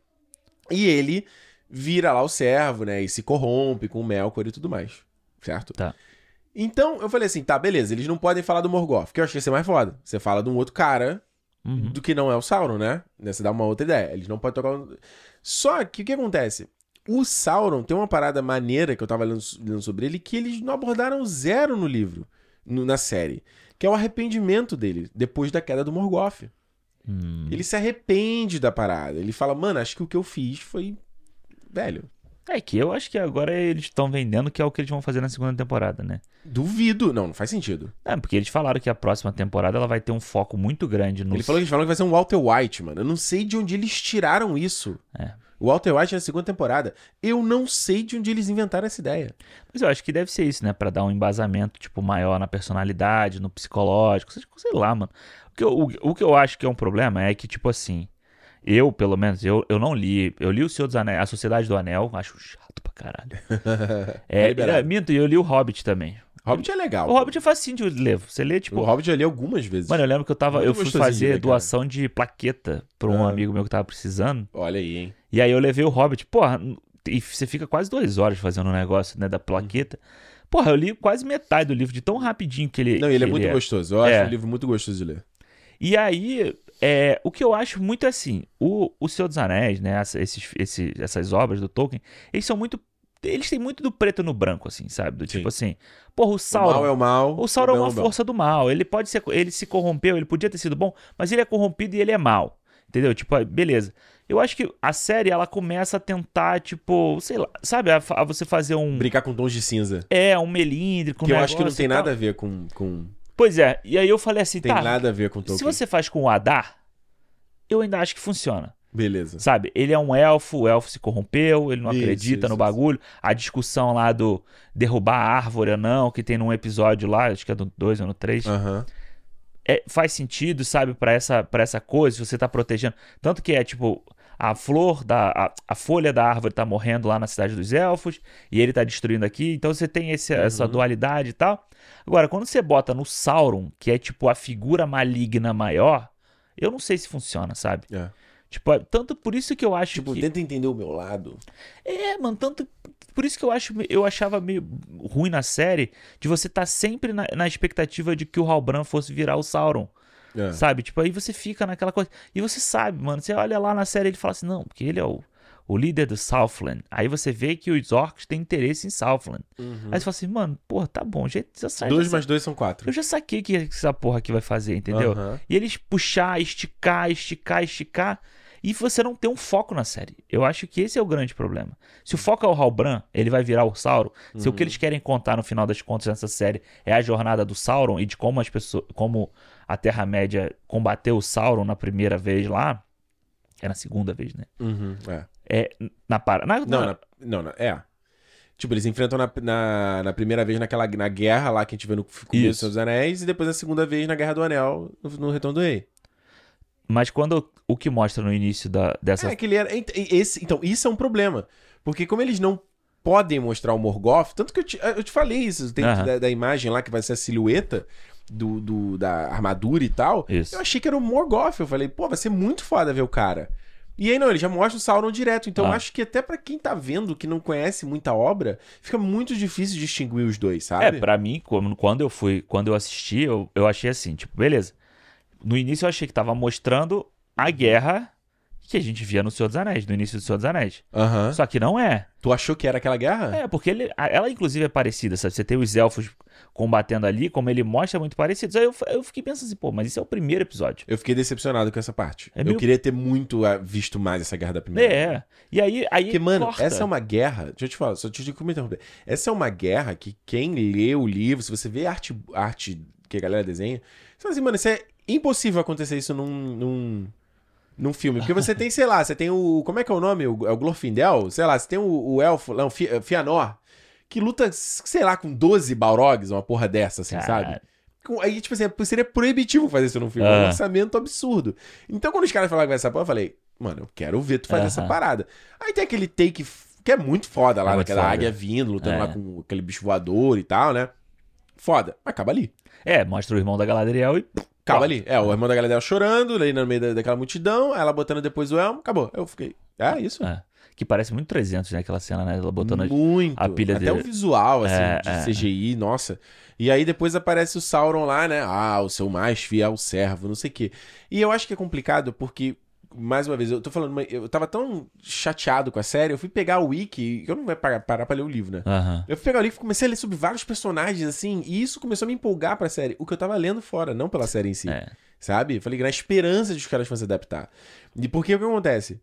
E ele vira lá o servo, né? E se corrompe com o Melkor e tudo mais. Certo? Tá. Então eu falei assim: tá, beleza, eles não podem falar do Morgoth, que eu acho que ia ser mais foda. Você fala de um outro cara Uhum. do que não é o Sauron, né? Você dá uma outra ideia. Eles não podem tocar. Só que o que acontece? O Sauron tem uma parada maneira que eu tava lendo, lendo sobre ele que eles não abordaram zero no livro, no- na série. Que é o arrependimento dele depois da queda do Morgoth. Hum. Ele se arrepende da parada. Ele fala, mano, acho que o que eu fiz foi. Velho. É que eu acho que agora eles estão vendendo que é o que eles vão fazer na segunda temporada, né? Duvido. Não, não faz sentido. É, porque eles falaram que a próxima temporada ela vai ter um foco muito grande no. Ele falou que eles falaram que vai ser um Walter White, mano. Eu não sei de onde eles tiraram isso. É. O Walter White na segunda temporada. Eu não sei de onde eles inventaram essa ideia. Mas eu acho que deve ser isso, né? Pra dar um embasamento, tipo, maior na personalidade, no psicológico, sei- lá, mano. O que, eu, o, o que eu acho que é um problema é que, tipo assim, eu, pelo menos, eu, eu não li. Eu li o Senhor dos Anéis, A Sociedade do Anel, acho chato pra caralho. É, é, minto, e eu li o Hobbit também. Hobbit é legal. O Hobbit é facinho de ler. Você lê, tipo. O Hobbit eu li algumas vezes. Mano, eu lembro que eu tava. Muito Eu fui fazer doação de plaqueta pra um Ah. amigo meu que tava precisando. Olha aí, hein? E aí eu levei o Hobbit. Porra, e você fica quase duas horas fazendo o negócio, né, da plaqueta. Porra, eu li quase metade do livro de tão rapidinho que ele Não, ele é muito é. gostoso. Eu acho É. um livro muito gostoso de ler. E aí, é, o que eu acho muito é assim, o, o Senhor dos Anéis, né, esses, esse- essas obras do Tolkien, eles são muito... Eles têm muito do preto no branco, assim, sabe? Do tipo assim, porra, o O Sauron... mal é o mal. O Sauron é bem uma o força do mal. Ele pode ser. Ele se corrompeu, ele podia ter sido bom, mas ele é corrompido e ele é mal. Entendeu? Tipo, beleza. Eu acho que a série ela começa a tentar, tipo, sei lá, sabe, a, a você fazer um. Brincar com tons de cinza. É, um melindre com que eu acho que não tem nada a ver com. com... Pois é, e aí eu falei assim, Tem tá. nada a ver com Se Tolkien. você faz com o Adar, eu ainda acho que funciona. Beleza. Sabe? Ele é um elfo, o elfo se corrompeu, ele não Isso, acredita isso, no isso. bagulho. A discussão lá do derrubar a árvore ou não, que tem num episódio lá, acho que é do 2 ou no 3. Aham. é, faz sentido, sabe, pra essa, pra essa coisa, se você tá protegendo. Tanto que é tipo. A flor da. A, a folha da árvore tá morrendo lá na cidade dos elfos. E ele tá destruindo aqui. Então você tem esse, essa dualidade e tal. Agora, quando você bota no Sauron, que é tipo a figura maligna maior, eu não sei se funciona, sabe? É. Tipo, é- tanto por isso que eu acho Tipo, que. tenta entender o meu lado. É, mano, tanto. Por isso que eu acho eu achava meio ruim na série de você estar sempre na, na expectativa de que o Halbrand fosse virar o Sauron. É. Sabe? Tipo, aí você fica naquela coisa. E você sabe, mano. Você olha lá na série e ele fala assim: não, porque ele é o, o líder do Southland. Aí você vê que os orcs têm interesse em Southland. Aí você fala assim, mano, porra, tá bom, já, já sai. Dois já mais dois são quatro. Eu já saquei o que essa porra aqui vai fazer, entendeu? Aham. E eles puxar, esticar, esticar, esticar. E você não tem um foco na série. Eu acho que esse é o grande problema. Se o foco é o Halbrand, ele vai virar o Sauron. Se o que eles querem contar no final das contas nessa série é a jornada do Sauron e de como as pessoas, como a Terra-média combateu o Sauron na primeira vez lá, é na segunda vez, né? Uhum, é. É na para, na, Não, na- não, na- é. Tipo, eles enfrentam na, na, na primeira vez naquela na guerra lá que a gente vê no começo dos Anéis e depois na segunda vez na Guerra do Anel, no, no Retorno do Rei. mas quando o que mostra no início da, dessa É, que ele era. Esse, então, isso é um problema. Porque como eles não podem mostrar o Morgoth, tanto que eu te, eu te falei isso, tem, Aham. da, da imagem lá que vai ser a silhueta do, do- da armadura e tal. Isso. Eu achei que era o Morgoth. Eu falei, pô, vai ser muito foda ver o cara. E aí não, ele já mostra o Sauron direto. Então eu Ah. acho que até pra quem tá vendo, que não conhece muita obra, fica muito difícil distinguir os dois, sabe? É, pra mim, quando eu fui, quando eu assisti, eu, eu achei assim, tipo, beleza. No início eu achei que tava mostrando a guerra que a gente via no Senhor dos Anéis, no início do Senhor dos Anéis. Aham. Só que não é. Tu achou que era aquela guerra? É, porque ele, ela inclusive é parecida, sabe? Você tem os elfos combatendo ali, como ele mostra, é muito parecidos. Aí eu, eu fiquei pensando assim, pô, mas isso é o primeiro episódio. Eu fiquei decepcionado com essa parte. É Eu meio- queria ter muito ah, visto mais essa guerra da primeira. É, e aí, aí Porque, mano, corta. essa é uma guerra. Deixa eu te falar, só te digo como interromper. Essa é uma guerra que quem lê o livro, se você vê a arte, arte que a galera desenha, você fala assim, mano, isso é impossível acontecer isso num. num... Num filme. Porque você tem, sei lá, você tem o. Como é que é o nome? O, é o Glorfindel? Sei lá, você tem o, o elfo, não, o Fi- Fianor, que luta, sei lá, com 12 Balrogs, uma porra dessa, assim, Caralho. sabe? Aí, tipo assim, seria proibitivo fazer isso num filme. É um orçamento absurdo. Então, quando os caras falaram que vai essa porra, eu falei, mano, eu quero ver tu fazer essa parada. Aí tem aquele take que é muito foda lá, É daquela águia vindo, lutando É. lá com aquele bicho voador e tal, né? Foda. Mas acaba ali. É, mostra o irmão da Galadriel e... Acaba ali. É, o irmão da galera chorando, ali no meio da- daquela multidão, ela botando depois o elmo, acabou. Eu fiquei. É isso? É. Que parece muito 300, né? Aquela cena, né? Ela botando Muito. a pilha Até dele. o visual, assim, É, de é. CGI, nossa. E aí depois aparece o Sauron lá, né? Ah, o seu mais fiel servo, não sei o quê. E eu acho que é complicado porque, mais uma vez, eu tô falando, eu tava tão chateado com a série, eu fui pegar o wiki, que eu não vou parar, parar pra ler o livro, né? Aham. Eu fui pegar o livro e comecei a ler sobre vários personagens, assim, e isso começou a me empolgar pra série. O que eu tava lendo fora, não pela série em si. É. Sabe? Falei que na esperança de os caras fossem se adaptar. E por que o que acontece?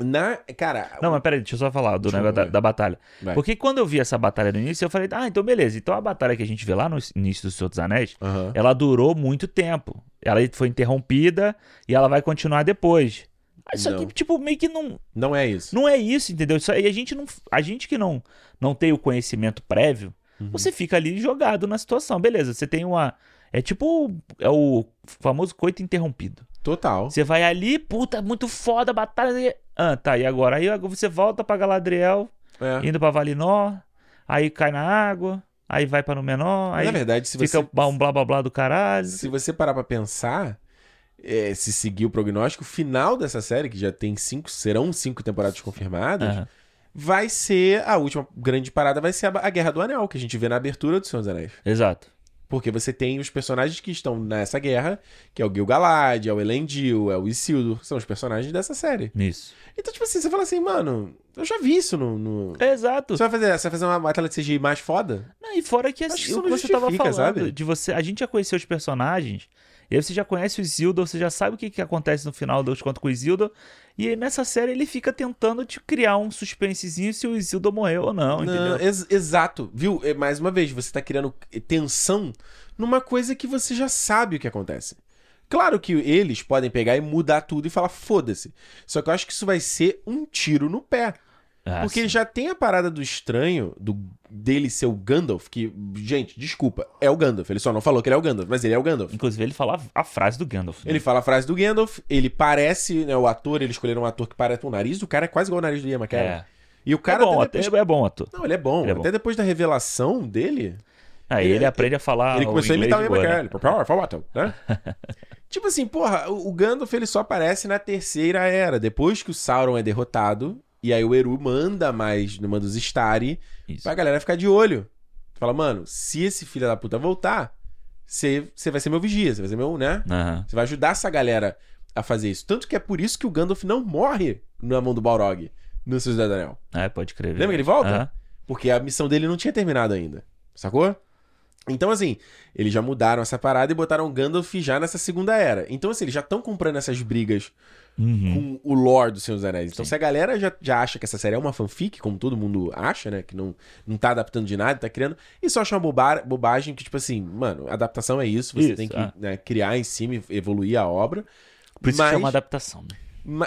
Na. Cara. Não, mas peraí, deixa eu só falar do negócio da, da batalha. Vai. Porque quando eu vi essa batalha no início, eu falei, ah, então beleza. Então a batalha que a gente vê lá no início do Senhor dos Anéis, Aham. ela durou muito tempo. Ela foi interrompida e ela vai continuar depois. Isso aqui, tipo, meio que não, Não é isso. não é isso, entendeu? Isso aí a gente não. A gente que não, não tem o conhecimento prévio, Uhum. você fica ali jogado na situação. Beleza, você tem uma. É tipo. É o famoso coito interrompido. Total. Você vai ali, puta, muito foda a batalha. Ah, tá, e agora? Aí você volta pra Galadriel, É. indo pra Valinor, aí cai na água, aí vai pra Númenor, aí na verdade, se fica você, um blá blá blá do caralho. se você parar pra pensar, é, se seguir o prognóstico, o final dessa série, que já tem cinco, serão cinco temporadas confirmadas, Aham. vai ser. A última grande parada vai ser a, a Guerra do Anel, que a gente vê na abertura do Senhor dos Anéis. Exato. Porque você tem os personagens que estão nessa guerra, que é o Gil-galad, é o Elendil, é o Isildur, são os personagens dessa série. Isso. Então, tipo assim, você fala assim, mano, eu já vi isso no... no- Exato. Você vai fazer, você vai fazer uma batalha de CGI mais foda? Não, e fora que Acho assim, que isso o que você tava falando, sabe? de você, a gente já conheceu os personagens, e aí você já conhece o Isildur, você já sabe o que, que acontece no final dos contos com o Isildur, e aí nessa série ele fica tentando te criar um suspensezinho se o Isildur morreu ou não, entendeu? ex- exato. Viu? É, Mais uma vez, você tá criando tensão numa coisa que você já sabe o que acontece. Claro que eles podem pegar e mudar tudo e falar foda-se. Só que eu acho que isso vai ser um tiro no pé. Ah, Porque sim. já tem a parada do estranho, do dele ser o Gandalf, que, gente, desculpa, é o Gandalf. Ele só não falou que ele é o Gandalf, mas ele é o Gandalf. Inclusive ele fala a frase do Gandalf. né? Ele fala a frase do Gandalf, ele parece, né, o ator, eles escolheram um ator que parece, o nariz do cara é quase igual o nariz do Ian McKellen. É. E o cara é bom, depois... é bom ator. Não, ele é bom. Ele é bom. Até depois da revelação dele, Aí Ele- ele, aprende a falar ele começou a imitar o Ian né? McKellen. Battle, né? tipo assim, porra, o o Gandalf ele só aparece na terceira era, depois que o Sauron é derrotado, e aí o Eru manda mais, manda os Stari, pra galera ficar de olho. Fala, mano, se esse filho da puta voltar, você vai ser meu vigia, você vai ser meu, né? Você vai ajudar essa galera a fazer isso. Tanto que é por isso que o Gandalf não morre na mão do Balrog no Sociedade do Anel. É, pode crer. Lembra que ele volta? Aham. Porque a missão dele não tinha terminado ainda. Sacou? Então, assim, eles já mudaram essa parada e botaram o Gandalf já nessa segunda era. Então, assim, eles já estão comprando essas brigas Uhum. com o lore do Senhor dos Anéis. Então, Sim. se a galera já, já acha que essa série é uma fanfic, como todo mundo acha, né? Que não, não tá adaptando de nada, tá criando. Isso eu acho uma boba- bobagem que, tipo assim, mano, adaptação é isso. Você Isso, tem que é. né, criar em cima e evoluir a obra. Por isso Mas- que é uma adaptação, né?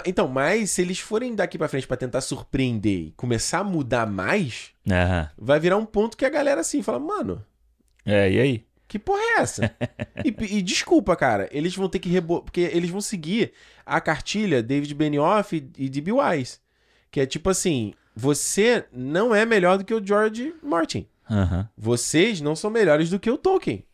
Então, mas se eles forem daqui pra frente pra tentar surpreender e começar a mudar mais, Aham. vai virar um ponto que a galera assim fala, mano, É, e aí? que porra é essa? e, e desculpa, cara, eles vão ter que rebo... porque eles vão seguir a cartilha David Benioff e, D.B. Wise, que é tipo assim, você não é melhor do que o George Martin. Aham. Vocês não são melhores do que o Tolkien.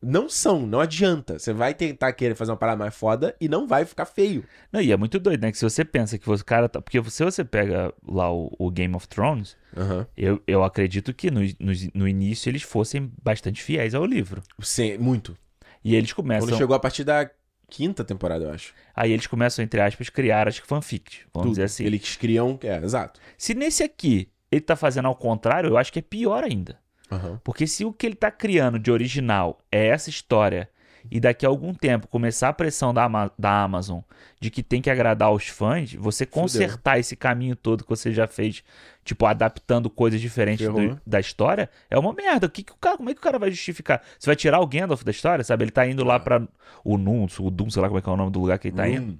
Não são, não adianta. Você vai tentar querer fazer uma parada mais foda e não vai ficar feio. Não, e é muito doido, né? Que se você pensa que o cara tá. Porque se você pega lá o, o Game of Thrones, Aham. eu, eu acredito que no, no, no início eles fossem bastante fiéis ao livro. Sim, muito. E eles começam. Quando chegou a partir da quinta temporada, eu acho. Aí eles começam, entre aspas, criar as fanfics. Vamos Tudo. dizer assim. Eles criam. É, exato. Se nesse aqui ele tá fazendo ao contrário, eu acho que é pior ainda. Aham. Porque se o que ele tá criando de original é essa história, e daqui a algum tempo começar a pressão da, Ama- da Amazon de que tem que agradar os fãs, você consertar esse caminho todo que você já fez, tipo, adaptando coisas diferentes do- da história, é uma merda. O que que o cara, como é que o cara vai justificar? Você vai tirar o Gandalf da história, sabe? Ele tá indo lá pra o Num, o Doom, sei lá como é que é o nome do lugar que ele tá indo.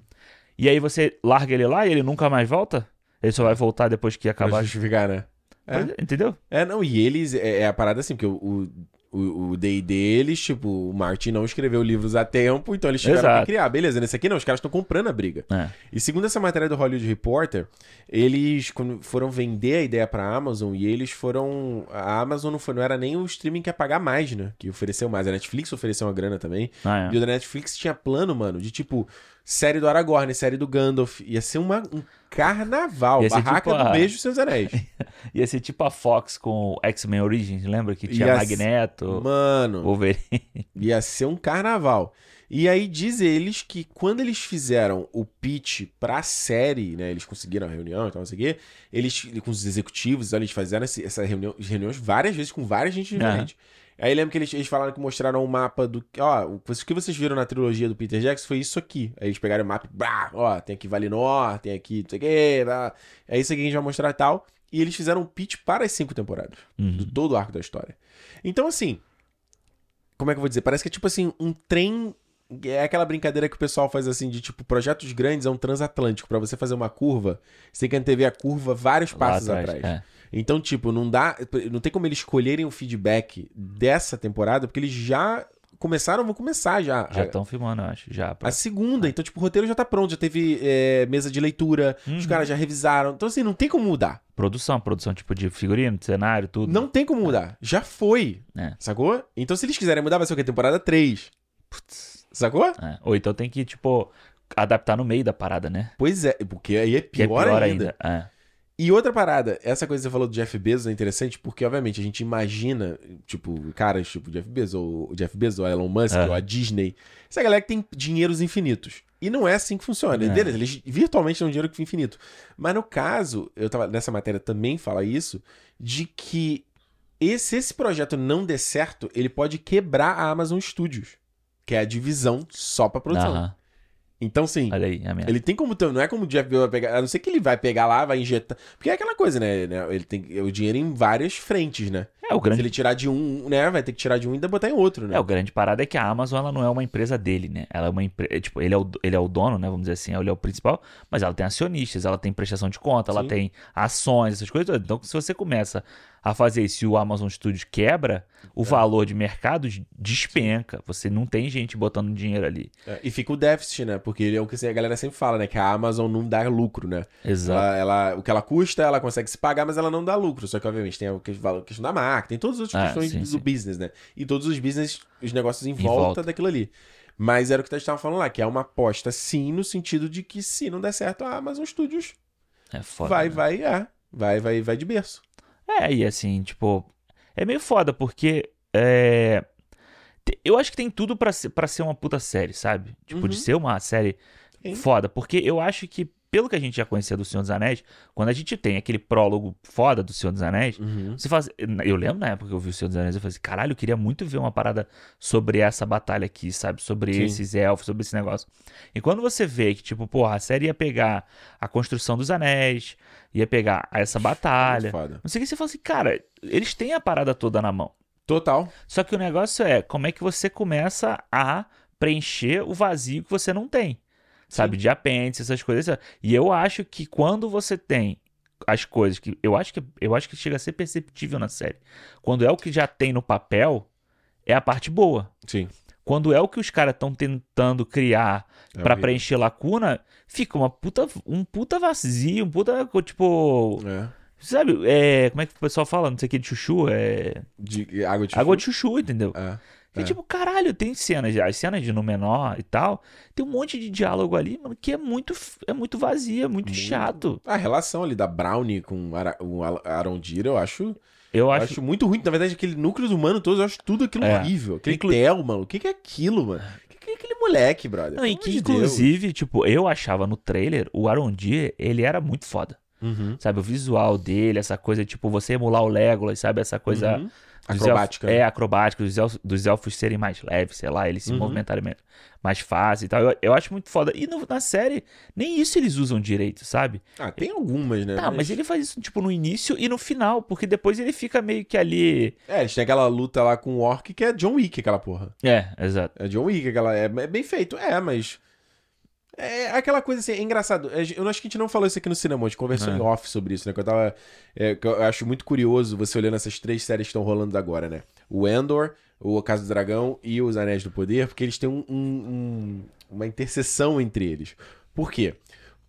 E aí você larga ele lá e ele nunca mais volta? Ele só vai voltar depois que pra acabar. justificar, né? É. É, Entendeu? É, não, e eles. É, é a parada assim, porque o. O, o D&D deles, tipo, o Martin não escreveu livros a tempo, então eles tiveram Exato. que criar. Beleza, nesse aqui não, os caras estão comprando a briga. É. E segundo essa matéria do Hollywood Reporter, eles foram vender a ideia pra Amazon e eles foram. A Amazon não, foi, não era nem o streaming que ia pagar mais, né? Que ofereceu mais. A Netflix ofereceu uma grana também. Ah, é. E o da Netflix tinha plano, mano, de tipo série do Aragorn, série do Gandalf. Ia ser uma, um carnaval. Ia Barraca tipo do a- Beijo dos Seus Anéis. Ia ser tipo a Fox com o X-Men Origins, lembra? Que tinha Ia Magneto, Mano, Wolverine. ia ser um carnaval. E aí diz eles que quando eles fizeram o pitch pra série, né? Eles conseguiram a reunião e tal, não sei o quê. Eles, com os executivos, eles fizeram essa reunião, reuniões várias vezes com várias gente diferente. Aí lembro que eles, eles falaram que mostraram um mapa do. Ó, o que vocês viram na trilogia do Peter Jackson foi isso aqui. Aí eles pegaram o mapa e. Brá, ó, tem aqui Valinor, tem aqui não sei o quê. Blá. É isso aqui que a gente vai mostrar e tal. E eles fizeram um pitch para as cinco temporadas. Uhum. Do todo o arco da história. Então, assim. Como é que eu vou dizer? Parece que é tipo assim, um trem. É aquela brincadeira que o pessoal faz assim, de tipo, projetos grandes é um transatlântico. Pra você fazer uma curva, você tem que antever a curva vários passos atrás. é. Então, tipo, não dá. Não tem como eles escolherem o feedback dessa temporada, porque eles já começaram, vão começar já. Já estão filmando, eu acho. Já. a segunda. Então, tipo, o roteiro já tá pronto, já teve é, mesa de leitura, os Uhum. caras já revisaram. Então, assim, não tem como mudar. Produção, produção tipo de figurino, de cenário, tudo. Não tem como mudar. Já foi. É. Sacou? Então, se eles quiserem mudar, vai ser o quê? Temporada 3. Putz. Sacou? É. Ou então tem que, tipo, adaptar no meio da parada, né? Pois é, porque aí é Que é pior, ainda. É. E outra parada, essa coisa que você falou do Jeff Bezos é interessante porque, obviamente, a gente imagina, tipo, caras tipo Jeff Bezos, ou o Jeff Bezos, ou Elon Musk, É. ou a Disney, essa galera que tem dinheiros infinitos. E não é assim que funciona. É. Beleza, Eles virtualmente têm um dinheiro infinito. Mas no caso, eu tava nessa matéria também fala isso, de que esse, se esse projeto não der certo, ele pode quebrar a Amazon Studios, que é a divisão só pra produção. Aham. Então, sim, Olha aí, a minha. ele tem como não é como o Jeff Bezos vai pegar, a não ser que ele vai pegar lá, vai injetar, porque é aquela coisa, né, né, ele tem o dinheiro em várias frentes, né? É, o Se grande ele tirar de um, né, vai ter que tirar de um e ainda botar em outro, né? É, o grande parada é que a Amazon ela não é uma empresa dele, né? Ela é uma empresa. Tipo, ele é, o, ele é o dono, né? Vamos dizer assim, ele é o principal, mas ela tem acionistas, ela tem prestação de conta, ela Sim. tem ações, essas coisas. Então, se você começa a fazer isso e o Amazon Studios quebra, o valor de mercado despenca. Você não tem gente botando dinheiro ali. É, e fica o déficit, né? Porque é o que a galera sempre fala, né? Que a Amazon não dá lucro, né? Exato. Ela, ela- o que ela custa, ela consegue se pagar, mas ela não dá lucro. Só que, obviamente, tem a que- a questão da marca, tem todas as outras Ah, questões sim, do sim. business, né? E todos os business, os negócios em, Em volta, volta. daquilo ali. Mas era o que a gente tava falando lá, que é uma aposta sim, no sentido de que se não der certo, a Amazon Studios É foda. vai, né? vai, é. Vai, vai, vai de berço. É, e assim, tipo, é meio foda, porque é, eu acho que tem tudo pra ser, pra ser uma puta série, sabe? Tipo, de Uhum. ser uma série Sim. foda, porque eu acho que, pelo que a gente já conhecia do Senhor dos Anéis, quando a gente tem aquele prólogo foda do Senhor dos Anéis, Uhum. você faz. Eu lembro na época que eu vi o Senhor dos Anéis, eu falei assim, caralho, eu queria muito ver uma parada sobre essa batalha aqui, sabe? Sobre Sim. esses elfos, sobre esse negócio. E quando você vê que, tipo, porra, a série ia pegar a construção dos anéis, ia pegar essa batalha. Não sei o que você fala assim, cara, eles têm a parada toda na mão. Total. Só que o negócio é como é que você começa a preencher o vazio que você não tem. Sabe? De apêndice, essas coisas. E eu acho que quando você tem as coisas que. Eu acho que eu acho que chega a ser perceptível na série. Quando é o que já tem no papel, é a parte boa. Sim. Quando é o que os caras estão tentando criar É pra horrível. preencher lacuna, fica uma puta, um puta vazio, um puta, tipo, É. Sabe, é, como é que o pessoal fala? Não sei o que de chuchu, é. De, água de Água de chuchu, entendeu? É. É. É. tipo, caralho, tem cenas, as cenas de no menor e tal, tem um monte de diálogo ali, mano, que é muito, é muito vazio, é muito, Muito. chato. A relação ali da Brownie com Ara- o Al- Arondir, eu acho, Eu eu acho. acho muito ruim. Na verdade, aquele núcleo humano todos, eu acho tudo aquilo É. horrível. Aquele Inclu- Theo, mano. O que, que é aquilo, mano? O que, que é aquele moleque, brother? Não, e que de Deus. inclusive, tipo, eu achava no trailer, o Arondir, ele era muito foda. Uhum. Sabe, o visual dele, essa coisa, tipo, você emular o Legolas, sabe? Essa coisa. Uhum. Acrobática. elfos- né? é, acrobática, dos elfos, dos elfos serem mais leves, sei lá, eles se Uhum. movimentarem me- mais fácil e tal. Eu, eu acho muito foda. E no- na série, nem isso eles usam direito, sabe? Ah, tem algumas, né? Tá, mas ele faz isso, tipo, no início e no final, porque depois ele fica meio que ali. É, eles têm aquela luta lá com o Orc que é John Wick, aquela porra. É, exato. É John Wick, aquela. É, é bem feito. É, mas. É aquela coisa assim, é engraçado. É, Eu acho que a gente não falou isso aqui no cinema, a gente conversou É. em off sobre isso, né? Que eu tava. é, que eu acho muito curioso você olhando essas três séries que estão rolando agora, né? O Endor, o Caso do Dragão e os Anéis do Poder, porque eles têm um- um- um- uma interseção entre eles. Por quê?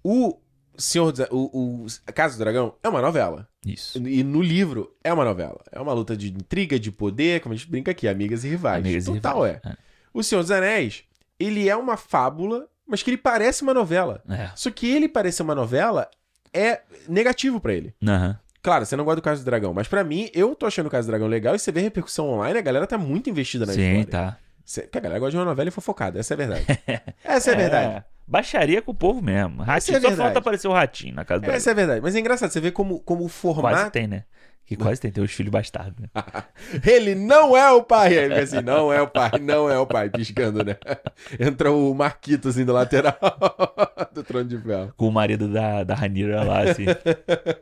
O Senhor dos- o, o Casa do Dragão é uma novela. Isso. E no livro é uma novela. É uma luta de intriga, de poder, como a gente brinca aqui, amigas e rivais. Amigas e Total rivais, é. O Senhor dos Anéis, ele é uma fábula mas que ele parece uma novela. É. Só que ele parecer uma novela é negativo pra ele. Aham. Claro, você não gosta do Caso do Dragão, mas pra mim, eu tô achando o Caso do Dragão legal e você vê repercussão online, a galera tá muito investida na Sim, história. tá. Cê- Porque a galera gosta de uma novela e fofocada, essa é a verdade. essa é a verdade. Baixaria com o povo mesmo. Ratinho, é só verdade. falta aparecer o ratinho na casa do Essa é a verdade. Mas é engraçado, você vê como, como o Quase formato. tem, né? Que quase tem, os filhos bastardos, né? Ele não é o pai. Aí ele fica assim, não é o pai, não é o pai, piscando, né? Entra o Marquito assim do lateral do trono de ferro. Com o marido da, da Ranira lá, assim.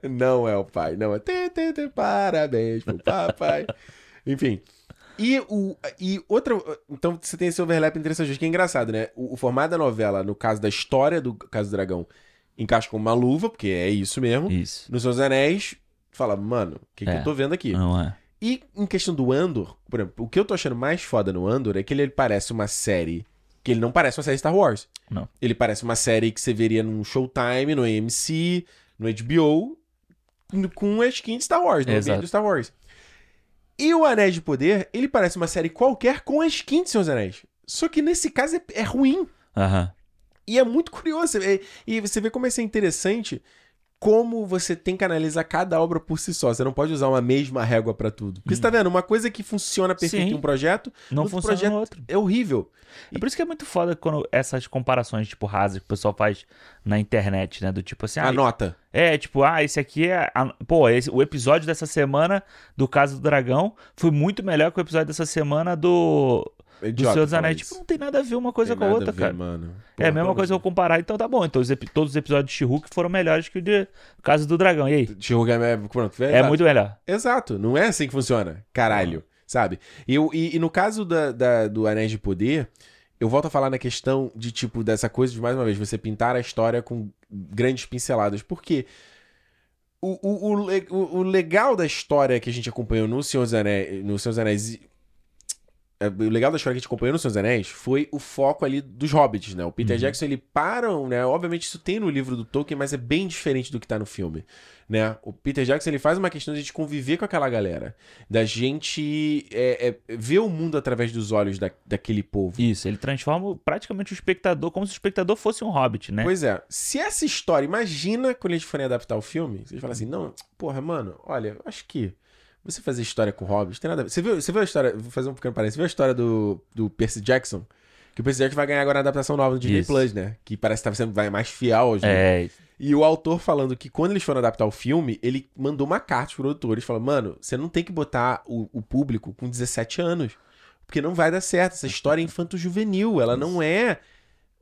Não é o pai, não é. Tê, tê, tê, parabéns pro papai. Enfim. E, o, e outra. Então você tem esse overlap entre essas duas, que é engraçado, né? O, o formato da novela, no caso da história do Caso do Dragão, encaixa como uma luva, porque é isso mesmo. Isso. Nos seus anéis, fala, mano, o que, que É. eu tô vendo aqui? Não é? E em questão do Andor, por exemplo, o que eu tô achando mais foda no Andor é que ele, ele parece uma série. Que ele não parece uma série Star Wars. Não. Ele parece uma série que você veria num Showtime, no AMC, no HBO, com a skin de Star Wars, no ambiente Exato. do Star Wars. E o Anéis de Poder, ele parece uma série qualquer com a skin de Seus Anéis. Só que nesse caso é, é ruim. Aham. E é muito curioso. é- E você vê como isso é interessante. Como você tem que analisar cada obra por si só. Você não pode usar uma mesma régua pra tudo. Porque você tá vendo, uma coisa que funciona perfeito Sim. em um projeto, Não outro funciona projeto no outro. é horrível. É por isso que é muito foda quando essas comparações, tipo, rasas que o pessoal faz na internet, né? Do tipo assim, ah, Anota. É, tipo, ah, esse aqui é. a- Pô, esse, o episódio dessa semana do Caso do Dragão foi muito melhor que o episódio dessa semana do. É Do idiota Senhor dos Anéis. Tipo, não tem nada a ver uma coisa Tem com a outra, ver, cara. Mano. é a Porra, mesma coisa eu amor comparar, então tá bom. Então os todos os episódios de She-Hulk foram melhores que o de Caso do Dragão. E aí? She-Hulk é, pronto, É muito melhor. Exato, não é assim que funciona. Caralho, sabe? E, eu- e, e no caso da, da- do Anéis de Poder, eu volto a falar na questão de, tipo, dessa coisa de, mais uma vez, você pintar a história com grandes pinceladas. Porque o, o, o, o- o legal da história que a gente acompanhou no Senhor dos Anéis, no Senhor dos Anéis é, o legal da história que a gente acompanhou no Senhor dos Anéis foi o foco ali dos hobbits, né? O Peter Uhum. Jackson, ele param, né? Obviamente isso tem no livro do Tolkien, mas é bem diferente do que tá no filme, né? O Peter Jackson, ele faz uma questão de a gente conviver com aquela galera. Da gente é, é, ver o mundo através dos olhos da, daquele povo. Isso, ele transforma praticamente o espectador como se o espectador fosse um hobbit, né? Pois é, se essa história, imagina quando eles forem adaptar o filme, vocês falam assim, não, porra, mano, olha, acho que você fazer história com hobbits tem nada a ver. Você viu, você viu a história, vou fazer um pequeno parênteses, você viu a história do, do Percy Jackson? Que o Percy Jackson vai ganhar agora a adaptação nova do Disney Isso. Plus, né? Que parece que tá sendo vai mais fiel aos livros. É, E o autor falando que quando eles foram adaptar o filme, ele mandou uma carta pros produtores, falando, mano, você não tem que botar o, o público com 17 anos, porque não vai dar certo. Essa história é infanto-juvenil, ela não é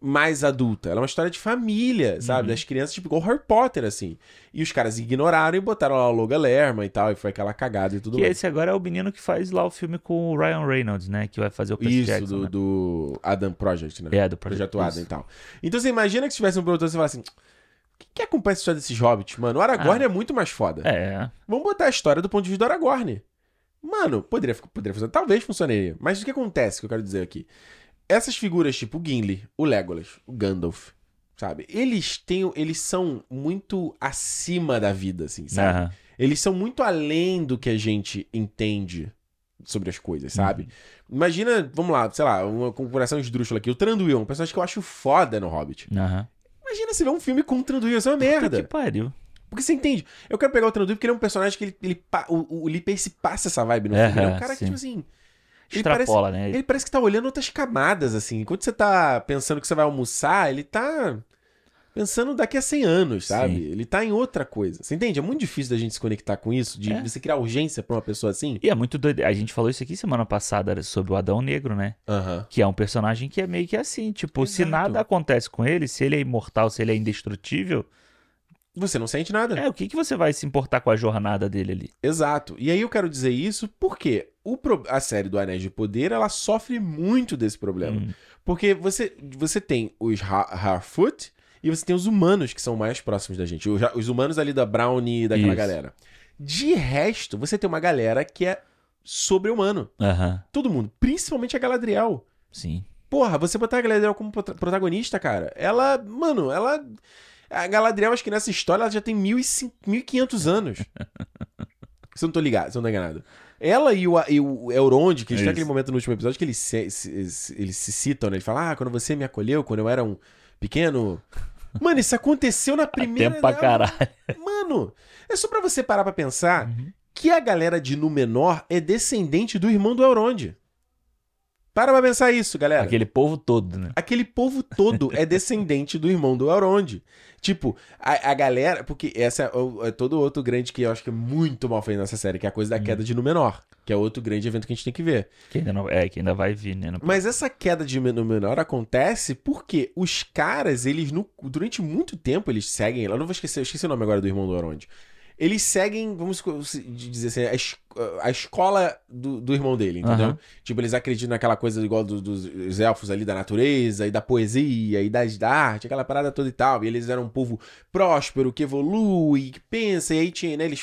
mais adulta, ela é uma história de família, sabe? Das crianças, tipo, igual Harry Potter, assim. E os caras ignoraram e botaram lá o Loga Lerma e tal, e foi aquela cagada e tudo que mais. esse agora é o menino que faz lá o filme com o Ryan Reynolds, né? Que vai fazer o Percy Isso, Jackson, do, né? do Adam Project, né? É, do Projeto Projeto Adam e tal. Então você imagina que se tivesse um produtor e você falasse assim, o que, que acompanha essa história desses hobbits, mano? O Aragorn Ah. é muito mais foda. É, Vamos botar a história do ponto de vista do Aragorn. Mano, poderia, poderia funcionar. Talvez funcionaria. Mas o que acontece, que eu quero dizer aqui? Essas figuras, tipo o Gimli, o Legolas, o Gandalf, sabe? Eles têm. Eles são muito acima da vida, assim, sabe? aham. Eles são muito além do que a gente entende sobre as coisas, sabe? Uhum. Imagina, vamos lá, sei lá, uma comparação esdrúxula aqui. O Tranduil, um personagem que eu acho foda no Hobbit. Aham. Imagina você ver um filme com o Tranduil, isso é uma merda. Que pariu. Porque você entende. Eu quero pegar o Tranduil porque ele é um personagem que ele, ele o, o Lee Pace passa essa vibe no filme. Ele é um cara que, sim. tipo assim. Ele parece, Extrapola, né? ele parece que tá olhando outras camadas, assim. Enquanto você tá pensando que você vai almoçar, ele tá pensando daqui a 100 anos, sabe? Sim. Ele tá em outra coisa. Você entende? É muito difícil da gente se conectar com isso, de É. você criar urgência pra uma pessoa assim. E é muito doido. A gente falou isso aqui semana passada sobre o Adão Negro, né? Aham. Que é um personagem que é meio que assim. Tipo, se Exato. nada acontece com ele, se ele é imortal, se ele é indestrutível, Você não sente nada. é, o que, que você vai se importar com a jornada dele ali? Exato. E aí eu quero dizer isso porque o pro- a série do Anéis de Poder, ela sofre muito desse problema. Hum. Porque você, você tem os Ha- Harfoot e você tem os humanos que são mais próximos da gente. Os, os humanos ali da Brownie e daquela Isso. galera. De resto, você tem uma galera que é sobre-humano. Aham, Todo mundo. Principalmente a Galadriel. sim. Porra, você botar a Galadriel como prota- protagonista, cara. Ela, mano, ela... A Galadriel, acho que nessa história, ela já tem 1.500 anos. Se eu não tô ligado, se eu não tô enganado. Ela e o, e o Elrond, que eles têm Isso. aquele momento no último episódio que eles se, se- se- eles se citam, né? Ele fala, ah, quando você me acolheu, quando eu era um pequeno... Mano, isso aconteceu na primeira... Tempo pra caralho. Mano, é só pra você parar pra pensar Uhum. que a galera de Númenor é descendente do irmão do Elrond. Para pra pensar isso, galera. Aquele povo todo, né? Aquele povo todo é descendente do irmão do Elrond. Tipo, a, a galera. Porque essa é, o- é todo outro grande que eu acho que é muito mal feito nessa série, que é a coisa da queda de Númenor. Que é outro grande evento que a gente tem que ver. Que ainda não, é, que ainda vai vir, né? Mas essa queda de Númenor acontece porque os caras, eles, no- durante muito tempo, eles seguem. Eu não vou esquecer, eu esqueci o nome agora do irmão do Elrond. Eles seguem, vamos dizer assim, a, a escola do, do irmão dele, entendeu? Aham. Tipo, eles acreditam naquela coisa igual do- dos elfos ali da natureza, e da poesia, e das, da arte, aquela parada toda e tal. E eles eram um povo próspero, que evolui, que pensa, e aí tinha, né, eles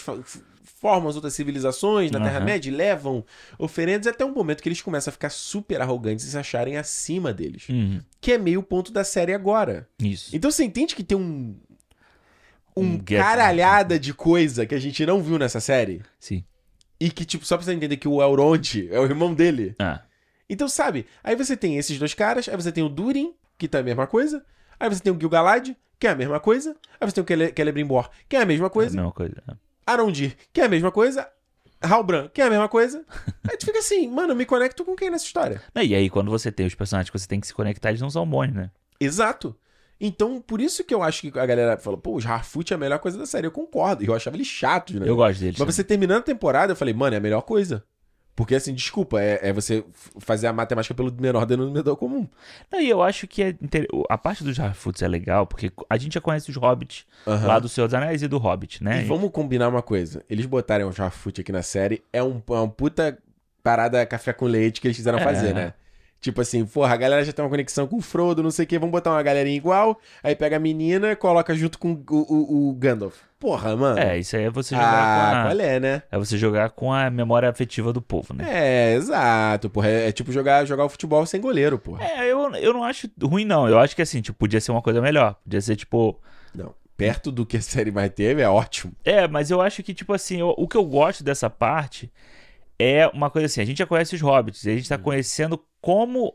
formam as outras civilizações na. Terra-média e levam oferendas até um momento que eles começam a ficar super arrogantes e se acharem acima deles. Uhum. Que é meio o ponto da série agora. Isso. Então você entende que tem um. Um, Um gap. caralhada de coisa que a gente não viu nessa série. Sim. E que, tipo, só pra você entender que o Elrond é o irmão dele. Ah, Então, sabe? Aí você tem esses dois caras, aí você tem o Durin, que tá a mesma coisa. Aí você tem o Gil-galad, que é a mesma coisa. Aí você tem o Cele- Celebrimbor, que é a mesma é a coisa. mesma coisa. é. Arondir, que é a mesma coisa. Halbran, que é a mesma coisa. Aí tu fica assim, mano, eu me conecto com quem nessa história? E aí, quando você tem os personagens que você tem que se conectar, eles não são bons, né? Exato. Então, por isso que eu acho que a galera falou, pô, os Harfoot é a melhor coisa da série. Eu concordo. E eu achava eles chatos, né? Eu gosto deles. Mas você terminando a temporada, eu falei, mano, é a melhor coisa. Porque, assim, desculpa, é, é você fazer a matemática pelo menor denominador comum. Não, e eu acho que é inter- a parte dos Harfoots é legal, porque a gente já conhece os Hobbits Aham. lá do Senhor dos Anéis e do Hobbit, né? E vamos combinar uma coisa. Eles botarem os Harfoot aqui na série, é um, é um puta parada café com leite que eles quiseram É. fazer, né? Tipo assim, porra, a galera já tem uma conexão com o Frodo, não sei o que, vamos botar uma galerinha igual, aí pega a menina e coloca junto com o, o- o Gandalf. Porra, mano. É, isso aí é você jogar ah, com a... qual é, né? É você jogar com a memória afetiva do povo, né? É, exato, porra. É, é tipo jogar, jogar o futebol sem goleiro, porra. É, eu, eu não acho ruim, não. Eu acho que assim, tipo, podia ser uma coisa melhor. Podia ser, tipo. Não. Perto do que a série mais teve, é ótimo. É, mas eu acho que, tipo assim, eu- o que eu gosto dessa parte é uma coisa assim, a gente já conhece os hobbits, a gente tá conhecendo como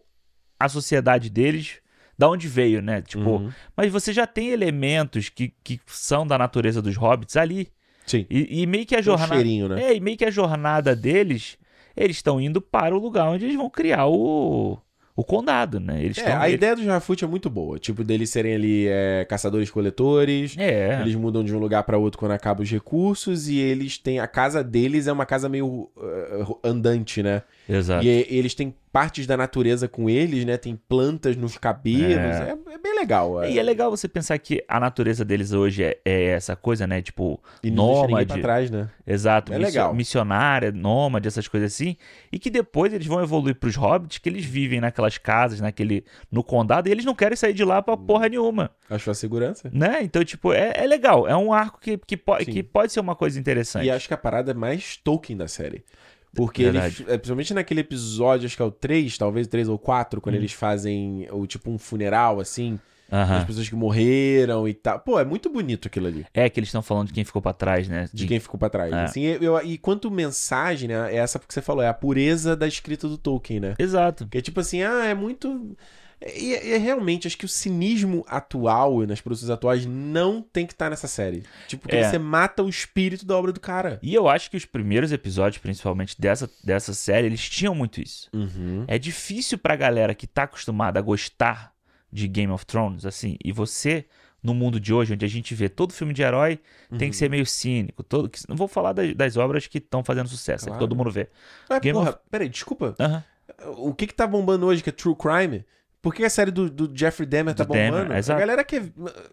a sociedade deles, da onde veio, né? Tipo, Uhum. mas você já tem elementos que, que são da natureza dos hobbits ali. Sim. E, e meio que a um jornada. cheirinho, né? É, e meio que a jornada deles, eles estão indo para o lugar onde eles vão criar o, o condado, né? Eles É, estão. a ideia do Jarfoot é muito boa. Tipo, deles serem ali é, caçadores-coletores. É. Eles mudam de um lugar pra outro quando acabam os recursos. E eles têm. A casa deles é uma casa meio uh, andante, né? Exato. E e eles têm partes da natureza com eles, né? Tem plantas nos cabelos. É, é bem legal. E é legal você pensar que a natureza deles hoje é, é essa coisa, né? Tipo, E ninguém pra nômade. trás, né? Exato, É missio- legal. missionária, nômade, essas coisas assim. E que depois eles vão evoluir pros hobbits, que eles vivem naquelas casas, naquele. no condado, e eles não querem sair de lá pra porra nenhuma. Achou a segurança? Né? Então, tipo, é, é legal. É um arco que, que, po Sim. que pode ser uma coisa interessante. E acho que a parada é mais Tolkien da série. Porque Verdade. eles, é, principalmente naquele episódio, acho que é o 3, talvez 3 ou 4, Hum. quando eles fazem o tipo um funeral, assim, Aham. das pessoas que morreram e tal. Pô, é muito bonito aquilo ali. É que eles estão falando de quem ficou pra trás, né? De quem ficou pra trás. É. Assim, eu, eu- e quanto mensagem, né? É essa que você falou, é a pureza da escrita do Tolkien, né? Exato. Que é tipo assim, ah, é muito. E é, é realmente, acho que o cinismo atual, nas produções atuais, não tem que estar nessa série. Tipo, porque É. você mata o espírito da obra do cara. E eu acho que os primeiros episódios, principalmente dessa, dessa série, eles tinham muito isso. Uhum. É difícil pra galera que tá acostumada a gostar de Game of Thrones, assim, e você, no mundo de hoje, onde a gente vê todo filme de herói, tem Uhum. que ser meio cínico. Todo, que- não vou falar das, das obras que estão fazendo sucesso, é que Claro. todo mundo vê. Mas, Game porra, of- peraí, desculpa. Aham. O que que tá bombando hoje, que é True Crime? Por que a série do, do Jeffrey Dahmer tá Do Dahmer, bombando? a galera quer.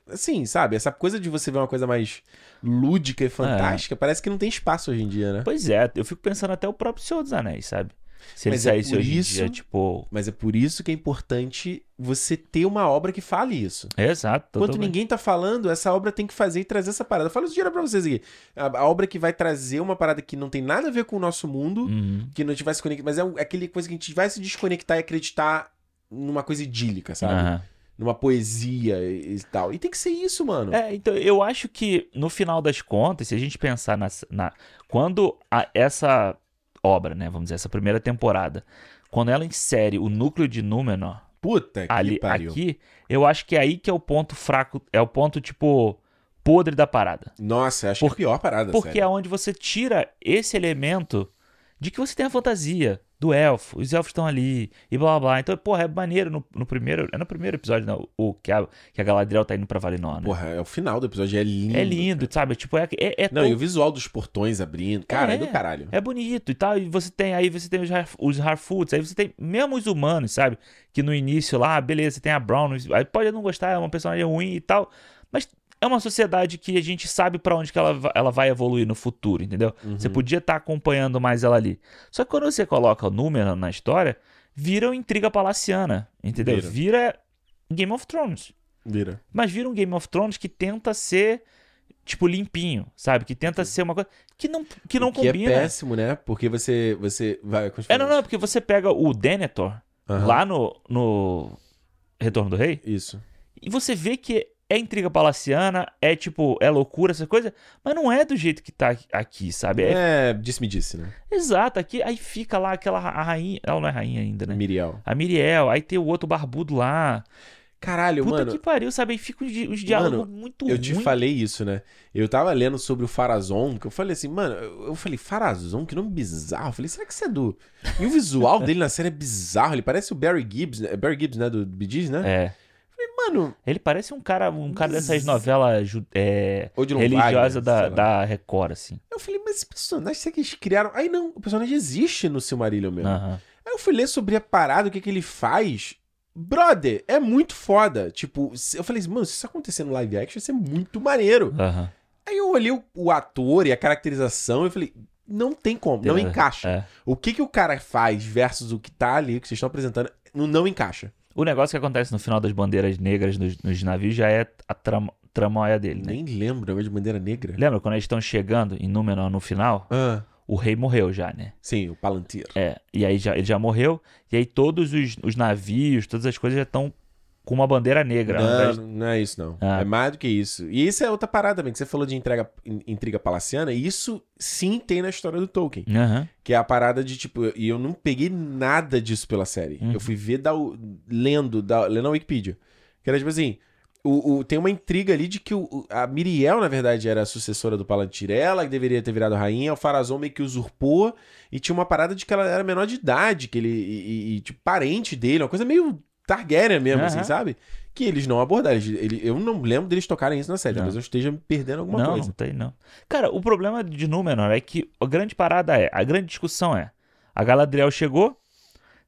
Assim, sabe? Essa coisa de você ver uma coisa mais lúdica e fantástica, parece que não tem espaço hoje em dia, né? Pois é, eu fico pensando até o próprio Senhor dos Anéis, sabe? Se ele Mas é saísse por hoje isso- em dia, tipo. Mas é por isso que é importante você ter uma obra que fale isso. Exato. Enquanto ninguém tá falando, essa obra tem que fazer e trazer essa parada. Eu falo isso direto pra vocês aqui. A, a obra que vai trazer uma parada que não tem nada a ver com o nosso mundo, Uhum. que não tivesse conectado, mas é um- aquele coisa que a gente vai se desconectar e acreditar numa coisa idílica, sabe? Aham. Numa poesia e, e tal. E tem que ser isso, mano. É, então eu acho que no final das contas, se a gente pensar na, na quando a- essa obra, né? Vamos dizer, essa primeira temporada. Quando ela insere o núcleo de Númenor Puta que ali, pariu. aqui, eu acho que é aí que é o ponto fraco, é o ponto, tipo, podre da parada. Nossa, acho Por- que é a pior parada, Porque sério. é onde você tira esse elemento de que você tem a fantasia do elfo, os elfos estão ali, e blá blá. Então, porra, é maneiro no, no primeiro. É no primeiro episódio, não, o que a, que a Galadriel tá indo pra Valinor, né? Porra, é o final do episódio, é lindo. é lindo, sabe? Tipo, é, é, é Não, tão- e o visual dos portões abrindo. Cara, é, do caralho. É bonito e tal. E você tem aí, você tem os, os Harfoots, aí você tem mesmo os humanos, sabe? Que no início lá, beleza, você tem a Brown, aí pode não gostar, é uma personagem ruim e tal. Mas é uma sociedade que a gente sabe pra onde que ela, ela vai evoluir no futuro, entendeu? Você podia estar acompanhando mais ela ali. Só que quando você coloca o número na história, vira uma intriga palaciana, entendeu? Vira. Vira Game of Thrones. Vira. Mas vira um Game of Thrones que tenta ser, tipo, limpinho, sabe? Que tenta ser uma coisa que não, que não que combina. é péssimo, né? Porque você. você vai É, não, não, é porque você pega o Denethor Aham. lá no, no Retorno do Rei Isso. e você vê que é intriga palaciana, é tipo, é loucura, essa coisa, mas não é do jeito que tá aqui, sabe? É, É, disse-me disse, né? exato, aqui aí fica lá aquela a rainha, ela não é rainha ainda, né? Miriel. A Miriel, aí tem o outro barbudo lá. Caralho, Puta mano. que pariu, sabe? Aí fica os, di- os diálogos Mano, muito Eu te ruins. falei isso, né? Eu tava lendo sobre o Farazon, que eu falei assim, mano, eu eu falei, Farazon, que nome bizarro. Eu falei, será que isso é do. E o visual dele na série é bizarro. Ele parece o Barry Gibbs, né? Barry Gibbs, né? Do Bee Gees, né? É. Mano, Ele parece um cara, um cara dessas novelas é, religiosas da, da Record, assim. eu falei, mas esse personagem, será que eles criaram? Aí não, o personagem existe no Silmarillion mesmo. Aham. Aí eu fui ler sobre a parada, o que, que ele faz. Brother, é muito foda. Tipo, se- eu falei assim, mano, se isso acontecer no live action, ia ser muito maneiro. Aham. Aí eu olhei o, o ator e a caracterização e eu falei, não tem como, não É, encaixa. é. O que, que o cara faz versus o que tá ali, o que vocês estão apresentando, não, não encaixa. O negócio que acontece no final das bandeiras negras nos, nos navios já é a tram, tramóia dele, né? Nem lembro, negócio de bandeira negra. Lembra quando eles estão chegando em Númenor no final? Ah, O rei morreu já, né? sim, o Palantir. É. E aí já, ele já morreu. E aí todos os, os navios, todas as coisas já estão com uma bandeira negra. Não, não é isso, não. Ah. É mais do que isso. E isso é outra parada também, que você falou de entrega, in- intriga palaciana, e isso sim tem na história do Tolkien. Aham. Que é a parada de, tipo, e eu não peguei nada disso pela série. Uhum. Eu fui ver da, lendo, da, lendo a Wikipedia. Que era tipo assim. O, o- tem uma intriga ali de que o, a Miriel, na verdade, era a sucessora do Palantir. Ela que deveria ter virado rainha, o Farazon meio que usurpou. E tinha uma parada de que ela era menor de idade, que ele. E- e, tipo, parente dele, uma coisa meio Targaryen mesmo, assim, Aham. sabe? Que eles não abordaram. Eles- ele- eu não lembro deles tocarem isso na série, talvez eu esteja me perdendo alguma não, coisa. não tem, não. Cara, o problema de Númenor é que a grande parada é, a grande discussão é, a Galadriel chegou,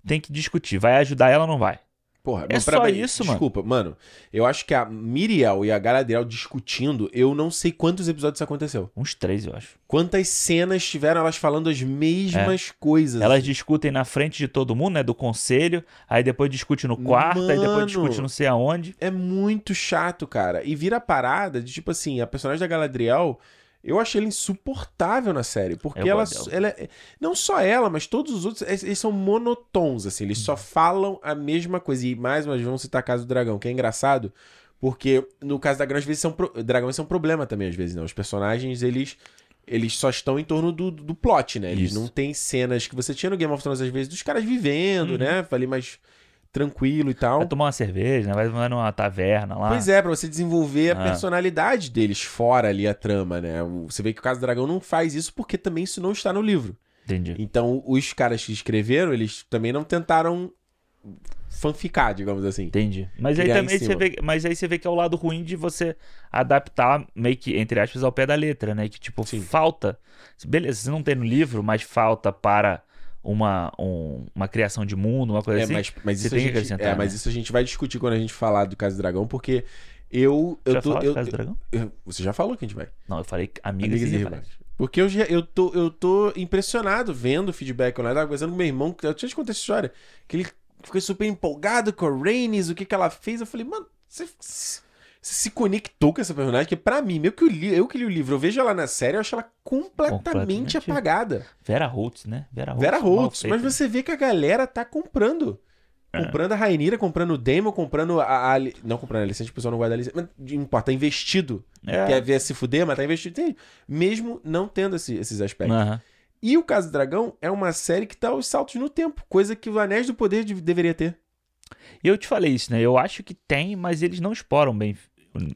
tem que discutir, vai ajudar ela ou não vai? Porra, É mas só mim, isso, mano. Desculpa, mano. Eu acho que a Miriel e a Galadriel discutindo, eu não sei quantos episódios isso aconteceu. Uns três, eu acho. Quantas cenas tiveram elas falando as mesmas coisas. Elas discutem na frente de todo mundo, né? Do conselho, aí depois discute no quarto, aí depois Mano. discute não sei aonde. É muito chato, cara. E vira a parada de, tipo assim, a personagem da Galadriel, eu achei ela insuportável na série. Porque ela, ela é- Não só ela, mas todos os outros, eles eles são monotons, assim. Eles Uhum. só falam a mesma coisa. E mais uma vez, vamos citar a Casa do Dragão, que é engraçado. Porque no caso da Dragão, às vezes são pro... dragões são um problema também, às vezes, não. Os personagens, eles. Eles só estão em torno do, do plot, né? Eles Isso. não têm cenas que você tinha no Game of Thrones, às vezes, dos caras vivendo, Uhum. né? Ali mais tranquilo e tal. Vai tomar uma cerveja, né? Vai numa taverna lá. Pois é, pra você desenvolver a Ah. personalidade deles fora ali a trama, né? Você vê que o Caso do Dragão não faz isso porque também isso não está no livro. Entendi. Então, os caras que escreveram, eles também não tentaram fanficar, digamos assim. Entendi. Mas aí também você vê, mas aí você vê que é o lado ruim de você adaptar meio que entre aspas ao pé da letra, né? Que tipo Sim. falta, beleza, você não tem no livro, mas falta para uma um- uma criação de mundo, uma coisa É, assim. mas, mas você isso tem que gente, acrescentar, é, mas né? isso a gente vai discutir quando a gente falar do Caso do Dragão, porque eu, eu Já tô. Eu, do Casa do Dragão? eu- você já falou que a gente vai. Não, eu falei amigas, Amigas e rivais. Porque eu, já, eu, tô, eu tô impressionado vendo o feedback online. Eu tava conversando com meu irmão, que eu tinha te contado essa história. Que ele ficou super empolgado com a Rhaenys, o que, que ela fez. Eu falei, mano, você, você se conectou com essa personagem? Que pra mim, meio que eu, li, eu que li o livro, eu vejo ela na série, eu acho ela completamente, Completamente. apagada. Vera Holtz, né? Vera Holtz. Vera Holtz, mas você vê que a galera tá comprando. É. Comprando a Rainira, comprando o Daemon, comprando a, a- Não comprando a licença, o pessoal não guarda a licença. Mas não importa, tá investido. É. Quer ver se fuder, mas tá investido. Tem- mesmo não tendo esse- esses aspectos. Aham. E o Caso do Dragão é uma série que tá aos saltos no tempo, coisa que o Anéis do Poder de- deveria ter. E eu te falei isso, né? Eu acho que tem, mas eles não exploram bem,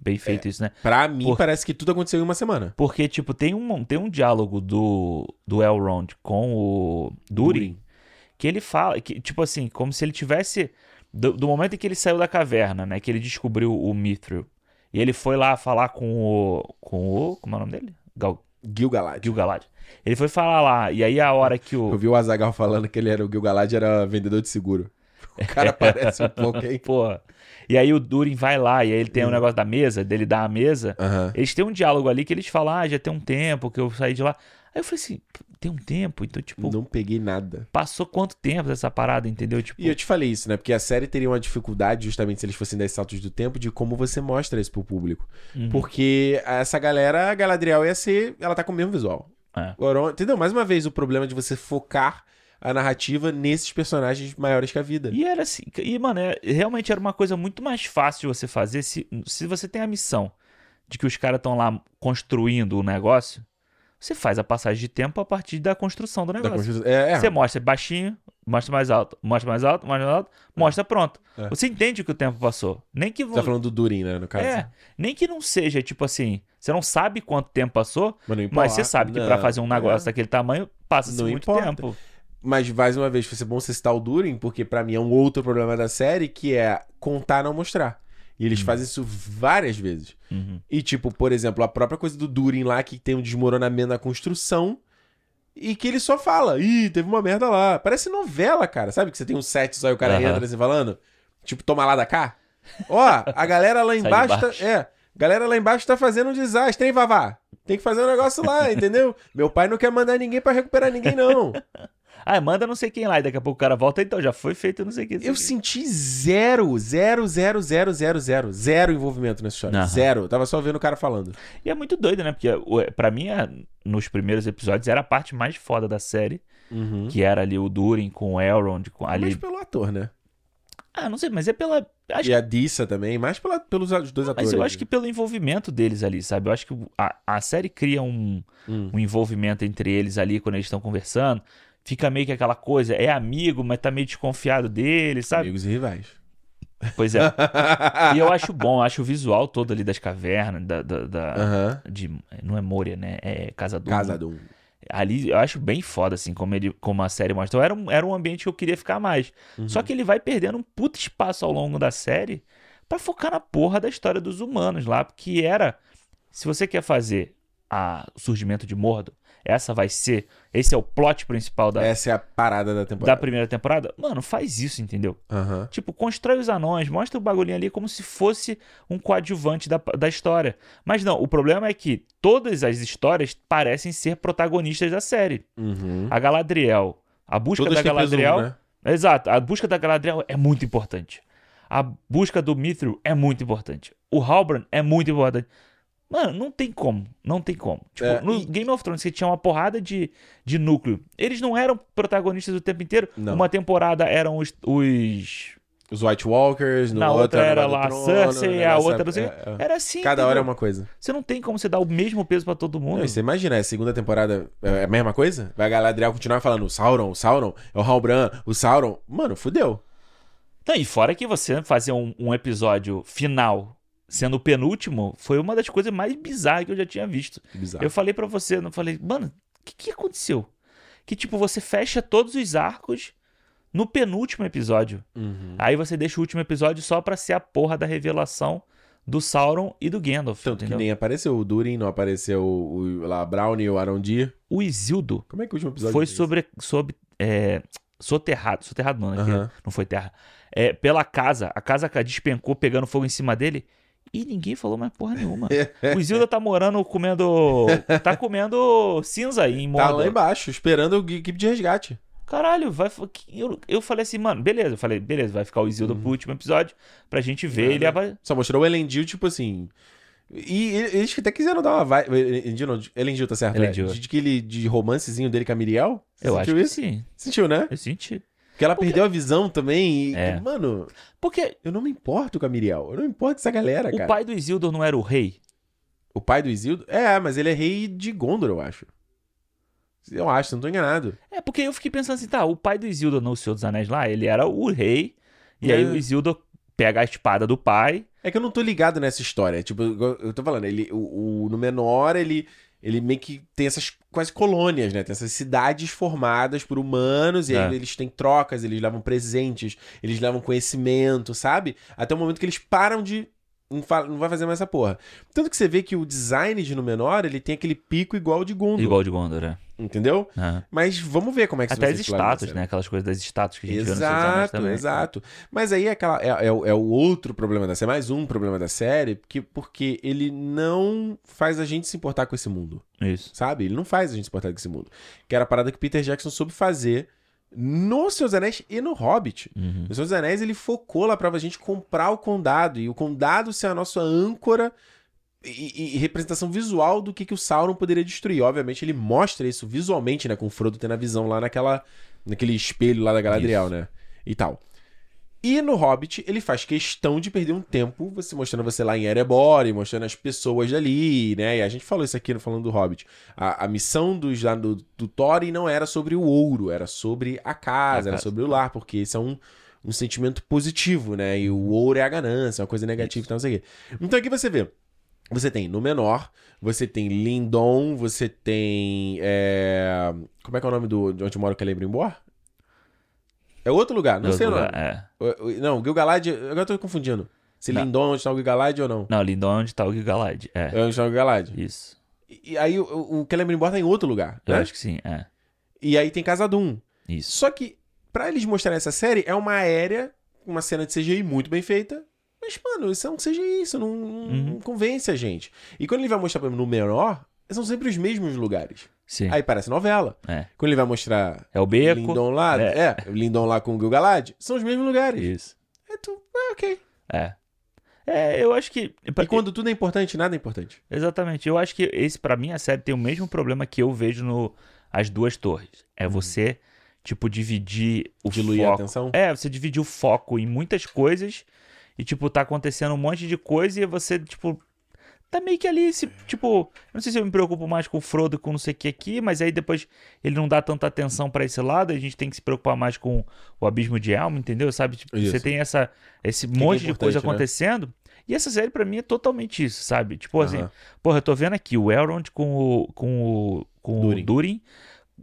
bem feito isso, né? Pra mim, Por- parece que tudo aconteceu em uma semana. Porque, tipo, tem um, tem um diálogo do, do Elrond com o Durin, que ele fala, que, tipo assim, como se ele tivesse. Do, do momento em que ele saiu da caverna, né? Que ele descobriu o Mithril. E ele foi lá falar com o. Com o. Como é o nome dele? Gal, Gil-galad. Gil-galad. Ele foi falar lá, e aí a hora que o. Eu vi o Azagal falando que ele era o Gil-galad era vendedor de seguro. O cara parece um pouco, hein? Porra. E aí o Durin vai lá, e aí ele tem o um negócio da mesa, dele dar a mesa. Aham. Eles têm um diálogo ali que eles falam, ah, já tem um tempo que eu saí de lá. Aí eu falei assim, tem um tempo? Então, tipo, Não peguei nada. passou quanto tempo dessa parada, entendeu? Tipo, E eu te falei isso, né? Porque a série teria uma dificuldade, justamente se eles fossem dar saltos do tempo, de como você mostra isso pro público. Uhum. Porque essa galera, a Galadriel ia ser. Ela tá com o mesmo visual. É. Goron, entendeu? Mais uma vez, o problema de você focar a narrativa nesses personagens maiores que a vida. E era assim, e mano, é- realmente era uma coisa muito mais fácil você fazer se, se você tem a missão de que os caras estão lá construindo o negócio, você faz a passagem de tempo a partir da construção do negócio. construção- É, é. Você mostra baixinho, mostra mais alto, mostra mais alto, mostra mais alto, mostra pronto. É. Você entende que o tempo passou. Nem que Você tá falando do Durin, né? No caso. É, nem que não seja tipo assim, você não sabe quanto tempo passou, Mas, mas você sabe que pra Não, fazer um negócio é. daquele tamanho passa-se Não muito importa. tempo. Mas, mais uma vez, foi ser bom você citar o Durin, porque pra mim é um outro problema da série, que é contar, não mostrar. E eles fazem isso várias vezes. Uhum. E, tipo, por exemplo, a própria coisa do Durin lá, que tem um desmoronamento na construção, e que ele só fala, ih, teve uma merda lá. Parece novela, cara. Sabe que você tem um set só e o cara Aham. entra assim falando? Tipo, toma lá da cá. Ó, a galera lá embaixo, tá, é, a galera lá embaixo tá fazendo um desastre, hein, Vavá? Tem que fazer um negócio lá, entendeu? Meu pai não quer mandar ninguém pra recuperar ninguém, não. Ah, manda não sei quem lá, e daqui a pouco o cara volta, então já foi feito não sei o que. Eu o quê. senti zero, zero, zero, zero, zero, zero, zero envolvimento nessa história. Aham. Zero. Eu tava só vendo o cara falando. E é muito doido, né? Porque pra mim, nos primeiros episódios, era a parte mais foda da série, Uhum. que era ali o Durin com o Elrond, com ali... Mais pelo ator, né? Ah, não sei, mas é pela... Acho E a Dissa também, mais pela, pelos dois atores. Mas eu acho que pelo envolvimento deles ali, sabe? Eu acho que a, a série cria um, Hum. um envolvimento entre eles ali quando eles estão conversando. Fica meio que aquela coisa, é amigo, mas tá meio desconfiado dele, sabe? Amigos e rivais. Pois é. e eu acho bom, eu acho o visual todo ali das cavernas, da. da, da- Aham. de, não é Moria, né? É Casa do. Casa do... Ali eu acho bem foda, assim, como, ele, como a série mostrou. Era um, era um ambiente que eu queria ficar mais. Uhum. Só que ele vai perdendo um puto espaço ao longo da série pra focar na porra da história dos humanos lá. Porque era. Se você quer fazer a, o surgimento de Mordo, essa vai ser. Esse é o plot principal da, Essa é a parada da da temporada. primeira temporada. Mano, faz isso, entendeu? Aham. Tipo, constrói os anões, mostra o bagulhinho ali como se fosse um coadjuvante da, da história. Mas não, o problema é que todas as histórias parecem ser protagonistas da série. Uhum. A Galadriel, a busca da Galadriel. né? Exato, a busca da Galadriel é muito importante. A busca do Mithril é muito importante. O Halbrand é muito importante. Mano, não tem como. Não tem como. Tipo, É, no e- Game of Thrones, que tinha uma porrada de, de núcleo. Eles não eram protagonistas o tempo inteiro. Não. Uma temporada eram os, os Os White Walkers, na outra era Negócio do lá a Trono, Cersei, negócio- a outra não sei. é, é. Era assim. Cada hora é entendeu? uma coisa. Você não tem como você dar o mesmo peso pra todo mundo. Não, você imagina, a segunda temporada é a mesma coisa? Vai a Galadriel continuar falando o Sauron, o Sauron, é o Halbran, o Sauron. Mano, fudeu. Não, e fora que você fazer um, um episódio final sendo o penúltimo, foi uma das coisas mais bizarras que eu já tinha visto. Que bizarro. Eu falei pra você, não falei, mano, o que, que aconteceu? Que tipo, você fecha todos os arcos no penúltimo episódio. Uhum. Aí você deixa o último episódio só pra ser a porra da revelação do Sauron e do Gandalf. Tanto que entendeu? nem apareceu o Durin, não apareceu o, o- lá, Brown e o Arondir. O Isildo Como é que o último episódio foi diz? sobre, sobre é, soterrado, soterrado não, né? que Aham. Não foi terra. É, pela casa, a casa despencou pegando fogo em cima dele e ninguém falou mais porra nenhuma. o Isilda tá morando comendo, tá comendo cinza aí em Tá Mordor. lá embaixo, esperando a equipe de resgate. Caralho, vai. Eu, eu falei assim, mano, beleza. Eu falei, beleza, vai ficar o Isilda Uhum. pro último episódio pra gente ver ele. ava- Só mostrou o Elendil, tipo assim. E eles até quiseram dar uma vibe. Elendil não, Elendil tá certo? Elendil. É, de, de aquele de romancezinho dele com a Miriel? Você Eu acho sentiu que isso? sim. Sentiu, né? Eu senti. Porque ela Porque- perdeu a visão também. E, É. mano, Porque eu não me importo com a Miriel. Eu não me importo dessa galera, o cara. pai do Isildur não era o rei? O pai do Isildo? É, mas ele é rei de Gondor, eu acho. Eu acho, não tô enganado. É, porque eu fiquei pensando assim, tá, o pai do Isildur no Senhor dos Anéis lá, ele era o rei, e É. aí o Isildur pega a espada do pai. É que eu não tô ligado nessa história. Tipo, eu tô falando, ele, o, o Númenor, ele, ele meio que tem essas quase colônias, né? Tem essas cidades formadas por humanos, e É. aí eles têm trocas, eles levam presentes, eles levam conhecimento, sabe? Até o momento que eles param de. Não, não vai fazer mais essa porra. Tanto que você vê que o design de Númenor, ele tem aquele pico igual de Gondor. Igual de Gondor, é. Entendeu? Aham. Mas vamos ver como é que Até as série. né? Aquelas coisas das estátuas que a gente Exato, também. exato. Mas aí é, aquela, é, é o- é o outro problema da série, mais um problema da série, porque, porque ele não faz a gente se importar com esse mundo, Isso. sabe? Ele não faz a gente se importar com esse mundo. Que era a parada que Peter Jackson soube fazer no Seus Anéis e no Hobbit. Uhum. No Seus Anéis ele focou lá pra gente comprar o condado, e o condado ser a nossa âncora e, e- representação visual do que, que o Sauron poderia destruir. Obviamente ele mostra isso visualmente, né? Com o Frodo tendo a visão lá naquela, naquele espelho lá da Galadriel, né? E tal. E no Hobbit, ele faz questão de perder um tempo, você mostrando você lá em Erebor, mostrando as pessoas dali, né? E a gente falou isso aqui no falando do Hobbit. A, a missão dos, lá do, do Thorin não era sobre o ouro, era sobre a casa, A era casa. sobre o lar, porque isso é um, um sentimento positivo, né? E o ouro é a ganância, é uma coisa negativa e tal, não sei o quê. Então aqui você vê. Você tem Númenor, você tem Lindon, você tem. é, Como é que é o nome do, de onde mora o Celebrimbor? É outro lugar, não Outro sei o nome. lugar, É. Não, Gil-galad, agora eu tô confundindo. Se Não. Lindon onde tá o Gil-galad ou não? Não, Lindon é onde tá o Gil-galad. É. É onde tá o Gil-galad. Isso. E, aí o, Celebrimbor tá em outro lugar, Eu né? acho que sim, é. E aí tem Casadum. Isso. Só que, pra eles mostrarem essa série, é uma aérea, uma cena de CGI muito bem feita. Mas, mano, isso é um CGI, isso não, não Uhum. convence a gente. E quando ele vai mostrar, por exemplo, no menor, são sempre os mesmos lugares. Sim. Aí parece novela. É. Quando ele vai mostrar É o beco. Lindon lá, É. é, Lindon lá com o Gil-galad, são os mesmos lugares. Isso. É, tu, é ok. É. É, eu acho que. E quando tudo é importante, nada é importante. Exatamente. Eu acho que esse, pra mim, a série tem o mesmo problema que eu vejo no As Duas Torres. É você, tipo, dividir o Uhum. Diluir a foco. atenção. É, você dividir o foco em muitas coisas e, tipo, tá acontecendo um monte de coisa e você, tipo, tá meio que ali, se, tipo, eu não sei se eu me preocupo mais com o Frodo e com não sei o que aqui, mas aí depois ele não dá tanta atenção pra esse lado, a gente tem que se preocupar mais com o Abismo de Elmo, entendeu? Sabe? Tipo, você tem essa, esse que é monte de coisa né? acontecendo. E essa série pra mim é totalmente isso, sabe? Tipo assim, porra, eu tô vendo aqui o Elrond com o com o com Durin. o Durin,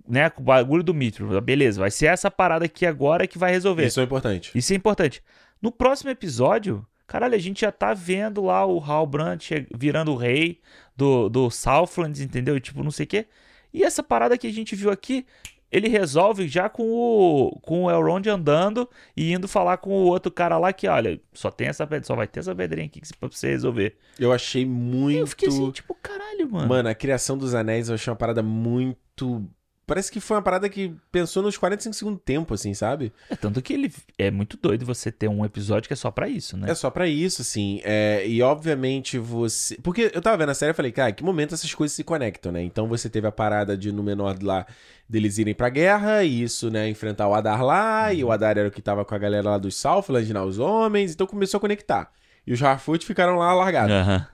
né, com o bagulho do Mithril. Beleza, vai ser essa parada aqui agora que vai resolver. Isso é importante. Isso é importante. No próximo episódio, caralho, a gente já tá vendo lá o Halbrand che- virando o rei do, do Southlands, entendeu? Tipo, não sei o quê. E essa parada que a gente viu aqui, ele resolve já com o, com o Elrond andando e indo falar com o outro cara lá que, olha, só tem essa pedra, só vai ter essa pedrinha aqui que- pra você resolver. Eu achei muito. eu fiquei assim, tipo, caralho, mano. Mano, a criação dos anéis eu achei uma parada muito. Parece que foi uma parada que pensou nos 45 segundos do tempo, assim, sabe? É tanto que ele é muito doido você ter um episódio que é só pra isso, né? É só pra isso, assim. É, e obviamente você. Porque eu tava vendo a série e falei, cara, que momento essas coisas se conectam, né? Então você teve a parada de Númenor lá deles irem pra guerra, e isso, né, enfrentar o Adar lá, e o Adar era o que tava com a galera lá dos Southland, né, os homens, então começou a conectar. E os Harfoot ficaram lá largados. Aham.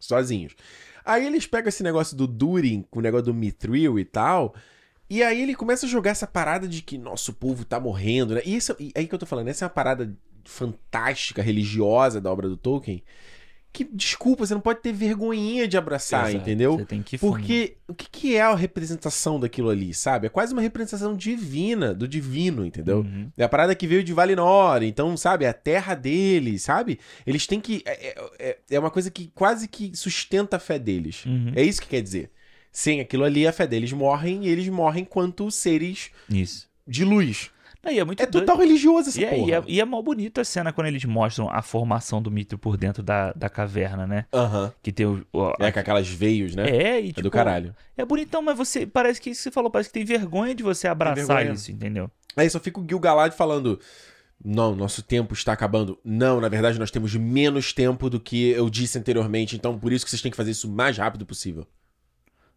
sozinhos. Aí eles pegam esse negócio do Durin, com o negócio do Mithril e tal, e aí ele começa a jogar essa parada de que nosso povo tá morrendo, né? E isso, e aí que eu tô falando, essa é uma parada fantástica, religiosa da obra do Tolkien, que, desculpa, você não pode ter vergonhinha de abraçar, Exato. entendeu? Você tem que Porque o que, que é a representação daquilo ali, sabe? É quase uma representação divina, do divino, entendeu? Uhum. É a parada que veio de Valinor, então, sabe? É a terra deles, sabe? Eles têm que. É, é- é- é uma coisa que quase que sustenta a fé deles. Uhum. É isso que quer dizer. Sem aquilo ali, a fé deles morrem e eles morrem quanto seres Isso. de luz. Não, e é muito É doido. total religioso essa E é, porra. e, é, e é mal bonito a cena quando eles mostram a formação do Mithril por dentro da, da caverna, né? Aham. Que tem o. o- É com aquelas veios, né? é, e É tipo, do caralho. É bonitão, mas você. Parece que isso que você falou, parece que tem vergonha de você abraçar isso, entendeu? Aí só fica o Gil-galad falando... Não, nosso tempo está acabando. Não, na verdade nós temos menos tempo do que eu disse anteriormente, então por isso que vocês têm que fazer isso o mais rápido possível.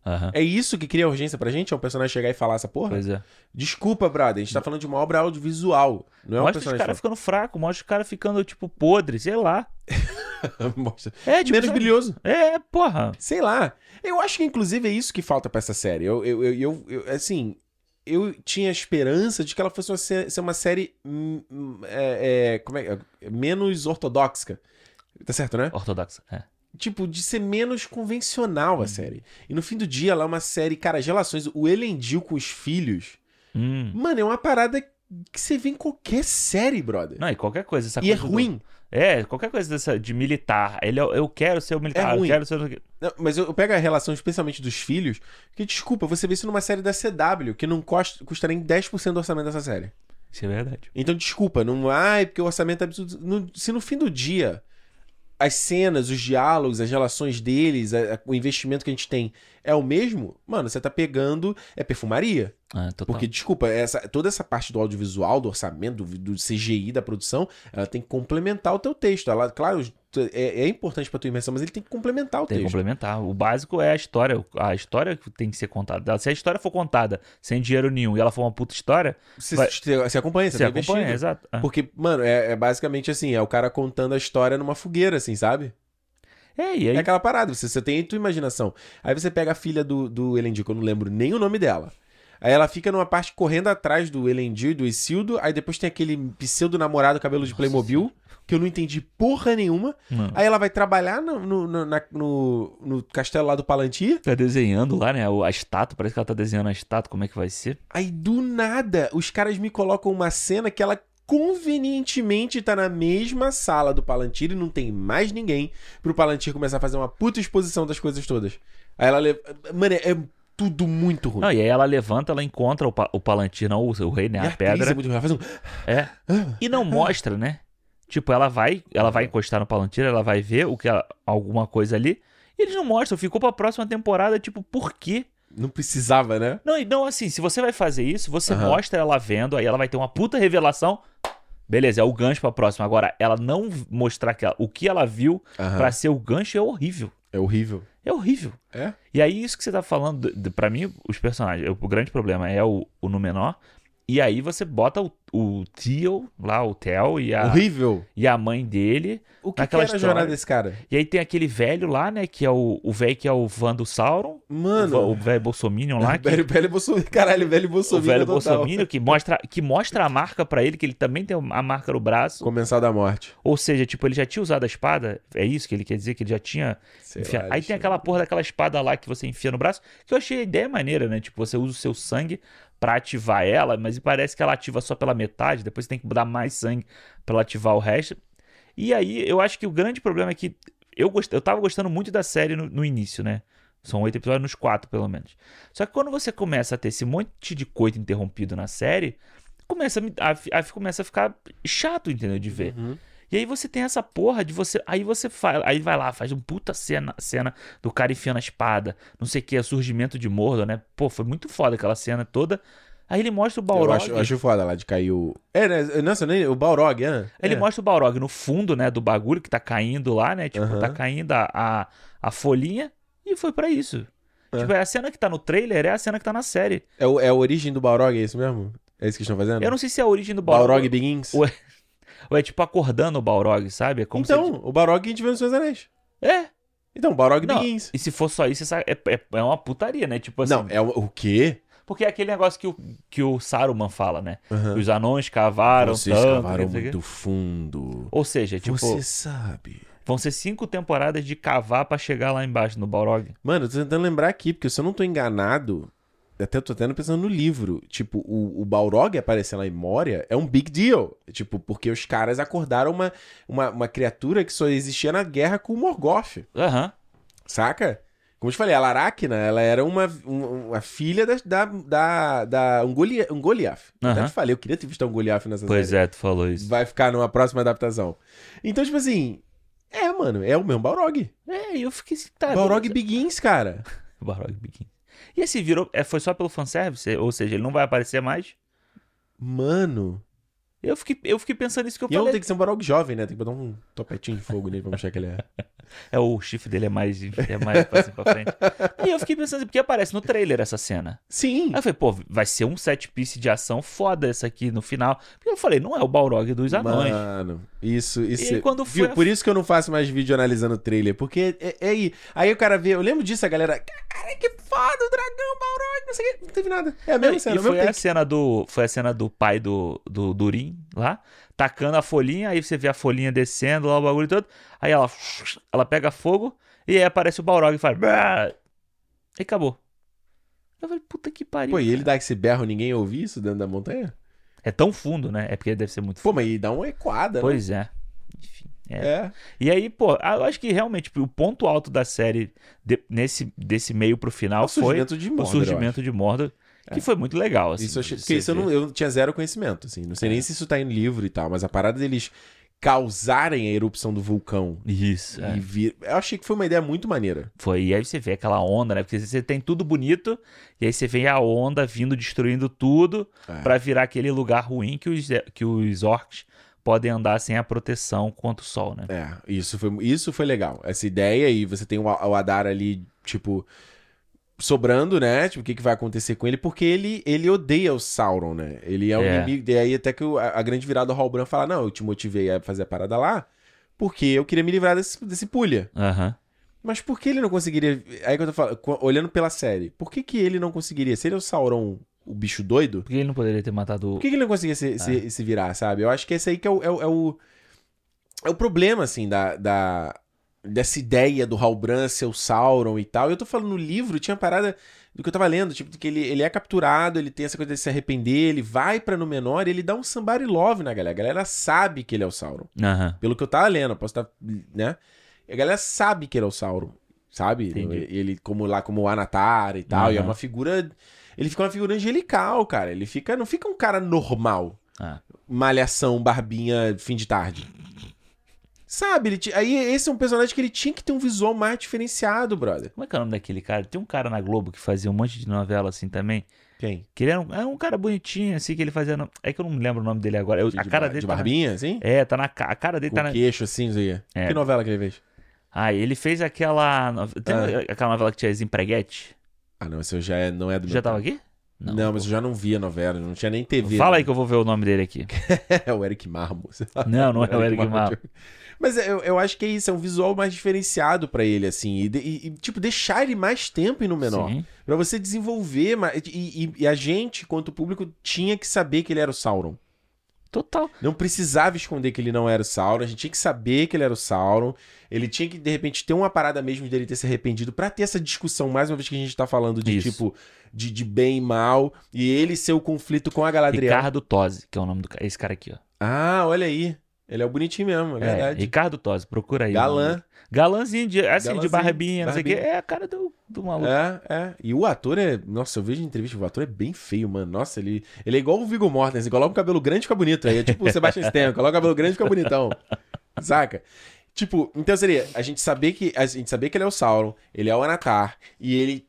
Aham. É isso que cria urgência pra gente? É um personagem chegar e falar essa porra? Pois é. Desculpa, brother, a gente tá falando de uma obra audiovisual. Não é um mostra os personagem. caras ficando fracos, mostra os caras ficando, tipo, podres, sei lá. Mostra. É, tipo, Menos sabe? brilhoso. É, porra. Sei lá. Eu acho que, inclusive, é isso que falta pra essa série. Eu, eu, eu, eu- assim, eu tinha esperança de que ela fosse uma, ser uma série hum, hum, é, é, como é, é, menos ortodoxa. Tá certo, né? Ortodoxa. É. Tipo, de ser menos convencional a série. E no fim do dia, ela é uma série, cara, as relações, o Elendil com os filhos, Hum. mano, é uma parada que você vê em qualquer série, brother. Não, e qualquer coisa. Essa e é coisa do- ruim. É, qualquer coisa dessa de militar. Ele, é- eu quero ser o militar, É eu quero ser. Não, mas eu eu pego a relação especialmente dos filhos, que desculpa, você vê isso numa série da CW, que não costa, custa nem 10% do orçamento dessa série. Isso é verdade. Então, desculpa, não. Ai, porque o orçamento é absurdo. No- se no fim do dia as cenas, os diálogos, as relações deles, a- a- o investimento que a gente tem é o mesmo, mano, você tá pegando. É perfumaria. Ah, total. Porque, desculpa, essa, toda essa parte do audiovisual, do orçamento, do, do CGI, da produção, ela tem que complementar o teu texto. Ela, claro, é, é importante pra tua imersão, mas ele tem que complementar o Tem que texto. complementar. O básico é a história. A história que tem que ser contada. Se a história for contada sem dinheiro nenhum e ela for uma puta história, Você, Vai- você acompanha, você, tá acompanha, investindo. exato. É. Porque, mano, é, é basicamente assim, é o cara contando a história numa fogueira, assim, sabe? É, e aí. É aquela parada, você, você tem a tua imaginação. Aí você pega a filha do, do Elendil, que eu não lembro nem o nome dela. Aí ela fica numa parte correndo atrás do Elendil e do Isildo, aí depois tem aquele pseudo namorado cabelo de Playmobil, que eu não entendi porra nenhuma. Não. Aí ela vai trabalhar no, no, no, na- no- no castelo lá do Palantir, Tá desenhando lá, né? A estátua, parece que ela tá desenhando a estátua, como é que vai ser. aí do nada os caras me colocam uma cena que ela convenientemente tá na mesma sala do Palantir e não tem mais ninguém pro Palantir começar a fazer uma puta exposição das coisas todas. Aí ela leva. Mano, é tudo muito ruim. Não, e aí ela levanta, ela encontra o, pa o Palantir, não, o, o rei, né? E A, atriz pedra. É muito ruim. Um. É. E não mostra, né? Tipo, ela vai, ela vai encostar no Palantir, ela vai ver o que ela- alguma coisa ali. E eles não mostram, ficou pra próxima temporada, tipo, por quê? Não precisava, né? Não, e não assim, se você vai fazer isso, você Aham. mostra ela vendo, aí ela vai ter uma puta revelação. Beleza, é o gancho pra próxima. Agora, ela não mostrar que ela- o que ela viu Aham. pra ser o gancho é horrível. É horrível. É horrível. É? E aí, isso que você tá falando, pra mim, os personagens, o grande problema é o, o Númenor. E aí você bota o, o Theo lá, o Theo e a, Horrível. e a mãe dele. O que, que era a história. jornada desse cara? E aí tem aquele velho lá, né? Que é o, o velho que é o Van do Sauron. O, Mano. o velho Bolsominion lá. Que, velho, velho Bolsonaro. Caralho, velho o Bolsonaro. velho total. Bolsominion que mostra, que mostra a marca pra ele, que ele também tem a marca no braço. Comensal da morte. Ou seja, tipo, ele já tinha usado a espada. É isso que ele quer dizer? Que ele já tinha. Sei enfia- lá, Aí tem aquela porra daquela espada lá que você enfia no braço. Que eu achei a ideia maneira, né? Tipo, você usa o seu sangue pra ativar ela, mas parece que ela ativa só pela metade. Depois tem que dar mais sangue pra ela ativar o resto. E aí, eu acho que o grande problema é que eu, gost... eu tava gostando muito da série no, no início, né? São oito episódios, nos quatro, pelo menos. Só que quando você começa a ter esse monte de coito interrompido na série, começa a, a a- começa a ficar chato, entendeu? De ver. Uhum. E aí você tem essa porra de você. Aí você faz. Aí vai lá, faz um puta cena, cena do cara enfiando a espada. Não sei o que, surgimento de Mordor, né? Pô, foi muito foda aquela cena toda. Aí ele mostra o Eu Balrog. acho, eu acho foda lá de cair o. É, né? Nossa, nem o Balrog, né? Ele é. mostra o Balrog no fundo, né, do bagulho que tá caindo lá, né? Tipo, tá caindo a, a, a folhinha e foi pra isso. É. Tipo, é a cena que tá no trailer, é a cena que tá na série. É, o- é a origem do Balrog, é isso mesmo? É isso que estão fazendo? Eu não sei se é a origem do Balrog. Balrog Begins? Ou é, tipo acordando o Balrog, sabe? É como se então, ele- o Balrog a gente vê nos Seus Anéis. É. Então, Balrog Não, Begins. E se for só isso, é, é, é uma putaria, né? Tipo assim. Não, é o, o quê? Porque é aquele negócio que o, que o Saruman fala, né? Aham. Os anões cavaram Vocês tanto. cavaram o muito fundo. Ou seja, tipo, Você sabe. vão ser cinco temporadas de cavar pra chegar lá embaixo no Balrog. Mano, eu tô tentando lembrar aqui, porque se eu não tô enganado, até tô até pensando no livro. Tipo, o, o Balrog aparecer lá em Moria é um big deal. Tipo, porque os caras acordaram uma, uma, uma criatura que só existia na guerra com o Morgoth. Aham. Saca? Como eu te falei, a Laracna, ela era uma, um- uma filha da, da, da, da Ungolia- Ungoliath. Eu Até te falei, eu queria ter visto a Ungoliath nessa Pois série. é, tu falou isso. Vai ficar numa próxima adaptação. Então, tipo assim, é, mano, é o mesmo Balrog. É, eu fiquei assim, tá. Balrog. Begins, cara. Balrog Begins. E esse virou. É, foi só pelo fanservice? Ou seja, ele não vai aparecer mais? Mano. Eu fiquei, eu fiquei pensando nisso que eu E falei. tem que ser um Balrog jovem, né? Tem que botar um topetinho de fogo nele pra mostrar que ele é. É, o chifre dele é mais, é mais pra, assim, pra frente. E eu fiquei pensando assim, porque aparece no trailer essa cena. Sim. Aí eu falei, pô, vai ser um set piece de ação foda essa aqui no final. Porque eu falei, não é o Balrog dos anões. Mano, isso, isso. E quando Viu? foi a- Por isso que eu não faço mais vídeo analisando o trailer. Porque é, é aí. Aí o cara vê. Eu lembro disso, a galera. Cara, que foda o dragão, Balrog, não sei o que. Não teve nada. É a mesma cena, e é foi a take. cena do foi a cena do pai do, do Durin lá, tacando a folhinha, aí você vê a folhinha descendo lá o bagulho todo, aí ela ela pega fogo e aí aparece o Balrog e faz e acabou. Eu falei, puta que pariu. Pô, e ele cara. dá esse berro, ninguém ouve isso dentro da montanha? É tão fundo, né? É porque deve ser muito Pô, fundo. mas aí dá uma equada, Pois é. Enfim, né? é. É. E aí, pô, eu acho que realmente tipo, o ponto alto da série de- nesse desse meio pro final O foi de Mordor, o surgimento de Mordor, que foi muito legal, assim. Isso eu achei, porque isso eu não, eu tinha zero conhecimento, assim. Não sei É. nem se isso tá em livro e tal, mas a parada deles causarem a erupção do vulcão Isso, é. vir. Eu achei que foi uma ideia muito maneira. Foi, e aí você vê aquela onda, né? Porque você tem tudo bonito, e aí você vê a onda vindo destruindo tudo É. pra virar aquele lugar ruim que os, que os orcs podem andar sem a proteção contra o sol, né? É, isso foi, isso foi legal. Essa ideia, e você tem o, o Adar ali, tipo, sobrando, né? Tipo, o que, que vai acontecer com ele? Porque ele, ele odeia o Sauron, né? Ele é um É. inimigo. E aí até que o- a, a grande virada do Halbrand fala: Não, eu te motivei a fazer a parada lá porque eu queria me livrar desse, desse pulha. Aham. Mas por que ele não conseguiria. Aí que eu tô falando, olhando pela série, por que, que ele não conseguiria? Se ele é o Sauron, o bicho doido, Por que ele não poderia ter matado por o. que, que ele não conseguia se, se, se virar, sabe? Eu acho que esse aí que é o. É, o- é o, é o problema, assim, da, da. Dessa ideia do Halbrand ser o Sauron e tal. Eu tô falando no livro, tinha parada do que eu tava lendo, tipo, que ele, ele é capturado, ele tem essa coisa de se arrepender, ele vai pra Númenor e ele dá um somebody love na galera. A galera sabe que ele é o Sauron. Aham. Pelo que eu tava lendo, eu posso estar, né? A galera sabe que ele é o Sauron, sabe? Entendi. Ele como lá como o Anatar e tal, e é uma figura, ele fica uma figura angelical, cara. Ele fica, não fica um cara normal. Ah. Malhação, barbinha, fim de tarde. Sabe, ele ti- aí esse é um personagem que ele tinha que ter um visual mais diferenciado, brother. Como é que é o nome daquele cara? Tem um cara na Globo que fazia um monte de novela assim também. Quem? Que ele era um, é um cara bonitinho, assim, que ele fazia. no- É que eu não me lembro o nome dele agora. Eu- De, a cara ba- dele de tá na- barbinha, assim? É, tá na ca- a cara dele Com tá na. queixo, assim, não quê. É. Que novela que ele fez? Ah, ele fez aquela. Ah. aquela novela que tinha as empreguete? Ah, não, esse já é- não é do meu Já tava tempo. aqui? Não, mas eu já não via novela, não tinha nem TV. Fala né? aí que eu vou ver o nome dele aqui. É o Eric Marmo. Não, não é o Eric Marmo. Mas eu, eu acho que é isso, é um visual mais diferenciado pra ele, assim. E, e- e, tipo, deixar ele mais tempo em menor. Sim. Pra você desenvolver. E, e- e a gente, quanto público, tinha que saber que ele era o Sauron. Total. Não precisava esconder que ele não era o Sauron, a gente tinha que saber que ele era o Sauron. Ele tinha que, de repente, ter uma parada mesmo dele ter se arrependido pra ter essa discussão, mais uma vez que a gente tá falando de Isso. tipo, de, de bem e mal, e ele ser o conflito com a Galadriel. Ricardo Tosi, que é o nome do cara. Esse cara aqui, ó. Ah, olha aí. Ele é o bonitinho mesmo, é É, verdade. Ricardo Tosi, procura aí. o Galã. Galãzinho, de, assim, de Galãzinho, barbinha, não sei o quê. É a cara do, do maluco. É, é. E o ator é. Nossa, eu vejo em entrevista, o ator é bem feio, mano. Nossa, ele, ele é igual o Viggo Mortensen. Coloca um cabelo grande e fica bonito. Aí é tipo o Sebastian Stan, coloca o cabelo grande e fica bonitão. Saca? Tipo, então seria a gente saber que a gente saber que ele é o Sauron, ele é o Anatar e ele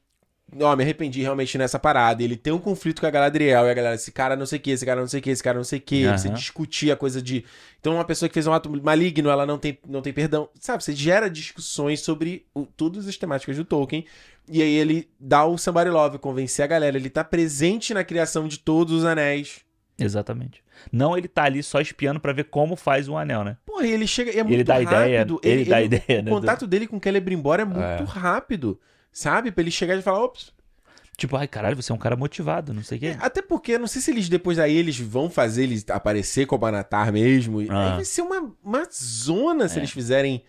Ó, me arrependi realmente nessa parada. Ele tem um conflito com a Galadriel e a galera, esse cara não sei o que, esse cara não sei o que, esse cara não sei o que. Aham. Você discutir a coisa de. Então, uma pessoa que fez um ato maligno, ela não tem, não tem perdão. Sabe, você gera discussões sobre o, todas as temáticas do Tolkien. E aí ele dá o Somebody Love, convencer a galera. Ele tá presente na criação de todos os anéis. Exatamente. Não ele tá ali só espiando pra ver como faz um anel, né? Porra, e ele chega. É muito ele dá rápido. ideia. Ele, dá ideia, O né? contato dele com Celebrimbor é muito É. rápido. Sabe? Pra ele chegar e falar, ops, Tipo, ai caralho, você é um cara motivado, não sei o quê. É, Até porque, não sei se eles depois daí eles vão fazer ele aparecer como Anatar mesmo. Ah. Aí vai ser uma, uma zona se É. eles fizerem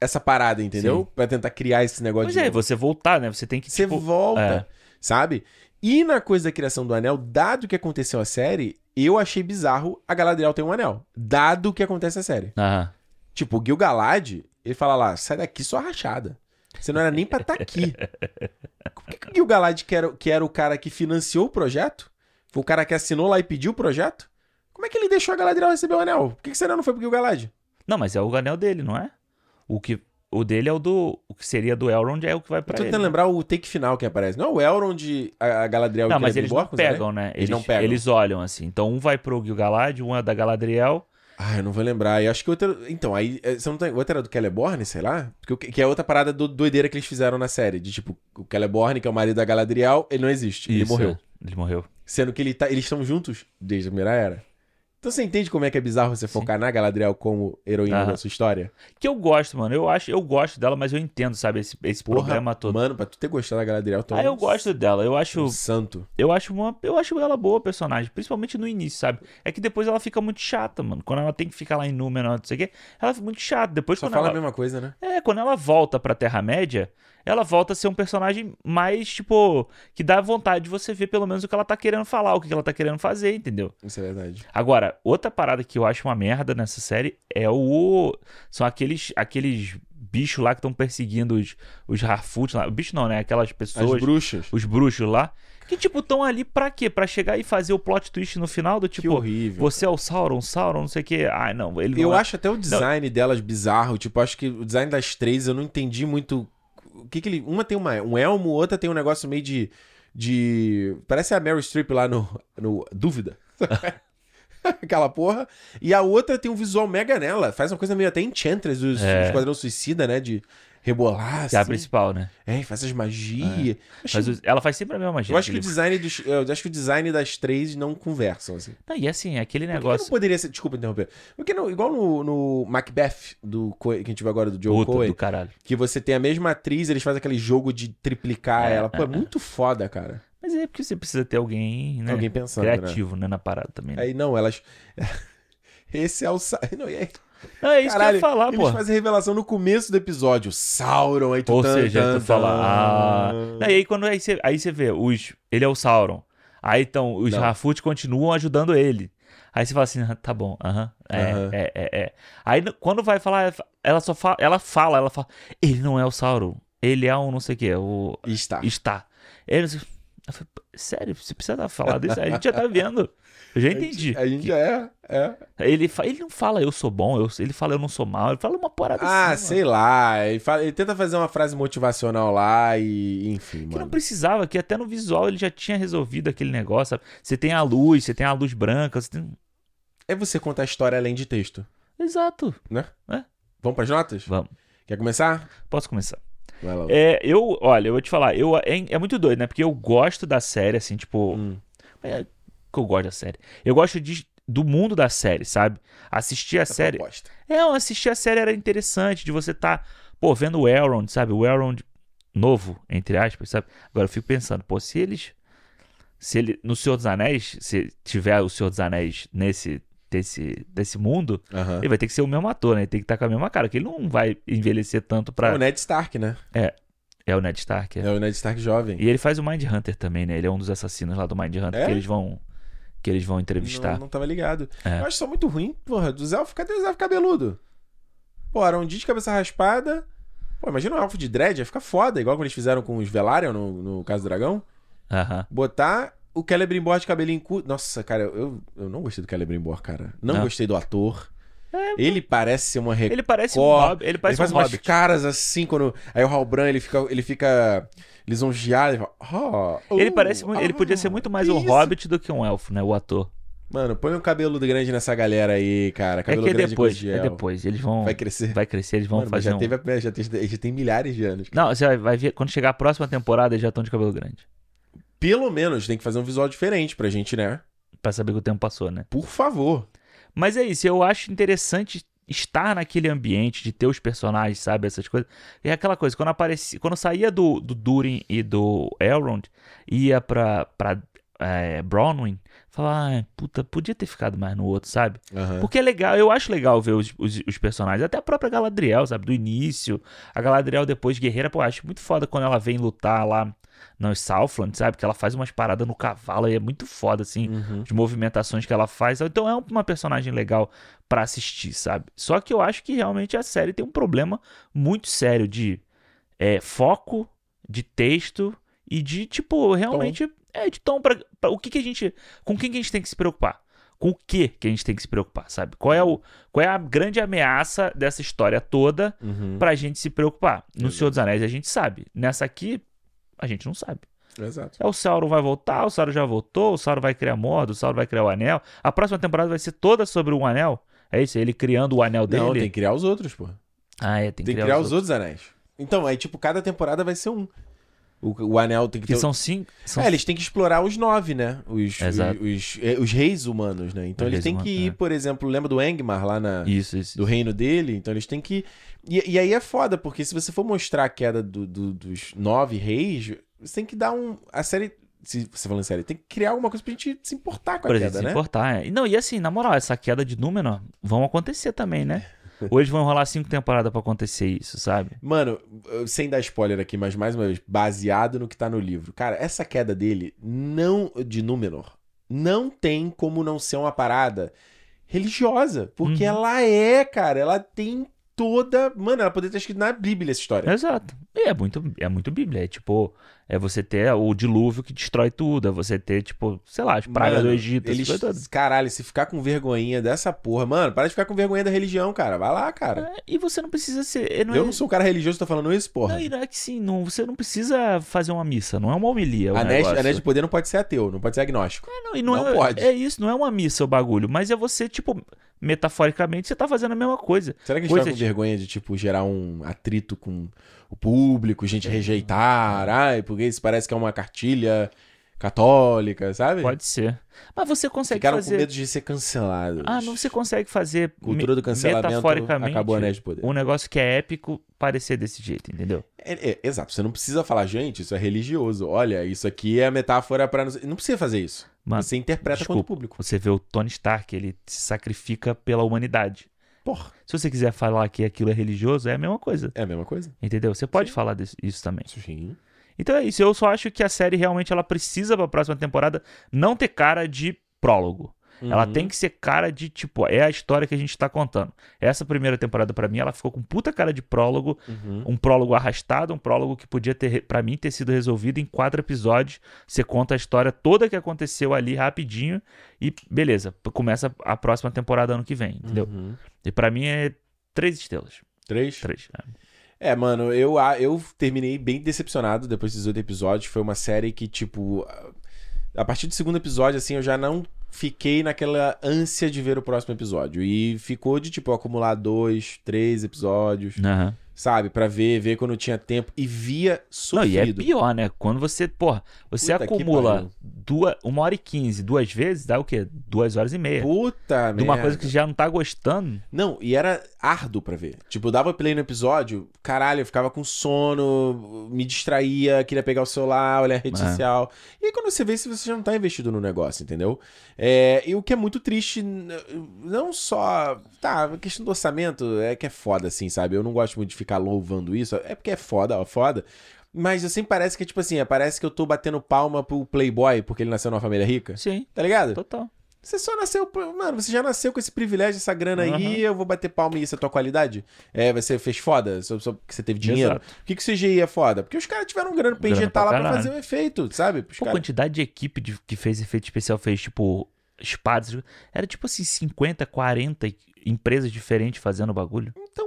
essa parada, entendeu? Sim. Pra tentar criar esse negócio Pois de é, você voltar, né? Você tem que, Você tipo... volta, é. sabe? E na coisa da criação do anel, dado que aconteceu a série, eu achei bizarro a Galadriel ter um anel. Dado que acontece a série. Aham. Tipo, o Gil-galad, ele fala lá, sai daqui sua rachada. Você não era nem pra estar aqui. Por que, que o Gil-galad, que era, que era o cara que financiou o projeto, foi o cara que assinou lá e pediu o projeto, como é que ele deixou a Galadriel receber o anel? Por que, que você não foi pro Gil-galad? Não, mas é o anel dele, não é? O que... O dele é o do... O que seria do Elrond é o que vai Eu pra tô ele. tentando né? lembrar o take final que aparece. Não é o Elrond, a a Galadriel Não, e o mas eles Celebrimbor não anéis? pegam, né? Eles não pegam. Eles olham assim. Então um vai pro Gil-galad, um é da Galadriel Ah, eu não vou lembrar. E acho que outra. Então, aí. eh, Você não tem... Outra era do Celeborn, sei lá? Porque, o que- é outra parada do doideira que eles fizeram na série. De tipo, o Celeborn, que é o marido da Galadriel, ele não existe. ele Isso, morreu. é. Ele morreu. Sendo que ele tá... eles estão juntos desde a primeira era. Então você entende como é que é bizarro você focar na Galadriel como heroína Aham. da sua história? Que eu gosto, mano. Eu acho, eu gosto dela, mas eu entendo, sabe, esse, esse problema todo. Mano, pra tu ter gostado da Galadriel, tu é Ah, eu gosto dela. Eu acho, um santo. eu acho uma, eu acho ela boa personagem, principalmente no início, sabe? É que depois ela fica muito chata, mano. Quando ela tem que ficar lá em Númenor, não sei o quê, ela fica muito chata. Depois Só quando fala ela a mesma coisa, né? É, quando ela volta pra Terra-média, ela volta a ser um personagem mais, tipo, que dá vontade de você ver pelo menos o que ela tá querendo falar, o que ela tá querendo fazer, entendeu? Isso é verdade. Agora, outra parada que eu acho uma merda nessa série é o. São aqueles, aqueles bichos lá que estão perseguindo os, os Harfoot lá. Bicho não, né? Aquelas As pessoas. bruxas. Os bruxos lá. Que, tipo, estão ali pra quê? Pra chegar e fazer o plot twist no final do Que tipo. horrível. Você é o Sauron, Sauron, não sei o quê. Ai, não, ele não Eu é- acho até o design delas bizarro. Tipo, acho que o design das três eu não entendi muito. O que que ele. Uma tem uma, um elmo, outra tem um negócio meio de. de... Parece a Mary Streep lá no. no Dúvida. Aquela porra. E a outra tem um visual mega nela. Faz uma coisa meio até Enchantress, os É. Esquadrão Suicida, né? De rebolar, Que é a assim. principal, né? É, faz essas magias. Mas os- ela faz sempre a mesma magia. Eu acho que o design dos. Eu acho que o design das três não conversam, assim. Não, e assim, aquele Por que negócio. não poderia ser. Desculpa interromper. Porque não, igual no, no Macbeth, do, que a gente viu agora do Joe Puta Coen, do caralho. que você tem a mesma atriz, eles fazem aquele jogo de triplicar É, ela. Pô, é é, muito foda, cara. Mas é porque você precisa ter alguém, né? Alguém pensando, né? criativo, né? Na parada também. né? Aí não, elas. Esse é o. Não, e aí, é isso caralho, que eu ia falar, eles pô. fazem a revelação no começo do episódio. Sauron, aí tu Ou tan, seja, tan, tu fala, ah. aí quando aí você, aí vê, os, ele é o Sauron. Aí então, os. Harfoot continuam ajudando ele. Aí você fala assim, "Ah, tá bom, aham, é, Aham. é, é, é. Aí quando vai falar, ela só fala, ela fala, ela fala, ele não é o Sauron, ele é um não sei o que, o E está. está. Ele, eu falei, sério, você precisa falar disso? A gente já tá vendo. Eu já entendi. A gente já é. é. Ele, fa- ele não fala eu sou bom, eu, ele fala eu não sou mal, ele fala uma parada Ah, assim. sei lá. Ele, fala- ele tenta fazer uma frase motivacional lá e. Enfim, Que não mano. precisava, que até no visual ele já tinha resolvido aquele negócio. sabe? Você tem a luz, você tem a luz branca, você tem. É você contar a história além de texto, Exato. né? É. Vamos pras notas? Vamos. Quer começar? Posso começar? Vai lá. É, eu, olha, eu vou te falar, eu, é, é muito doido, né? Porque eu gosto da série, assim, tipo. Hum. É que eu gosto da série. Eu gosto de, do mundo da série, sabe? Assistir a série. Proposta. É, assistir a série era interessante, de você tá, pô, vendo o Elrond, sabe? O Elrond novo, entre aspas, sabe? Agora eu fico pensando, pô, se eles. Se ele. No Senhor dos Anéis, se tiver o Senhor dos Anéis nesse. Desse, desse mundo, Aham. ele vai ter que ser o mesmo ator, né? Ele tem que estar com a mesma cara, que ele não vai envelhecer tanto É pra. o Ned Stark, né? É o Ned Stark. é. É o Ned Stark jovem. E ele faz o Mind Hunter também, né? Ele é um dos assassinos lá do Mind Hunter É? que eles vão. Que eles vão entrevistar. Não, não tava ligado. É. Eu acho só muito ruim, porra. Dos elfos, cadê os elfos cabeludo? Pô, Arondite de cabeça raspada. Pô, imagina um elfo de dread, ia ficar foda, igual como eles fizeram com os Velaryon no, no Caso do Dragão. Aham. Botar o Celebrimbor de cabelinho curto. Nossa, cara, eu, eu não gostei do Celebrimbor, cara. Não, Não. gostei do ator. ele parece ser uma Ele parece um. Ele Ele parece faz um umas hobbit. caras assim quando. Aí o Halbran ele fica, ele fica lisonjeado. Ele, fala, "Oh, Ele oh, parece muito, ele podia ser ah, muito mais um isso?" hobbit do que um elfo, né? O ator. Mano, põe um cabelo grande nessa galera aí, cara. É Cabelo que é grande depois, é depois. Eles vão. Vai crescer. Vai crescer, eles vão Mano, fazer já, um. teve a- já, tem, já tem milhares de anos. Não, você vai, vai ver. Quando chegar a próxima temporada, eles já estão de cabelo grande. Pelo menos tem que fazer um visual diferente pra gente, né? Pra saber que o tempo passou, né? Por favor. Mas é isso, eu acho interessante estar naquele ambiente, de ter os personagens, sabe? Essas coisas. E é aquela coisa, quando aparecia. Quando saía do, do Durin e do Elrond, ia pra, pra é, Bronwyn, falava, ah, puta, podia ter ficado mais no outro, sabe? Aham. Porque é legal, eu acho legal ver os, os, os personagens, até a própria Galadriel, sabe? Do início, a Galadriel depois guerreira, pô, eu acho muito foda quando ela vem lutar lá no Southland, sabe? Que ela faz umas paradas no cavalo e é muito foda, assim, Uhum. as movimentações que ela faz. Então é uma personagem legal pra assistir, sabe? Só que eu acho que realmente a série tem um problema muito sério de é, foco, de texto e de, tipo, realmente, é, tom pra, pra- o que, que a gente, com quem que a gente tem que se preocupar? Com o que que a gente tem que se preocupar, sabe? Qual é, o, qual é a grande ameaça dessa história toda Uhum. pra gente se preocupar? No Exato. Senhor dos Anéis a gente sabe. Nessa aqui, a gente não sabe. Exato. É o Sauron vai voltar, o Sauron já voltou, o Sauron vai criar Mordor, o Sauron vai criar o Anel. A próxima temporada vai ser toda sobre o Anel. É isso, ele criando o anel dele. Não, tem que criar os outros, pô. Ah, é, tem, Tem que criar os outros anéis. Então, aí, tipo, cada temporada vai ser um. O, o anel tem que Que ter. são cinco. São... É, eles têm que explorar os nove, né? Os, os, os, é, os reis humanos, né? Então eles têm que ir, é. por exemplo, lembra do Engmar lá na, Isso, isso. do reino dele? Então eles têm que. E, e aí é foda, porque se você for mostrar a queda do- do- dos nove reis, você tem que dar um. A série. Se você falando em série, tem que criar alguma coisa pra gente se importar com a Pra queda, gente se né? importar. é. Não, e assim, na moral, essa queda de Númenor vão acontecer também, né? Hoje vão rolar cinco temporadas pra acontecer isso, sabe? Mano, sem dar spoiler aqui, mas mais uma vez, baseado no que tá no livro. Cara, essa queda dele, não de Númenor, não tem como não ser uma parada religiosa. Porque Uhum. ela é, cara, ela tem toda. Mano, ela poderia ter escrito na Bíblia essa história. Exato. E é muito, é muito Bíblia. É tipo, é você ter o dilúvio que destrói tudo. É você ter, tipo, sei lá, as pragas Mano, do Egito. Eles, coisas todas. caralho, se ficar com vergonhinha dessa porra, mano, para de ficar com vergonha da religião, cara. Vai lá, cara. É, e você não precisa ser. Não eu é, não sou um cara religioso, tô falando isso, porra. Não, e não é que sim, não, você não precisa fazer uma missa, não é uma homilia. negócio. Anéis de Poder não pode ser ateu, não pode ser agnóstico. É, não, e não, Não é, pode. É isso, não é uma missa o bagulho, mas é você, tipo, metaforicamente, você tá fazendo a mesma coisa. Será que a gente Coisa tá com de- vergonha de, tipo, gerar um atrito com o público, gente rejeitar? Ai, porque isso parece que é uma cartilha católica, sabe? Pode ser. Mas você consegue Ficaram fazer. com medo de ser cancelados. Ah, não, você consegue fazer Cultura do cancelamento metaforicamente acabou Anéis de Poder. um negócio que é épico parecer desse jeito, entendeu? É, é, exato, você não precisa falar, gente, isso é religioso. Olha, isso aqui é a metáfora pra. Não, precisa fazer isso. Mano, você interpreta desculpa. quanto público. Você vê o Tony Stark, ele se sacrifica pela humanidade. Porra, Se você quiser falar que aquilo é religioso, é a mesma coisa. é a mesma coisa. Entendeu? Você pode Sim. falar disso, isso também. Sim. Então é isso. Eu só acho que a série realmente ela precisa pra próxima temporada não ter cara de prólogo. Ela Uhum. tem que ser cara de tipo, é a história que a gente tá contando. Essa primeira temporada pra mim, ela ficou com puta cara de prólogo, Uhum. um prólogo arrastado, um prólogo que podia ter pra mim ter sido resolvido em quatro episódios. Você conta a história toda que aconteceu ali rapidinho e beleza, começa a próxima temporada ano que vem, entendeu? Uhum. E pra mim é três estrelas, Três? três. né? É, mano, eu, eu terminei bem decepcionado depois desses oito episódios. Foi uma série que, tipo. A partir do segundo episódio, assim, eu já não fiquei naquela ânsia de ver o próximo episódio. E ficou de, tipo, acumular dois, três episódios, Aham. Sabe? Pra ver, ver quando tinha tempo. E via Não, e é sofrido. pior, né? Quando você, porra, você Puta acumula duas, uma hora e quinze duas vezes, dá o quê? Duas horas e meia. Puta de uma merda. coisa que já não tá gostando. Não, e era árduo pra ver. Tipo, eu dava play no episódio, caralho, eu ficava com sono, me distraía, queria pegar o celular, olhar a rede É. social. E aí quando você vê se você já não tá investido no negócio, entendeu? É, e o que é muito triste, não só. Tá, a questão do orçamento é que é foda, assim, sabe? Eu não gosto muito de ficar louvando isso. É porque é foda, ó, foda. Mas sempre parece que é tipo assim, é, parece que eu tô batendo palma pro Playboy porque ele nasceu numa família rica. Sim, Tá ligado? total. Você só nasceu. Mano, você já nasceu com esse privilégio, essa grana aí, eu vou bater palma e isso é tua qualidade? É, você fez foda? Só, só porque você teve dinheiro? Exato. Por que, que o CGI é foda? Porque os caras tiveram grana pra Grana injetar pra lá pra caralho. fazer o efeito, sabe? Os Pô, a caras- quantidade de equipe de- que fez efeito especial, fez tipo espadas. Era tipo assim, 50, 40 empresas diferentes fazendo o bagulho. Então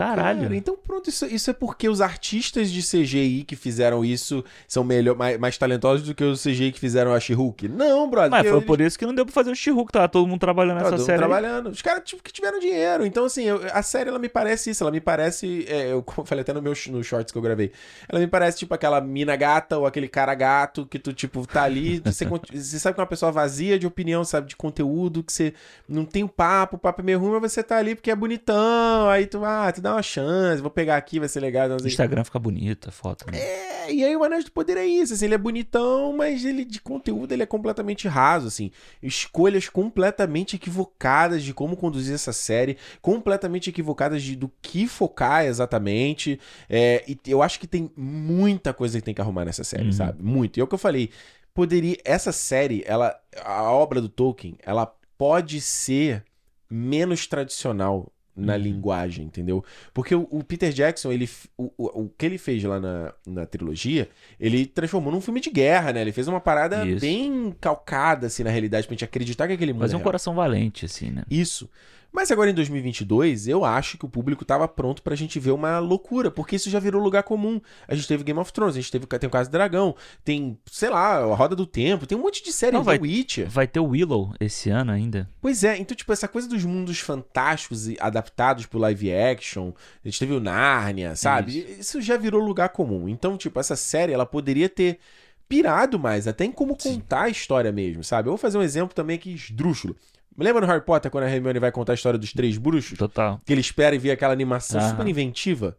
Caralho. cara. Então pronto. Isso, isso é porque os artistas de CGI que fizeram isso são melhor, mais, mais talentosos do que os CGI que fizeram a She-Hulk. Não, brother. Mas foi eles- por isso que não deu pra fazer o She-Hulk, tava todo mundo trabalhando Tá nessa série. aí. trabalhando. Os caras tipo, que tiveram dinheiro. Então, assim, eu- a série ela me parece isso. Ela me parece. é, eu falei até no meu no shorts que eu gravei. Ela me parece tipo aquela mina gata ou aquele cara gato que tu, tipo, tá ali. Você, você sabe que é uma pessoa vazia de opinião, sabe? De conteúdo, que você não tem o papo, o papo é meio ruim, mas você tá ali porque é bonitão. Aí tu, ah, tu dá uma chance, vou pegar aqui, vai ser legal. O. Instagram fica bonito, a foto. Né? É, e aí o Anéis do Poder é isso, assim, ele é bonitão, mas ele de conteúdo ele é completamente raso, assim. Escolhas completamente equivocadas de como conduzir essa série, completamente equivocadas de do que focar exatamente. É, e eu acho que tem muita coisa que tem que arrumar nessa série, Uhum. sabe? Muito. E é o que eu falei, poderia essa série, ela a obra do Tolkien, ela pode ser menos tradicional na Uhum. linguagem, entendeu? Porque o, o Peter Jackson, ele, o, o, o que ele fez lá na, na trilogia, ele transformou num filme de guerra, né? Ele fez uma parada Isso. bem calcada, assim, na realidade, pra gente acreditar que aquele mundo Fazer é um coração valente, assim, né? Isso. Mas agora em 2022, eu acho que o público tava pronto pra gente ver uma loucura, porque isso já virou lugar comum. A gente teve Game of Thrones, a gente teve tem o Caso do Dragão, tem, sei lá, a Roda do Tempo, tem um monte de série, Não, vai- Witcher. Vai ter o Willow esse ano ainda. Pois é, então, tipo, essa coisa dos mundos fantásticos e adaptados pro live action, a gente teve o Nárnia, sabe? Isso. já virou lugar comum. Então, tipo, essa série, ela poderia ter pirado mais, até em como contar a história mesmo, sabe? Eu vou fazer um exemplo também aqui esdrúxulo. Lembra no Harry Potter, quando a Hermione vai contar a história dos três bruxos? Total. Que ele espera e vê aquela animação Aham. super inventiva?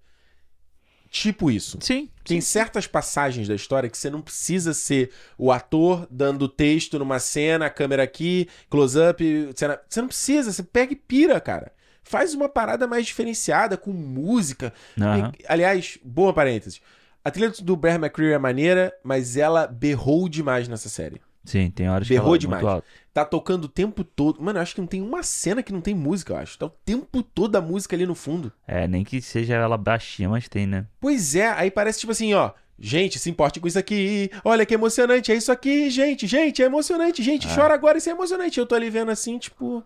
Tipo isso. Sim. Tem certas passagens da história que você não precisa ser o ator dando texto numa cena, a câmera aqui, close-up, cena... você não precisa, você pega e pira, cara. Faz uma parada mais diferenciada, com música. E, aliás, boa parênteses. A trilha do Bear McCreary é maneira, mas ela berrou demais nessa série. Sim, tem horas Berrou que é demais. muito alto. Tá tocando o tempo todo. Mano, eu acho que não tem uma cena que não tem música, eu acho. Tá o tempo todo a música ali no fundo. É, nem que seja ela baixinha, mas tem, né? Pois é, aí parece tipo assim, ó. Gente, se importe com isso aqui. Olha que emocionante, é isso aqui, gente. Gente, é emocionante. Gente, chora agora, isso é emocionante. Eu tô ali vendo assim, tipo.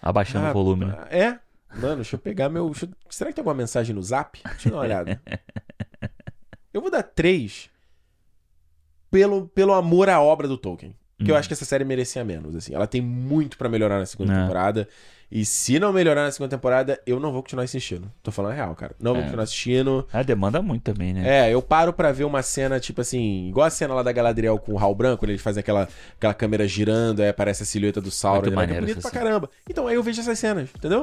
Abaixando ah, o volume, né? É? Mano, deixa eu pegar meu. eu- Será que tem alguma mensagem no zap? Deixa eu dar uma olhada. eu vou dar três pelo, pelo amor à obra do Tolkien. Que eu Hum. acho que essa série merecia menos, assim. Ela tem muito pra melhorar na segunda É. temporada. E se não melhorar na segunda temporada, eu não vou continuar assistindo. Tô falando a real, cara. Não vou É. continuar assistindo. Ah, demanda muito também, né? É, eu paro pra ver uma cena, tipo assim, igual a cena lá da Galadriel com o Hal Branco, quando ele faz aquela, aquela câmera girando, aí aparece a silhueta do Sauron, é maneiro bonito essa pra cena. caramba. Então aí eu vejo essas cenas, entendeu?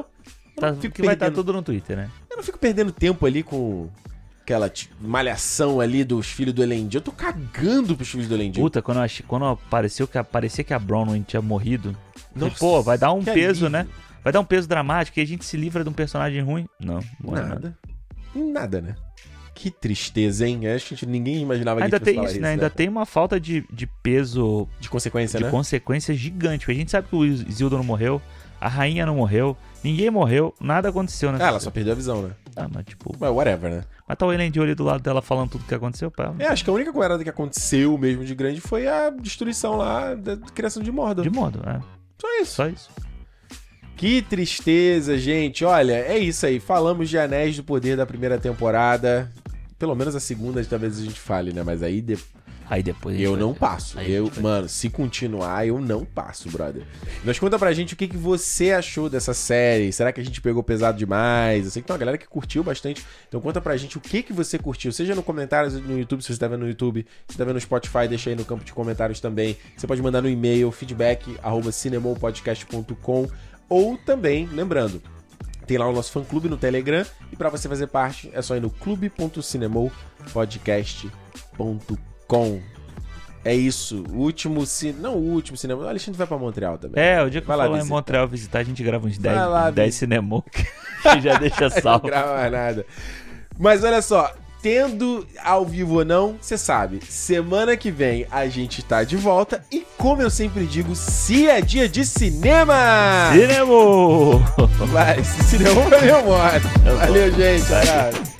Eu Tá, fico que vai estar perdendo, tudo no Twitter, né? eu não fico perdendo tempo ali com aquela tipo, malhação ali dos filhos do Elendil. Eu tô cagando pros filhos do Elendil. Puta, quando, eu achei, quando apareceu que, parecia que a Bronwyn tinha morrido. falei, Nossa, Pô, vai dar um peso, alívio. né? Vai dar um peso dramático e a gente se livra de um personagem ruim. Não, não é nada. Nada. Nada, né? Que tristeza, hein? Acho que a gente- ninguém imaginava Ainda que tem isso, falar né? Ainda tem uma falta de, de peso, De consequência, de né? consequência gigante. Porque a gente sabe que o Isildo não morreu, a rainha não morreu, ninguém morreu, nada aconteceu nessa Ah, ela só perdeu a visão, né? Ah, mas tipo. Mas whatever, né? Mas tá o Elendil ali do lado dela falando tudo que aconteceu pra ela. É, acho que a única coisa que aconteceu mesmo de grande foi a destruição lá da criação de Mordor. De modo, é. Só isso. Só isso. Que tristeza, gente. Olha, é isso aí. Falamos de Anéis do Poder da primeira temporada. Pelo menos a segunda talvez a gente fale, né? Mas aí de- Aí depois. eu não ver. passo. Aí Eu, mano, se continuar, eu não passo, brother. Mas conta pra gente o que, que você achou dessa série. Será que a gente pegou pesado demais? Eu sei que tem uma galera que curtiu bastante. Então conta pra gente o que, que você curtiu. Seja no comentários no YouTube, se você tá vendo no YouTube. Se você tá vendo no Spotify, deixa aí no campo de comentários também. Você pode mandar no e-mail feedback arroba cinemopodcast.com ou também, lembrando, tem lá o nosso fã-clube no Telegram e pra você fazer parte é só ir no clube.cinemopodcast.com. É isso, o último cinema, não o último cinema, o Alexandre vai pra Montreal também. É, o dia que Vai eu for lá em. Montreal visitar, a gente grava uns 10, Vai lá 10 cinema que já deixa não salvo. grava mais nada. Mas olha só, tendo ao vivo ou não, você sabe, semana que vem a gente tá de volta e como eu sempre digo, se é dia de cinema! Cinema! Vai, cinema vai meu modo. Valeu, gente. Abraço.